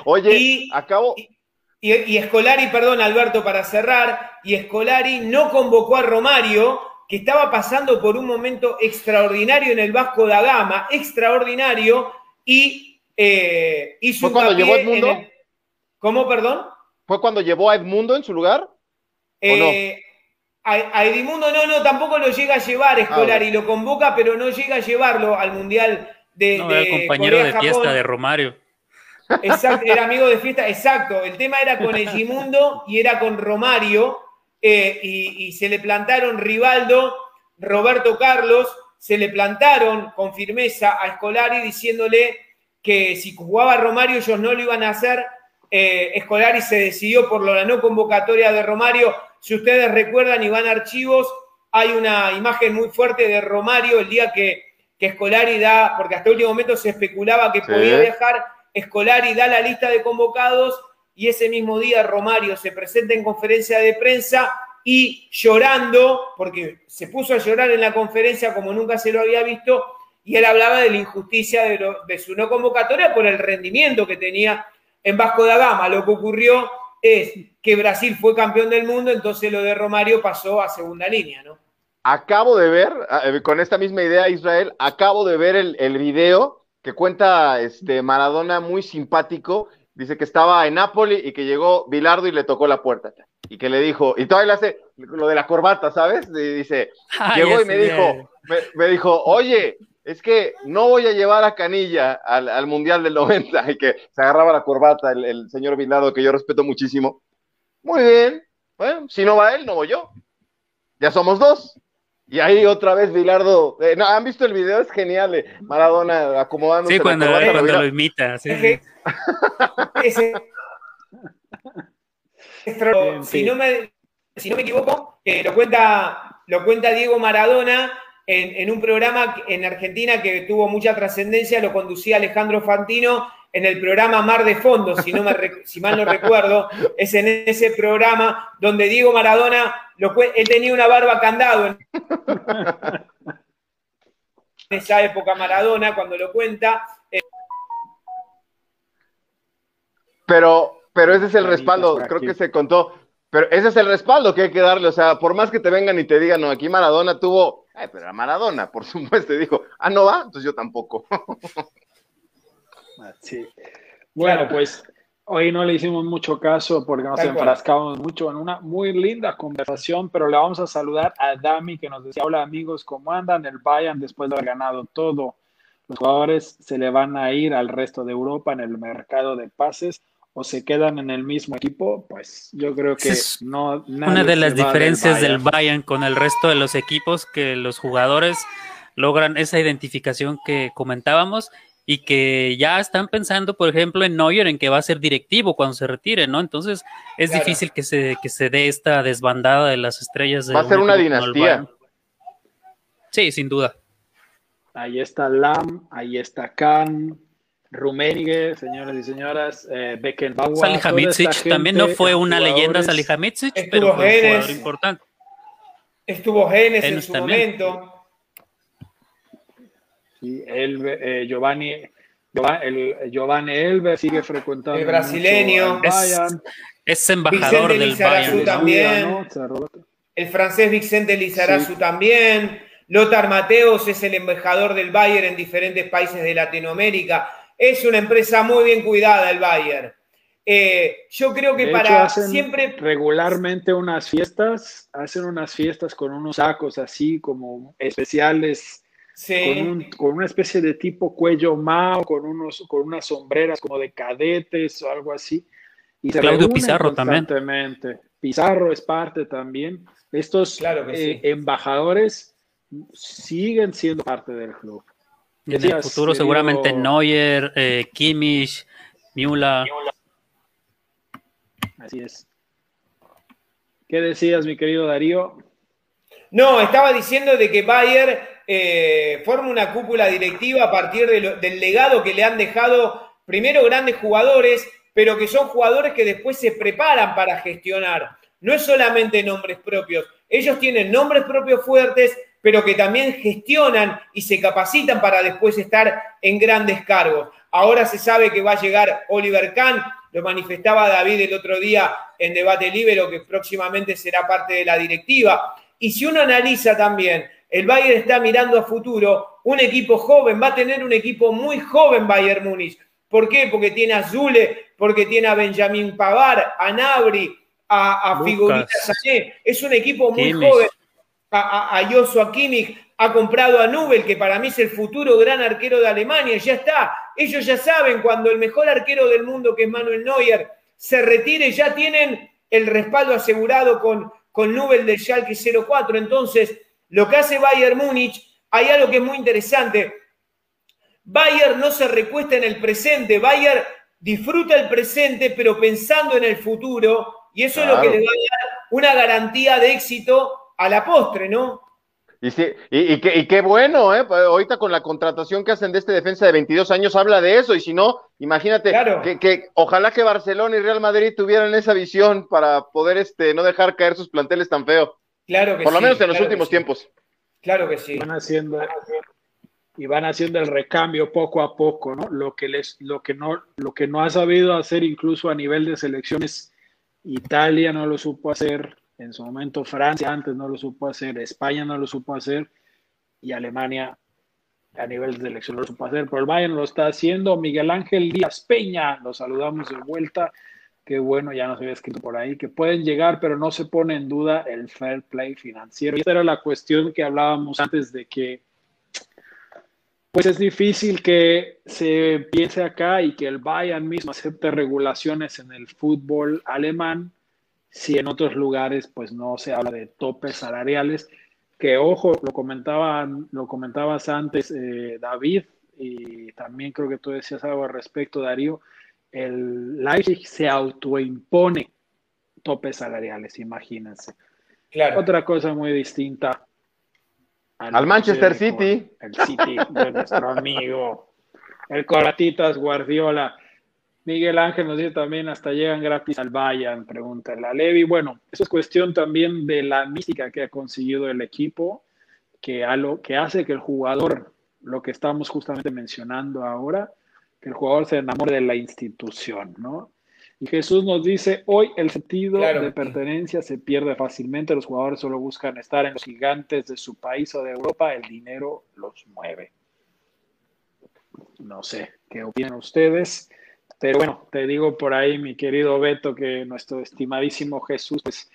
Oye, y, acabo. Y, y, Escolari, perdón, Alberto, para cerrar, y Escolari no convocó a Romario, que estaba pasando por un momento extraordinario en el Vasco da Gama, extraordinario, y eh, hizo ¿Fue cuando llevó a Edmundo? El... ¿Cómo, perdón? ¿Fue cuando llevó a Edmundo en su lugar? Eh, no? a, a, Edmundo no, no, tampoco lo llega a llevar Escolari, ah, lo convoca, pero no llega a llevarlo al Mundial de. No, de el compañero Corea, de fiesta de Romario. Exacto, era amigo de fiesta, exacto. El tema era con Egimundo y era con Romario, eh, y, y, se le plantaron Rivaldo, Roberto Carlos, se le plantaron con firmeza a Escolari diciéndole que si jugaba Romario ellos no lo iban a hacer. Eh, Escolari se decidió por la no convocatoria de Romario. Si ustedes recuerdan y van a archivos, hay una imagen muy fuerte de Romario el día que, que Escolari da, porque hasta el último momento se especulaba que sí. podía viajar Escolari da la lista de convocados y ese mismo día Romario se presenta en conferencia de prensa y llorando, porque se puso a llorar en la conferencia como nunca se lo había visto, y él hablaba de la injusticia de, su no convocatoria por el rendimiento que tenía en Vasco da Gama. Lo que ocurrió es que Brasil fue campeón del mundo, entonces lo de Romario pasó a segunda línea, ¿no? Acabo de ver, eh, con esta misma idea, Israel, acabo de ver el video que cuenta este Maradona muy simpático, dice que estaba en Nápoles y que llegó Bilardo y le tocó la puerta y que le dijo, y todavía le hace lo de la corbata, ¿sabes? Y dice, llegó y me dijo, me, me, dijo, oye, es que no voy a llevar a Canilla al, al, Mundial del 90 y que se agarraba la corbata el, el señor Bilardo, que yo respeto muchísimo. Muy bien, bueno, si no va él, no voy yo. Ya somos dos. Y ahí otra vez Bilardo, eh, no, ¿han visto el video? Es genial, eh, Maradona acomodándose. Sí, cuando, lo imita, sí. Ese, ese, si, no me, si no me equivoco, eh, lo, cuenta, lo cuenta Diego Maradona, en, un programa en Argentina que tuvo mucha trascendencia, lo conducía Alejandro Fantino en el programa Mar de Fondo, si, no me, si mal no recuerdo, es en ese programa donde Diego Maradona, lo, él tenía una barba candado en esa época Maradona, cuando lo cuenta. Eh, pero, pero ese es el respaldo, creo que se contó. Pero ese es el respaldo que hay que darle, o sea, por más que te vengan y te digan, no, aquí Maradona tuvo, ay, pero a Maradona, por supuesto, y dijo, ah, no va, entonces yo tampoco. Sí. Bueno, pues hoy no le hicimos mucho caso porque nos enfrascamos mucho en una muy linda conversación, pero le vamos a saludar a Dami que nos decía, hola amigos, ¿cómo andan? El Bayern después de haber ganado todo. Los jugadores se le van a ir al resto de Europa en el mercado de pases o se quedan en el mismo equipo, pues yo creo que es no. Una de las diferencias del Bayern. con el resto de los equipos que los jugadores logran esa identificación que comentábamos y que ya están pensando, por ejemplo, en Neuer, en que va a ser directivo cuando se retire, ¿no? Entonces es difícil que se, que se dé esta desbandada de las estrellas. De va a ser una dinastía. Sí, sin duda. Ahí está Lam, ahí está Khan, Rummenigge, señoras y señoras, eh, Beckenbauer. Salihamidzic también no fue una leyenda Salihamidzic, pero fue un jugador importante. Estuvo Genes en su momento. Sí, el, eh, Giovanni, el, Giovanni Elber sigue frecuentando. El brasileño. Es, embajador del Bayern. También. El francés Vicente Lizarazu también. Lothar Mateos es el embajador del Bayern en diferentes países de Latinoamérica. Es una empresa muy bien cuidada el Bayern. Eh, yo creo que para siempre. Regularmente unas fiestas, hacen unas fiestas con unos sacos así como especiales, con, una especie de tipo cuello mao, con, unos, con unas sombreras como de cadetes o algo así. Y Claudio Pizarro también. Pizarro es parte también. Estos eh, embajadores siguen siendo parte del club. En el futuro seguramente Neuer, eh, Kimmich, Miula. Así es. ¿Qué decías, mi querido Darío? No, estaba diciendo de que Bayer eh, forma una cúpula directiva a partir del legado que le han dejado primero grandes jugadores, pero que son jugadores que después se preparan para gestionar. No es solamente nombres propios, ellos tienen nombres propios fuertes, pero que también gestionan y se capacitan para después estar en grandes cargos. Ahora se sabe que va a llegar Oliver Kahn, lo manifestaba David el otro día en Debate Libre, que próximamente será parte de la directiva. Y si uno analiza también, el Bayern está mirando a futuro, un equipo joven, va a tener un equipo muy joven Bayern Múnich. ¿Por qué? Porque tiene a Zule, porque tiene a Benjamín Pavar, a Nabri, a, a Figurita Sané. Es un equipo muy joven a, a, Joshua Kimmich, ha comprado a Nubel, que para mí es el futuro gran arquero de Alemania, ya está. Ellos ya saben, cuando el mejor arquero del mundo, que es Manuel Neuer, se retire, ya tienen el respaldo asegurado con, con Nubel del Schalke 04. Entonces, lo que hace Bayern Múnich, hay algo que es muy interesante. Bayern no se recuesta en el presente, Bayern disfruta el presente, pero pensando en el futuro, y eso es lo que le va a dar una garantía de éxito a la postre, ¿no? Y, sí, y, qué, bueno, ¿eh? Pues, ahorita con la contratación que hacen de este defensa de 22 años habla de eso, y si no, imagínate que, ojalá que Barcelona y Real Madrid tuvieran esa visión para poder este, no dejar caer sus planteles tan feo. Claro que Por lo menos en los últimos tiempos. Claro que sí. Van haciendo, y van haciendo el recambio poco a poco, ¿no? Lo que, les, lo, que no, lo que no ha sabido hacer incluso a nivel de selecciones, Italia no lo supo hacer, en su momento Francia antes no lo supo hacer, España no lo supo hacer y Alemania a nivel de selección no lo supo hacer, pero el Bayern lo está haciendo. Miguel Ángel Díaz Peña, lo saludamos de vuelta. Qué bueno, ya nos había escrito por ahí, que pueden llegar, pero no se pone en duda el fair play financiero. Y esta era la cuestión que hablábamos antes de que, pues es difícil que se piense acá y que el Bayern mismo acepte regulaciones en el fútbol alemán si en otros lugares pues no se habla de topes salariales, que ojo, lo, comentaban, lo comentabas antes eh, David, y también creo que tú decías algo al respecto, Darío, el Leipzig se autoimpone topes salariales, imagínense. Claro. Otra cosa muy distinta al, Manchester City. El City de nuestro amigo, el Coratitas Guardiola. Miguel Ángel nos dice también, hasta llegan gratis al Bayern, pregunta la Levi. Bueno, eso es cuestión también de la mística que ha conseguido el equipo, que, a lo, que hace que el jugador, lo que estamos justamente mencionando ahora, el jugador se enamore de la institución, ¿no? Y Jesús nos dice, hoy el sentido de pertenencia se pierde fácilmente, los jugadores solo buscan estar en los gigantes de su país o de Europa, el dinero los mueve. No sé, ¿qué opinan ustedes? Pero bueno, te digo por ahí, mi querido Beto, que nuestro estimadísimo Jesús, pues,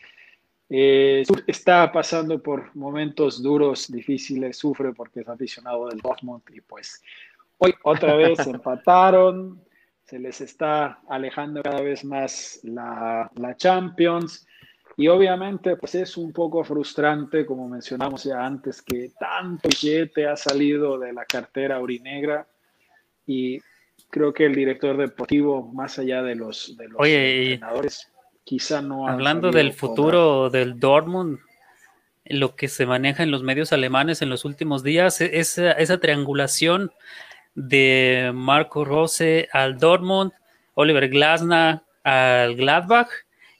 eh, está pasando por momentos duros, difíciles, sufre porque es aficionado del Dortmund y pues hoy otra vez empataron se les está alejando cada vez más la, Champions. Y obviamente, pues es un poco frustrante, como mencionamos ya antes, que tanto billete ha salido de la cartera urinegra y creo que el director deportivo, más allá de los, de los entrenadores, quizá no Hablando del futuro del Dortmund, lo que se maneja en los medios alemanes en los últimos días, e-, esa, esa triangulación de Marco Rose al Dortmund, Oliver Glasner al Gladbach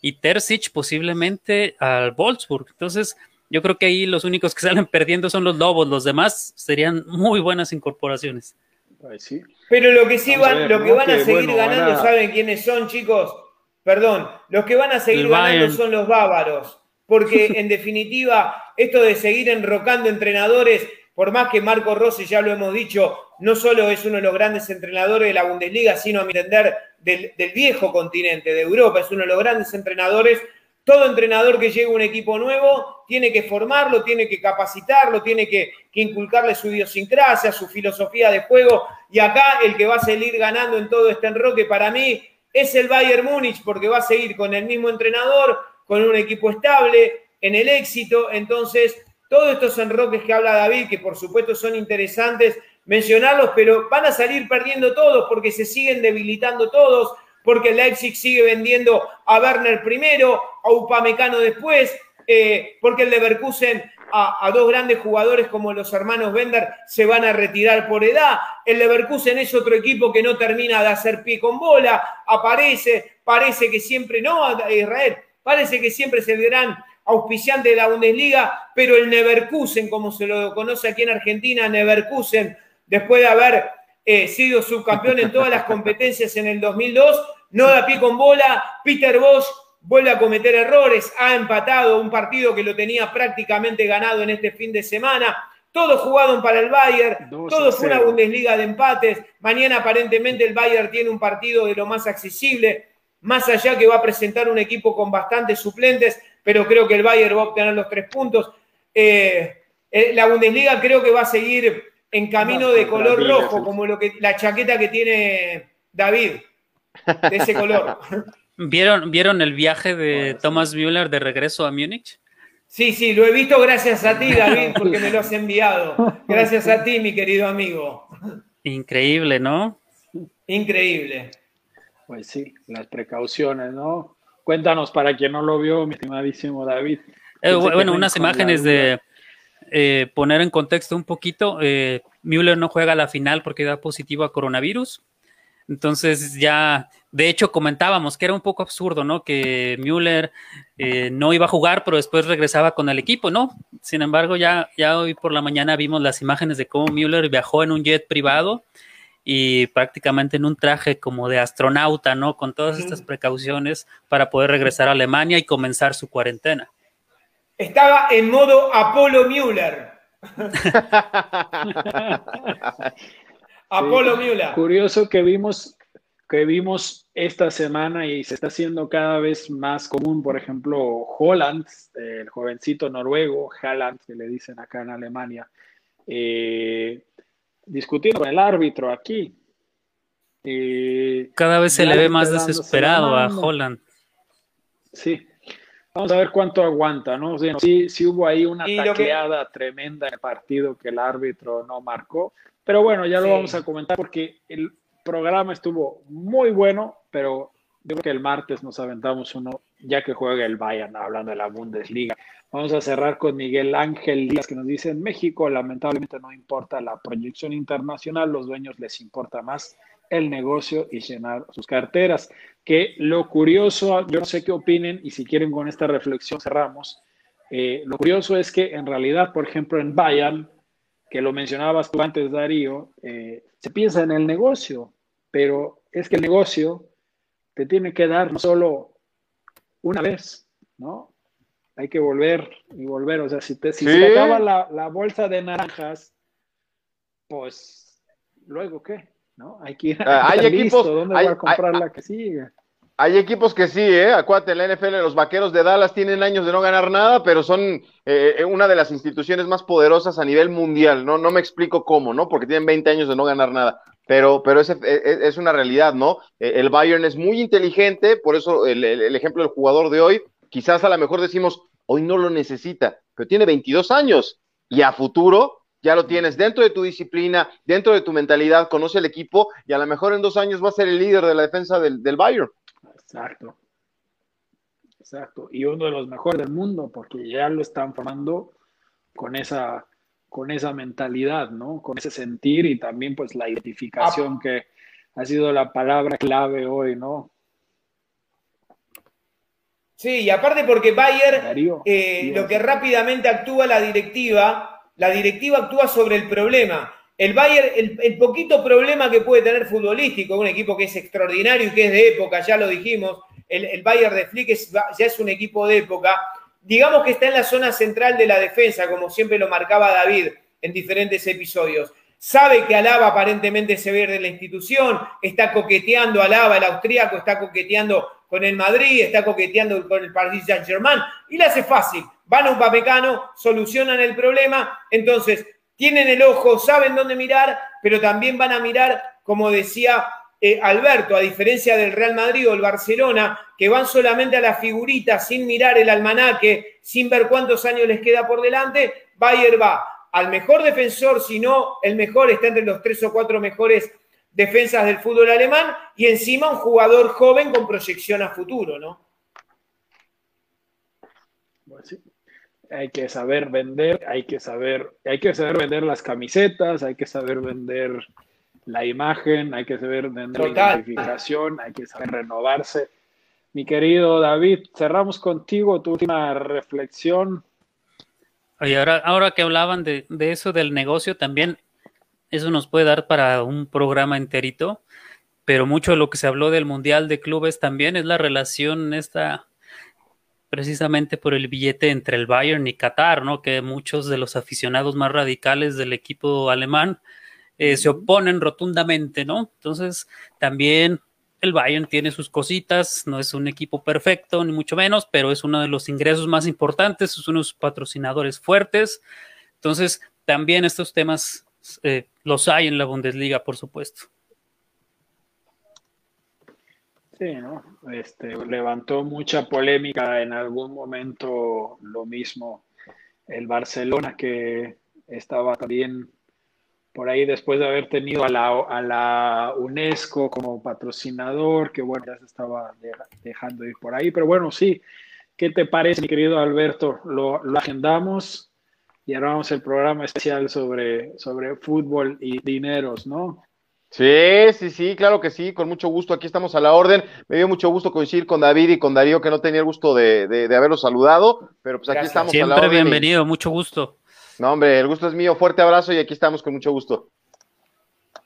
y Terzic posiblemente al Wolfsburg. Entonces, yo creo que ahí los únicos que salen perdiendo son los Lobos, los demás serían muy buenas incorporaciones. Pero lo que sí van, lo que van a seguir ganando, ¿saben quiénes son, chicos? Perdón, los que van a seguir ganando son los bávaros, porque en definitiva, esto de seguir enrocando entrenadores por más que Marco Rossi, ya lo hemos dicho, no solo es uno de los grandes entrenadores de la Bundesliga, sino a mi entender del, viejo continente, de Europa, es uno de los grandes entrenadores. Todo entrenador que llega a un equipo nuevo tiene que formarlo, tiene que capacitarlo, tiene que, que inculcarle su idiosincrasia, su filosofía de juego. Y acá el que va a seguir ganando en todo este enroque para mí es el Bayern Múnich, porque va a seguir con el mismo entrenador, con un equipo estable, en el éxito. Entonces, todos estos enroques que habla David, que por supuesto son interesantes mencionarlos, pero van a salir perdiendo todos porque se siguen debilitando todos, porque Leipzig sigue vendiendo a Werner primero, a Upamecano después, eh, porque el Leverkusen a, a, dos grandes jugadores como los hermanos Bender se van a retirar por edad. El Leverkusen es otro equipo que no termina de hacer pie con bola, aparece, parece que siempre no, Israel, parece que siempre se verán auspiciante de la Bundesliga, pero el Neverkusen, como se lo conoce aquí en Argentina, Neverkusen, después de haber eh, sido subcampeón en todas las competencias en el 2002, no da pie con bola, Peter Bosch vuelve a cometer errores, ha empatado un partido que lo tenía prácticamente ganado en este fin de semana, todo jugado para el Bayern, todo fue una Bundesliga de empates, mañana aparentemente el Bayern tiene un partido de lo más accesible, más allá que va a presentar un equipo con bastantes suplentes, pero creo que el Bayern va a obtener los tres puntos. Eh, eh, la Bundesliga creo que va a seguir en camino de color rojo, como lo que, la chaqueta que tiene David, de ese color. ¿Vieron, ¿Vieron el viaje de Thomas Müller de regreso a Múnich? Sí, sí, lo he visto gracias a ti, David, porque me lo has enviado. Gracias a ti, mi querido amigo. Increíble, ¿no? Increíble. Pues sí, las precauciones, ¿no? Cuéntanos para quien no lo vio, mi estimadísimo David. Eh, bueno, unas imágenes de eh, poner en contexto un poquito. Eh, Müller no juega la final porque da positivo a coronavirus. Entonces ya, de hecho, comentábamos que era un poco absurdo, ¿no? Que Müller eh, no iba a jugar, pero después regresaba con el equipo, ¿no? Sin embargo, ya, ya hoy por la mañana vimos las imágenes de cómo Müller viajó en un jet privado y prácticamente en un traje como de astronauta, ¿no? Con todas estas precauciones para poder regresar a Alemania y comenzar su cuarentena. Estaba en modo Apolo Müller. Apolo Müller. Curioso que vimos que vimos esta semana y se está haciendo cada vez más común, por ejemplo, Holland, el jovencito noruego, Haaland, que le dicen acá en Alemania, eh, discutiendo con el árbitro aquí. Eh, Cada vez se le ve más desesperado a Holland. Sí. Vamos a ver cuánto aguanta, ¿no? sí, sí hubo ahí una taqueada tremenda en el partido que el árbitro no marcó. Pero bueno, ya lo vamos a comentar porque el programa estuvo muy bueno, pero yo creo que el martes nos aventamos uno, ya que juega el Bayern, hablando de la Bundesliga. Vamos a cerrar con Miguel Ángel Díaz, que nos dice, en México lamentablemente no importa la proyección internacional, los dueños les importa más el negocio y llenar sus carteras. Que lo curioso, yo no sé qué opinen y si quieren con esta reflexión cerramos. Eh, lo curioso es que en realidad, por ejemplo, en Bayern, que lo mencionabas tú antes, Darío, eh, se piensa en el negocio, pero es que el negocio te tiene que dar no solo una vez, ¿no? Hay que volver y volver. O sea, si, te, si se te acaba la, bolsa de naranjas, pues, ¿luego qué? ¿No? Hay que ir a hay equipos, ¿Dónde voy a comprar la que sigue? Hay equipos que sí, ¿eh? Acuérdate, la NFL, los vaqueros de Dallas tienen años de no ganar nada, pero son eh, eh, una de las instituciones más poderosas a nivel mundial. No, no me explico cómo, ¿no? Porque tienen 20 años de no ganar nada pero, pero es, es, una realidad, ¿no? E, el Bayern es muy inteligente, por eso el, ejemplo del jugador de hoy, quizás a lo mejor decimos, hoy no lo necesita, pero tiene 22 años y a futuro ya lo tienes dentro de tu disciplina, dentro de tu mentalidad, conoce el equipo y a lo mejor en dos años va a ser el líder de la defensa del, del Bayern. Exacto. Exacto. Y uno de los mejores del mundo, porque ya lo están formando con esa con esa mentalidad, ¿no? Con ese sentir y también pues la identificación que ha sido la palabra clave hoy, ¿no? Sí, y aparte porque Bayer, eh, lo que rápidamente actúa la directiva, la directiva actúa sobre el problema. El Bayer, el, poquito problema que puede tener futbolístico, un equipo que es extraordinario y que es de época, ya lo dijimos, el, el Bayern de Flick ya es un equipo de época, digamos que está en la zona central de la defensa, como siempre lo marcaba David en diferentes episodios. Sabe que Alaba aparentemente se ve de la institución, está coqueteando Alaba, el austríaco, está coqueteando con el Madrid, está coqueteando con el Paris Saint-Germain y le hace fácil. Van a un papecano, solucionan el problema, entonces tienen el ojo, saben dónde mirar, pero también van a mirar, como decía eh, Alberto, a diferencia del Real Madrid o el Barcelona, que van solamente a la figurita sin mirar el almanaque, sin ver cuántos años les queda por delante, Bayer va al mejor defensor, si no el mejor, está entre los tres o cuatro mejores defensas del fútbol alemán, y encima un jugador joven con proyección a futuro, ¿no? Hay que saber vender, hay que saber, hay que saber vender las camisetas, hay que saber vender la imagen, hay que saber vender la identificación, hay que saber renovarse. Mi querido David, cerramos contigo tu última reflexión. Oye, ahora, ahora que hablaban de, eso del negocio, también eso nos puede dar para un programa enterito, pero mucho de lo que se habló del Mundial de Clubes también es la relación esta precisamente por el billete entre el Bayern y Qatar, ¿no? Que muchos de los aficionados más radicales del equipo alemán eh, se oponen rotundamente, ¿no? Entonces, también el Bayern tiene sus cositas, no es un equipo perfecto, ni mucho menos, pero es uno de los ingresos más importantes, es uno de patrocinadores fuertes. Entonces, también estos temas eh, los hay en la Bundesliga, por supuesto. Sí, ¿no? Este, levantó mucha polémica en algún momento lo mismo el Barcelona que estaba también por ahí después de haber tenido a la, a la UNESCO como patrocinador, que bueno, ya se estaba dejando ir por ahí, pero bueno, sí, ¿qué te parece, mi querido Alberto? Lo, lo agendamos y ahora vamos el programa especial sobre, sobre fútbol y dineros, ¿no? Sí, sí, sí, claro que sí, con mucho gusto. Aquí estamos a la orden. Me dio mucho gusto coincidir con David y con Darío, que no tenía el gusto de, de, haberlos saludado, pero pues aquí estamos a la orden. Siempre bienvenido, mucho gusto. No, hombre, el gusto es mío. Fuerte abrazo y aquí estamos con mucho gusto.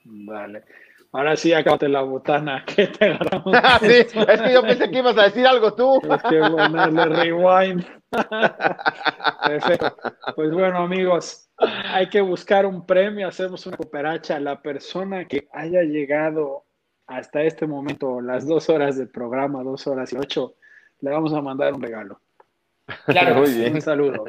Vale. Ahora sí, acábate la botana que te agarramos. sí, es que yo pensé que ibas a decir algo tú. Es que ponerle rewind. Perfecto. Pues bueno, amigos, hay que buscar un premio. Hacemos una cooperacha a la persona que haya llegado hasta este momento, las dos horas del programa, dos horas y ocho. Le vamos a mandar un regalo. Claro, Muy bien. Un saludo.